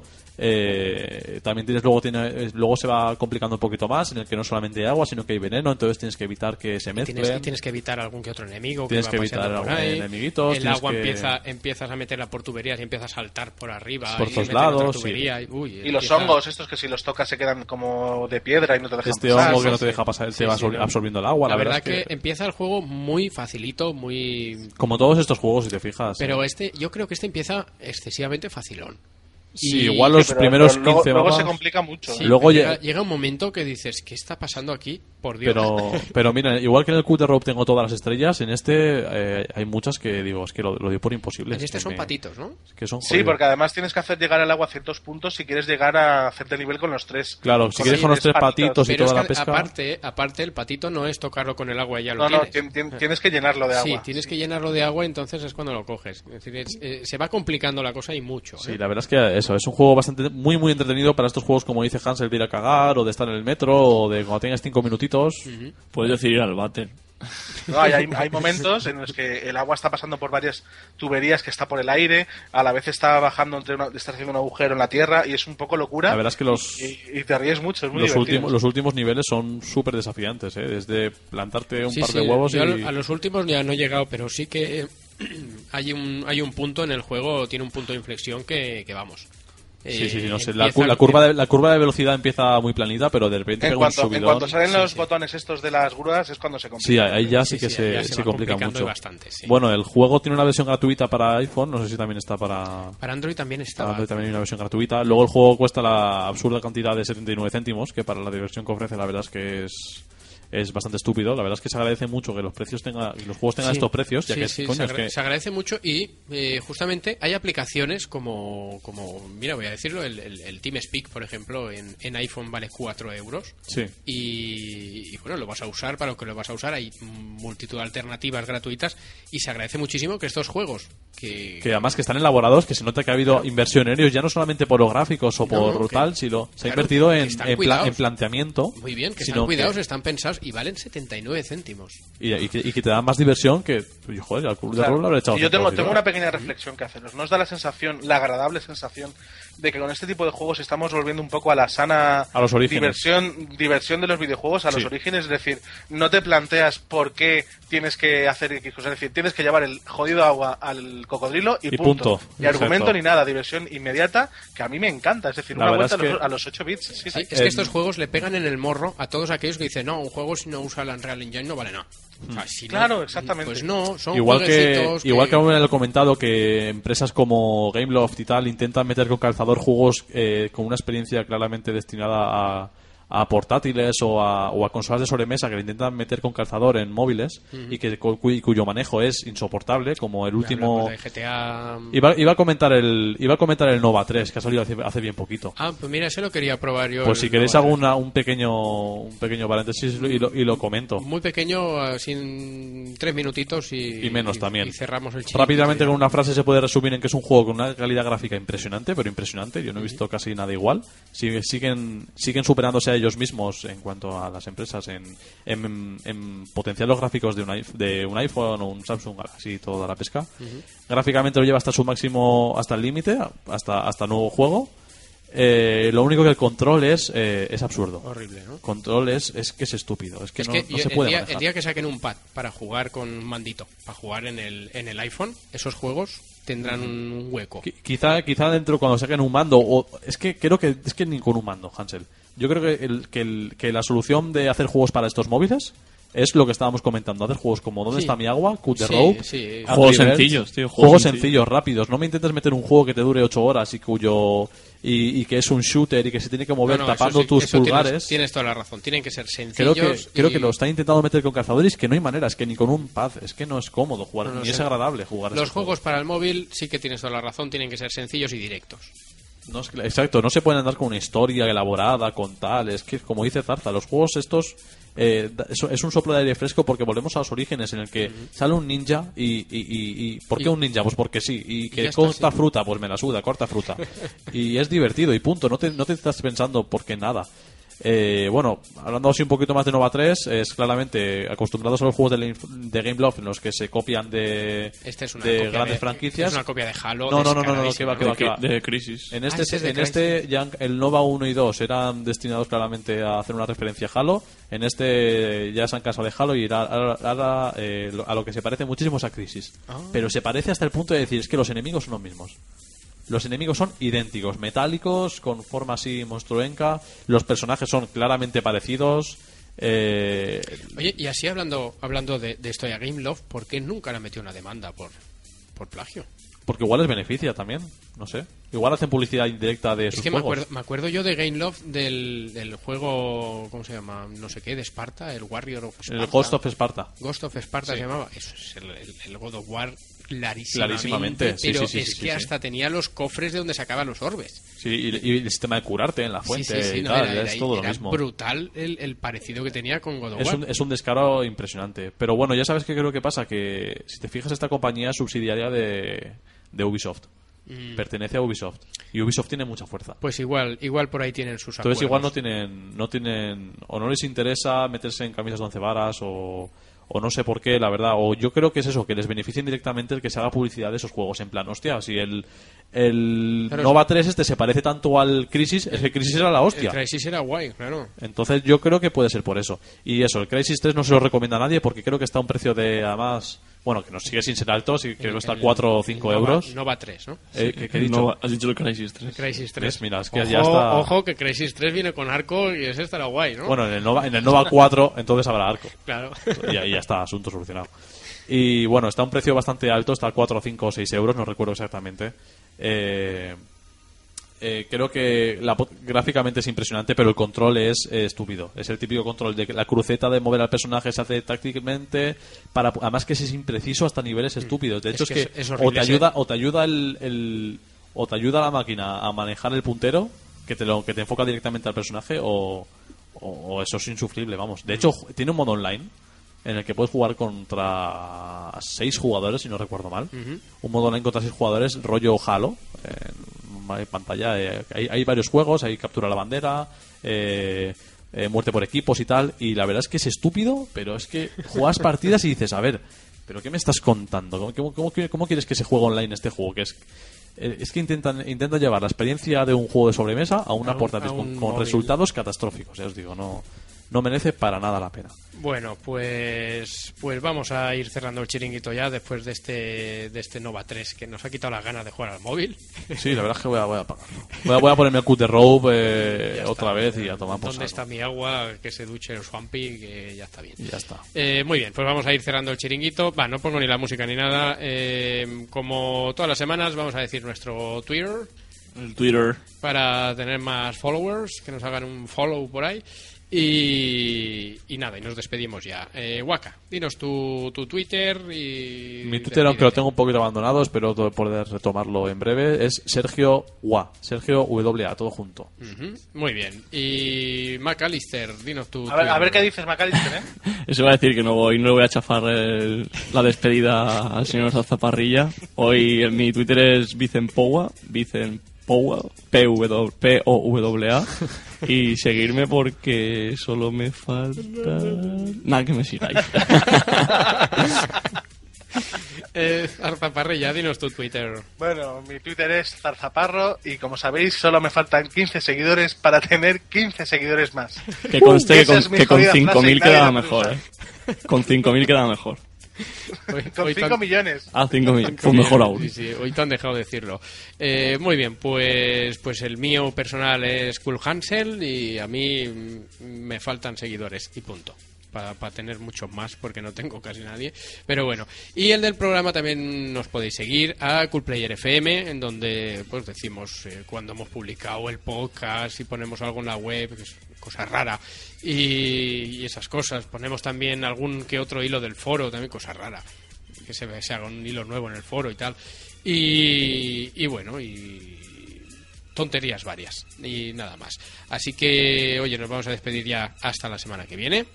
eh, también tienes luego tiene luego se va complicando un poquito más en el que no solamente hay agua sino que hay veneno entonces tienes que evitar que se mezclen Tienes, tienes que evitar algún que otro enemigo Tienes que evitar algún ahí. enemiguitos, el agua que- empieza empiezas a meterla por tuberías y empieza a saltar por arriba Por y todos lados, sí. y, uy, Y los empieza- hongos, estos que si los tocas se quedan como de piedra y no te dejan este pasar. hongo que no te deja pasar te Sí, va sí, absor- no. absorbiendo el agua la, verdad, que... empieza el juego muy facilito muy como todos estos juegos si te fijas pero eh. este yo creo que este empieza excesivamente facilón sí, y- igual los Sí, pero- primeros pero luego, 15 luego se complica mucho. Sí, ¿eh? Luego llega, lle- llega un momento que dices ¿qué está pasando aquí? por Dios Pero, pero mira, igual que en el Cut the Rope tengo todas las estrellas, en este eh, hay muchas que digo, es que lo, lo doy por imposible. en es este que son me- patitos ¿no? es que son Sí, porque además tienes que hacer llegar al agua a ciertos puntos si quieres llegar a hacerte nivel con los tres. Claro, si quieres con los tres patitos y pero toda es la pesca. aparte aparte el patito no es tocarlo con el agua y ya lo No, no, tienes tien- tien- tienes que llenarlo de Sí, agua. tienes que llenarlo de agua, entonces es cuando lo coges. Es decir, es- eh, se va complicando la cosa y mucho. Sí, ¿eh? la verdad es que eso, es un juego bastante muy muy entretenido para estos juegos como dice Hansel de ir a cagar o de estar en el metro o de cuando tengas cinco minutitos. Puedes decir ir al váter. No, hay, hay- hay momentos en los que el agua está pasando por varias tuberías que está por el aire, a la vez está bajando entre una, está haciendo un agujero en la tierra y es un poco locura. La verdad es que los, y, y te ríes mucho, es muy los, últimos, los últimos niveles son súper desafiantes, ¿eh? desde plantarte un Sí, par sí, de huevos yo y... a los últimos ya no he llegado, pero sí que hay un hay un punto en el juego, tiene un punto de inflexión que, que vamos. Sí, sí, sí, no sé. La, empieza- cu- la curva de, la curva de velocidad empieza muy planita, pero de repente En pega un cuanto, en subidón. cuanto salen los sí. botones estos de las grúas es cuando se complica. Sí, ahí ya sí que sí, se, se complica mucho. bastante, sí. Bueno, el juego tiene una versión gratuita para iPhone, no sé si también está para... Para Android también para estaba. Android también hay una versión gratuita. Luego el juego cuesta la absurda cantidad de 79 céntimos, que para la diversión que ofrece la verdad es que es, es bastante estúpido. La verdad es que se agradece mucho que los precios tengan, que los juegos tengan Sí. estos precios, ya Sí, que sí, coño, se, es agra- que se agradece mucho y eh, justamente hay aplicaciones como, como, mira, voy a decirlo, el, el, el TeamSpeak, por ejemplo, en, en iPhone vale 4 euros. Sí. Y, y, bueno, lo vas a usar para lo que lo vas a usar. Hay multitud de alternativas gratuitas y se agradece muchísimo que estos juegos que, que además que están elaborados, que se nota que ha habido inversión en ellos, ya no solamente por los gráficos o No, por que- tal, sino se ha claro, invertido en, en, pla- cuidados. en planteamiento. muy bien, que están cuidados, están pensados y valen 79 céntimos. y, y que, y que te dan más diversión que, joder, al Club de Claro. Rol le habré echado Y yo tengo, tengo una pequeña reflexión que haceros. ¿No os da la sensación, la agradable sensación, de que con este tipo de juegos estamos volviendo un poco a la sana A los orígenes. diversión, diversión de los videojuegos, a los Sí. orígenes? Es decir, no te planteas por qué tienes que hacer X cosas. Es decir, tienes que llevar el jodido agua al cocodrilo y, Y punto. Ni argumento Exacto. ni nada, diversión inmediata, que a mí me encanta. Es decir, La una vuelta a es los, que- a los 8 bits. Sí, sí. Sí, es que estos juegos le pegan en el morro a todos aquellos que dicen, no, un juego si no usa el Unreal Engine no vale nada. O sea, si no, Claro, exactamente. Pues no, son igual que jueguecitos igual que aún he comentado que empresas como Gameloft y tal intentan meter con calzador juegos eh, con una experiencia claramente destinada a, a portátiles o a, o a consolas de sobremesa que le intentan meter con calzador en móviles y que cu- cuy- cuyo manejo es insoportable como el último de GTA... iba, iba a comentar el iba a comentar el Nova 3 que ha salido hace, hace bien poquito Ah, pues mira, ese lo quería probar yo. pues si queréis Nova hago una- un pequeño un pequeño paréntesis y lo, y lo comento Muy pequeño, así en tres minutitos y... y menos también. Y cerramos el Rápidamente con una frase se puede resumir en que es un juego con una calidad gráfica impresionante, pero impresionante. Yo no he visto casi nada igual. Sigue- siguen, siguen superándose a ellos mismos en cuanto a las empresas en, en, en potenciar los gráficos de un, iPh- de un iPhone o un Samsung Galaxy y toda la pesca. Gráficamente lo lleva hasta su máximo, hasta el límite, hasta, hasta nuevo juego. Eh, lo único que el control es, eh, es absurdo. Horrible, ¿no? Control es, es que es estúpido. Es que Es no, que no yo- se el, puede día, el día que saquen un pad para jugar con un mandito, para jugar en el, en el iPhone, esos juegos tendrán un hueco. Qui- Quizá, quizá dentro cuando saquen un mando, o es que creo que es que ni con un mando, Hansel. Yo creo que, el, que, el- que la solución de hacer juegos para estos móviles es lo que estábamos comentando, hacer juegos como ¿Dónde Sí. está mi agua? Cut the Sí, Rope, sí. Juegos sencillos, tío, juegos, juegos sencillos. sencillos. rápidos. No me intentes meter un juego que te dure 8 horas y cuyo y, y que es un shooter y que se tiene que mover No, no, eso tapando sí- tus tienes- pulgares. Tienes, toda la razón. Tienen que ser Creo sencillos. que, creo que lo están intentando meter con cazadores que no hay manera, es que ni con un pad, es que no es cómodo jugar, No, no, ni es agradable jugar Los juegos para el móvil sí que tienes toda la razón. Tienen que ser sencillos y directos. No, es exacto, no se pueden andar con una historia elaborada, con tal. Es que, como dice Zarza, los juegos estos eh, es, es un soplo de aire fresco porque volvemos a los orígenes en el que sale un ninja y, y, y- y- ¿por qué un ninja? Pues porque sí. Y que está, corta sí. fruta, pues me la suda, corta fruta. y es divertido y punto. No te, no te estás pensando por qué nada. Eh, bueno, hablando así un poquito más de Nova 3, es claramente acostumbrados a los juegos de, de Game Love en los que se copian de, Este es una de copia grandes de- franquicias. Es una copia de Halo. No, no, no, no, no, que va, que va, que va. De, Crisis. En Ah, este, de en este ya el Nova 1 y 2 eran destinados claramente a hacer una referencia a Halo. En este ya se han cansado de Halo y ahora, eh, lo- a lo que se parece muchísimo es a Crisis. Ah. Pero se parece hasta el punto de decir es que los enemigos son los mismos. Los enemigos son idénticos, metálicos, con forma así monstruenca. Los personajes son claramente parecidos. Eh, Oye, y así hablando hablando de, de esto de Game Love, ¿por qué nunca le han metido una demanda por, por plagio? porque igual les beneficia también, no sé. Igual hacen publicidad indirecta de Es sus que me juegos. acuerdo, me acuerdo yo de Game Love del, del juego, ¿cómo se llama? No sé qué, de Esparta, el Warrior of Sparta. El Ghost of Sparta. Ghost of Sparta Sí. se llamaba. Eso es el, el- el God of War clarísimamente. Clarísimamente, sí, pero sí, sí, es que hasta tenía los cofres de donde sacaban los orbes. Sí, y, y el sistema de curarte en la fuente y no, tal, era, es todo era lo mismo. brutal el, el parecido que tenía con God of Es War. un, es un descaro impresionante. Pero bueno, ya sabes que creo que pasa, que si te fijas esta compañía es subsidiaria de, de Ubisoft. Mm. Pertenece a Ubisoft. Y Ubisoft tiene mucha fuerza. Pues igual, igual por ahí tienen sus Entonces igual no tienen, no tienen, o no les interesa meterse en camisas de once varas, o, o no sé por qué, la verdad. O yo creo que es eso, que les beneficia indirectamente el que se haga publicidad de esos juegos. En plan, hostia, si el, el Claro, Nova 3 este se parece tanto al Crisis, es que Crisis era la hostia. El Crisis era guay, claro. Entonces yo creo que puede ser por eso. Y eso, el Crisis 3 no se lo recomienda a nadie porque creo que está a un precio de, además, bueno, que nos sigue sin ser alto, sí, creo que está El- 4 o 5 Nova- euros. Nova 3, ¿no? Eh, ¿qué, qué he dicho? No, has dicho el Crisis 3. Crisis 3. ¿Ves? Mira, es que ojo, ya está- Ojo, que Crisis 3 viene con arco y ese estará guay, ¿no? Bueno, en el, Nova, en el Nova 4 entonces habrá arco. Claro. Y ahí ya está, asunto solucionado. Y bueno, está a un precio bastante alto, está a 4, 5 o 6 euros, no recuerdo exactamente. Eh, eh, creo que la, gráficamente es impresionante, pero el control es eh, estúpido. Es el típico control de que la cruceta de mover al personaje se hace tácticamente, para, además que es impreciso hasta niveles estúpidos. De hecho, es, que que, es- es o te ayuda, o te ayuda el, el- o te ayuda la máquina a manejar el puntero, que te lo que te enfoca directamente al personaje, o, o, o eso es insufrible, vamos. De hecho, tiene un modo online en el que puedes jugar contra seis jugadores, si no recuerdo mal. Un modo online contra seis jugadores, rollo Halo, en pantalla. eh, hay, hay varios juegos, hay captura la bandera, eh, eh, muerte por equipos y tal. Y la verdad es que es estúpido, pero es que juegas partidas y dices, a ver, ¿pero qué me estás contando? ¿Cómo, cómo- cómo qui- cómo quieres que se juegue online este juego? Que es, eh, es que intentan, intentan llevar la experiencia de un juego de sobremesa a una un- portátil a con, resultados catastróficos. Ya os digo, no, no merece para nada la pena. Bueno, pues pues vamos a ir cerrando el chiringuito ya después de este de este Nova 3 que nos ha quitado las ganas de jugar al móvil. Sí, la verdad es que voy a, voy a apagarlo. Voy a, voy a ponerme el cut de rope eh, otra está. vez y a tomar por ¿Dónde está mi agua? Que se duche el Swampy, que ya está bien. Ya está. Eh, muy bien, pues vamos a ir cerrando el chiringuito. Va, no pongo ni la música ni nada. Eh, como todas las semanas, vamos a decir nuestro Twitter El Twitter. para tener más followers, que nos hagan un follow por ahí. Y, y nada, y nos despedimos ya. Eh, Waka, dinos tu, tu Twitter y. Mi Twitter, aunque lo tengo un poquito abandonado, espero poder retomarlo en breve, es Sergio Wa. Sergio WA, todo junto. Muy bien. Y McAllister, dinos tu A ver, a ver qué dices, McAllister, ¿eh? Eso va a decir que no voy, no le voy a chafar el- la despedida al señor Zazaparrilla. Hoy en mi Twitter es Vicen Powa, Vicen Powa, P-W- P-O-W-A. Y seguirme porque solo me falta. Nada, que me sigáis. Eh, Arzaparrilla, dinos tu Twitter. Bueno, mi Twitter es Zarzaparro y como sabéis solo me faltan 15 seguidores para tener 15 seguidores más. Que conste que con, mi que con jodida frase y 5.000 nadie queda la puede mejor. ¿eh? Con 5.000 queda mejor. Hoy- Con hoy 5 tan- millones. Ah, 5.000. Pues mejor aún. Sí, sí, hoy te han dejado decirlo. Eh, muy bien, pues, pues el mío personal es Cool Hansel y a mí me faltan seguidores y punto. Para tener muchos más porque no tengo casi nadie. Pero bueno, y el del programa también nos podéis seguir a Cool Player FM, en donde pues decimos eh, cuando hemos publicado el podcast, si ponemos algo en la web, cosa rara, y, y esas cosas. Ponemos también algún que otro hilo del foro, también cosa rara que se, ve- se haga un hilo nuevo en el foro y tal. Y, y bueno, y tonterías varias y nada más. Así que, oye, nos vamos a despedir ya hasta la semana que viene.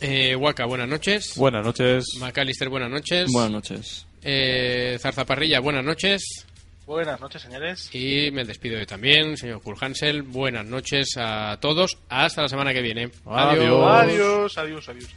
Eh, Waka, buenas noches. Buenas noches. Macalister, buenas noches. Buenas noches. Eh, Zarzaparrilla, buenas noches. Buenas noches, señores. Y me despido yo también, señor Kulhansel. Buenas noches a todos. Hasta la semana que viene. Adiós. Adiós, adiós, adiós.